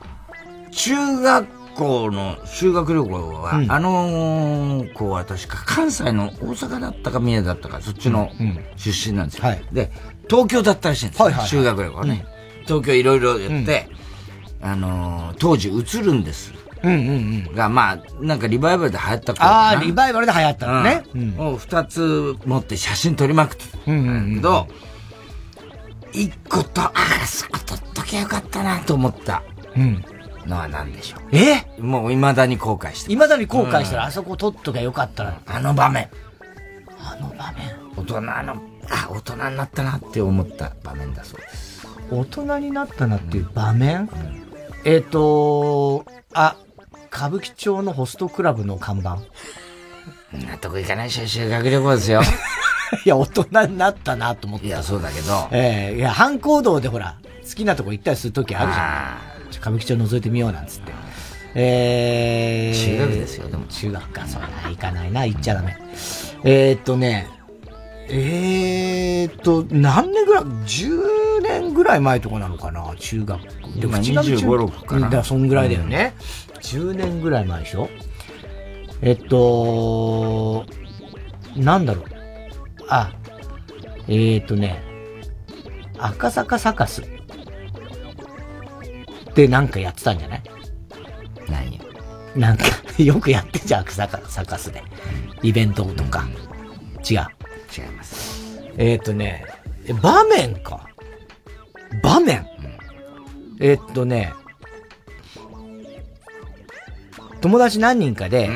[SPEAKER 2] 中学校の修学旅行は、うん、あの子は確か関西の大阪だったか三重だったか、そっちの出身なんですよ。はい、で、東京だったらしいんですよ。はいはいはい、修学旅行はね。うん、東京いろいろやって、うん、あのー、当時映るんです。
[SPEAKER 1] うんうんうん。
[SPEAKER 2] が、まあ、なんかリバイバルで流行った
[SPEAKER 1] かああ、リバイバルで流行ったのね。
[SPEAKER 2] うん。を二つ持って写真撮りまくってた。うんうん、けど、一個と、ああ、そこ撮っときゃよかったなと思った。うん。のは何でしょう？
[SPEAKER 1] え？
[SPEAKER 2] もう未だに後悔して
[SPEAKER 1] 未だに後悔したら、あそこ撮っときゃよかったな。
[SPEAKER 2] あの場面。
[SPEAKER 1] あの場面。
[SPEAKER 2] 大人の、あ、大人になったなって思った場面だそうです。
[SPEAKER 1] 大人になったなっていう場面、うん、えっ、ー、とあ、歌舞伎町のホストクラブの看板。
[SPEAKER 2] 納得いかないし、修学旅行ですよ。
[SPEAKER 1] いや、大人になったなと思って。
[SPEAKER 2] いや、そうだけど。
[SPEAKER 1] ええー、いや、反行動でほら、好きなとこ行ったりするときあるじゃん。歌舞伎町覗いてみようなんつって。え
[SPEAKER 2] ー、中学ですよ、
[SPEAKER 1] でも。中学か、それな、行かないな、行っちゃダメ。えー、っとね、えー、っと、何年ぐらい、10年ぐらい前とかなのかな、中学。
[SPEAKER 2] でも25、6かな。
[SPEAKER 1] だそんぐらいだよね。うん、10年ぐらい前でしょえっと、なんだろう。あ、えー、っとね、赤坂サカスでなんかやってたんじゃない？
[SPEAKER 2] 何？
[SPEAKER 1] なんか、よくやってんじゃん、赤坂サカスで。イベントとか。違う。
[SPEAKER 2] 違います。
[SPEAKER 1] えっ、ー、とね、場面か。場面、うん、えっとね、友達何人かで、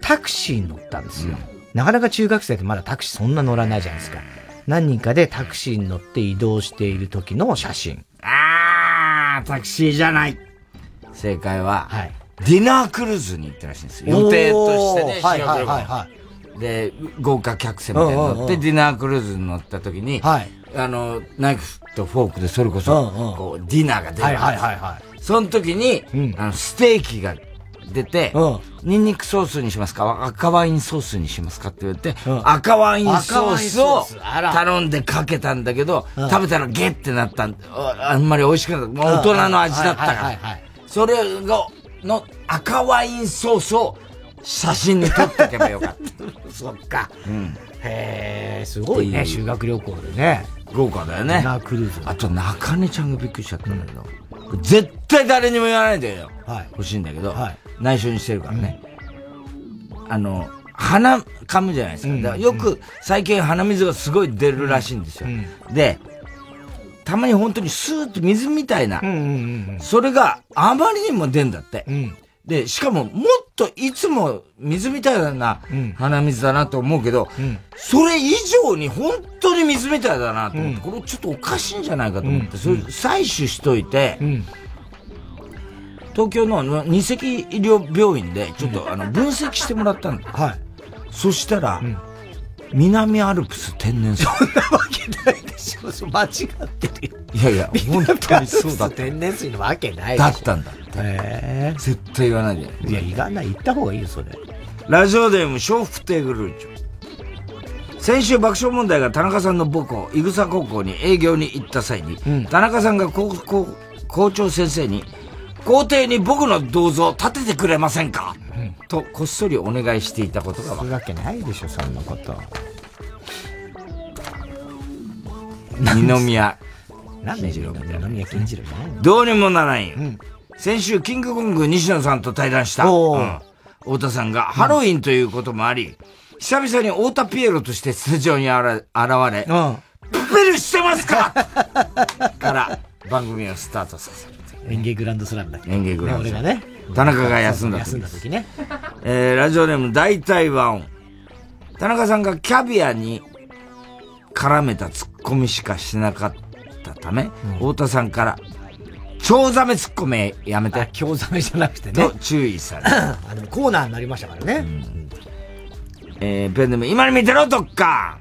[SPEAKER 1] タクシーに乗ったんですよ、うん。なかなか中学生ってまだタクシーそんな乗らないじゃないですか。何人かでタクシーに乗って移動している時の写真。
[SPEAKER 2] あー、タクシーじゃない。正解は、はい、ディナークルーズに行ったらしいんですよ。予定としてね、はいはいはい、はい。で、豪華客船みたいに乗って、ディナークルーズに乗った時に、はい、あの、ナイフとフォークでそれこそ、こう、ディナーが出る。はいはいはいはい。その時に、うん、あの、ステーキが出て、ニンニクソースにしますか？赤ワインソースにしますかって言われて、赤ワインソースを頼んでかけたんだけど、食べたらゲッってなったんあんまり美味しくなかった。もう大人の味だったから。それが、の赤ワインソースを写真に撮っとけばよかった。
[SPEAKER 1] そっか。うん。へえ、すごいね、修学旅行でね。
[SPEAKER 2] 豪華だよね。あと、中根ちゃんがびっくりしちゃったんだけど、うん、絶対誰にも言わないでよ。はい。欲しいんだけど、はい、内緒にしてるからね。うん、あの、鼻噛むじゃないですか。だからよく最近鼻水がすごい出るらしいんですよ。で、たまに本当にスーッと水みたいな、それがあまりにも出んだって。で、しかももっといつも水みたいな鼻水だなと思うけど、それ以上に本当に水みたいだなと思って、これちょっとおかしいんじゃないかと思って、それ採取しといて、東京の二石医療病院でちょっとあの分析してもらったんだ。はい。そしたら、南アルプス天然水。
[SPEAKER 1] そんなわけないでしょ。間違ってるよ。
[SPEAKER 2] いやいや、本当にそうだ
[SPEAKER 1] 天然水のわけない
[SPEAKER 2] だったんだって。へ絶対言わないで。
[SPEAKER 1] いや、言わない。言った方がいいよ、それ。
[SPEAKER 2] ラジオネーム、笑福亭グルーチョ。先週爆笑問題が田中さんの母校、伊草高校に営業に行った際に、うん、田中さんが校校長先生に、校庭に僕の銅像を建ててくれませんか、うん、とこっそりお願いしていたことが
[SPEAKER 1] そういうわけないでしょそんなこと。
[SPEAKER 2] 二宮
[SPEAKER 1] 何で二宮金次郎
[SPEAKER 2] どうにもならんよ、うん、先週キングコング西野さんと対談した、うん、太田さんがハロウィンということもあり、久々に太田ピエロとしてスタジオに現れ、プペルしてますか？から番組をスタートさせる。
[SPEAKER 1] 演芸グランドスラムだっけ？
[SPEAKER 2] 演芸グランド
[SPEAKER 1] スラム。俺が
[SPEAKER 2] ね。田中が休んだ
[SPEAKER 1] 時。休んだ時ね。
[SPEAKER 2] えー、ラジオネーム大体和音。田中さんがキャビアに絡めたツッコミしかしなかったため、うん、太田さんから、チョウザメツッコミやめて。
[SPEAKER 1] チョウザメじゃなくてね。
[SPEAKER 2] と注意された。
[SPEAKER 1] あ、でもコーナーになりましたからね。うん、
[SPEAKER 2] えー、ペンネーム、今に見てろ、どっか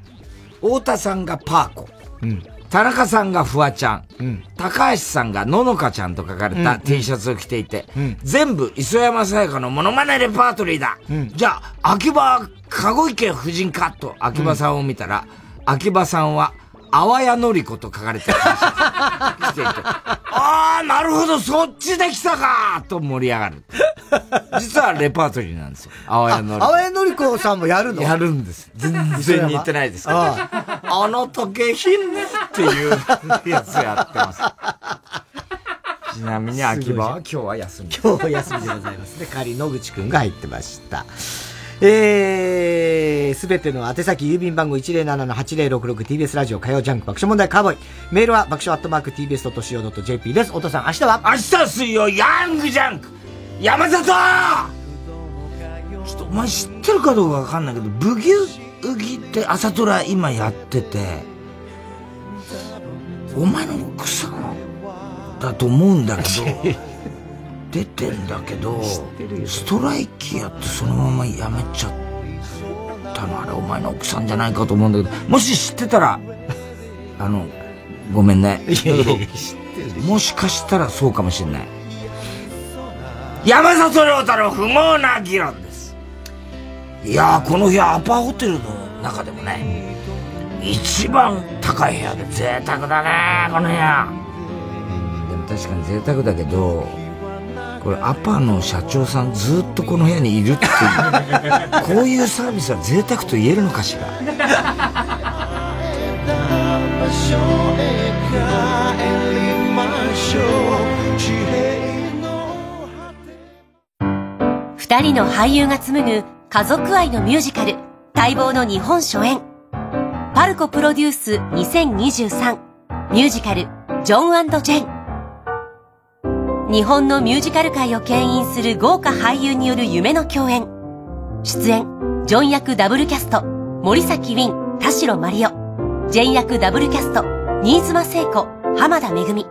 [SPEAKER 2] 太田さんがパーコ。うん。田中さんがフワちゃん、うん、高橋さんがののかちゃんと書かれた T シャツを着ていて、うん、全部磯山さやかのモノマネレパートリーだ、うん、じゃあ、秋葉、籠池夫人かと秋葉さんを見たら、秋葉さんは、あわやのりこと書かれてた。来ていて、ああ、なるほど、そっちで来たかと盛り上がる。実はレパートリーなんですよ。あわやのり。
[SPEAKER 1] あわやのりこさんもやるの？
[SPEAKER 2] やるんです。全然似てないですけど。あの時計品ねっていうやつやってます。ちなみに秋葉は今日は休み。
[SPEAKER 1] 今日は休みでございます。で、仮野口くんが入ってました。えー、すべての宛先郵便番号 107-8066TBS ラジオ火曜ジャンク爆笑問題カーボーイ。メールは爆笑アットマーク TBS.CO.JP です。お父さん、明日は？
[SPEAKER 2] 明日水曜ヤングジャンク山里ちょっとお前知ってるかどうかわかんないけど、ブギュウギって朝ドラ今やってて、お前の奥さんだと思うんだけど、出てんだけどストライキやってそのままやめちゃったのあれお前の奥さんじゃないかと思うんだけどもし知ってたら あのごめんね。もしかしたらそうかもしれない。山里亮太の不毛な議論です。いやこの部屋アパホテルの中でもね一番高い部屋で贅沢だねこの部屋。でも確かに贅沢だけどこれアパの社長さんずっとこの部屋にいるっていう。こういうサービスは贅沢と言えるのかしら。
[SPEAKER 11] 二人の俳優が紡ぐ家族愛のミュージカル待望の日本初演。パルコプロデュース2023ミュージカルジョンジェン日本のミュージカル界を牽引する豪華俳優による夢の共演。出演、ジョン役ダブルキャスト、森崎ウィン、田代マリオ。ジェン役ダブルキャスト、新妻聖子、浜田めぐみ。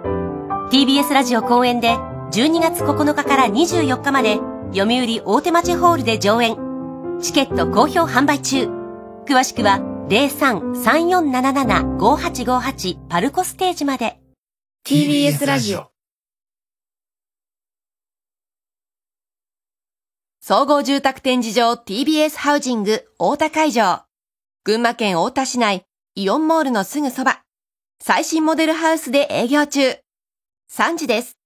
[SPEAKER 11] TBS ラジオ公演で12月9日から24日まで読売大手町ホールで上演。チケット好評販売中。詳しくは03-3477-5858パルコステージまで。
[SPEAKER 6] TBS ラジオ総合住宅展示場 TBS ハウジング大田会場。群馬県大田市内イオンモールのすぐそば。最新モデルハウスで営業中。3時です。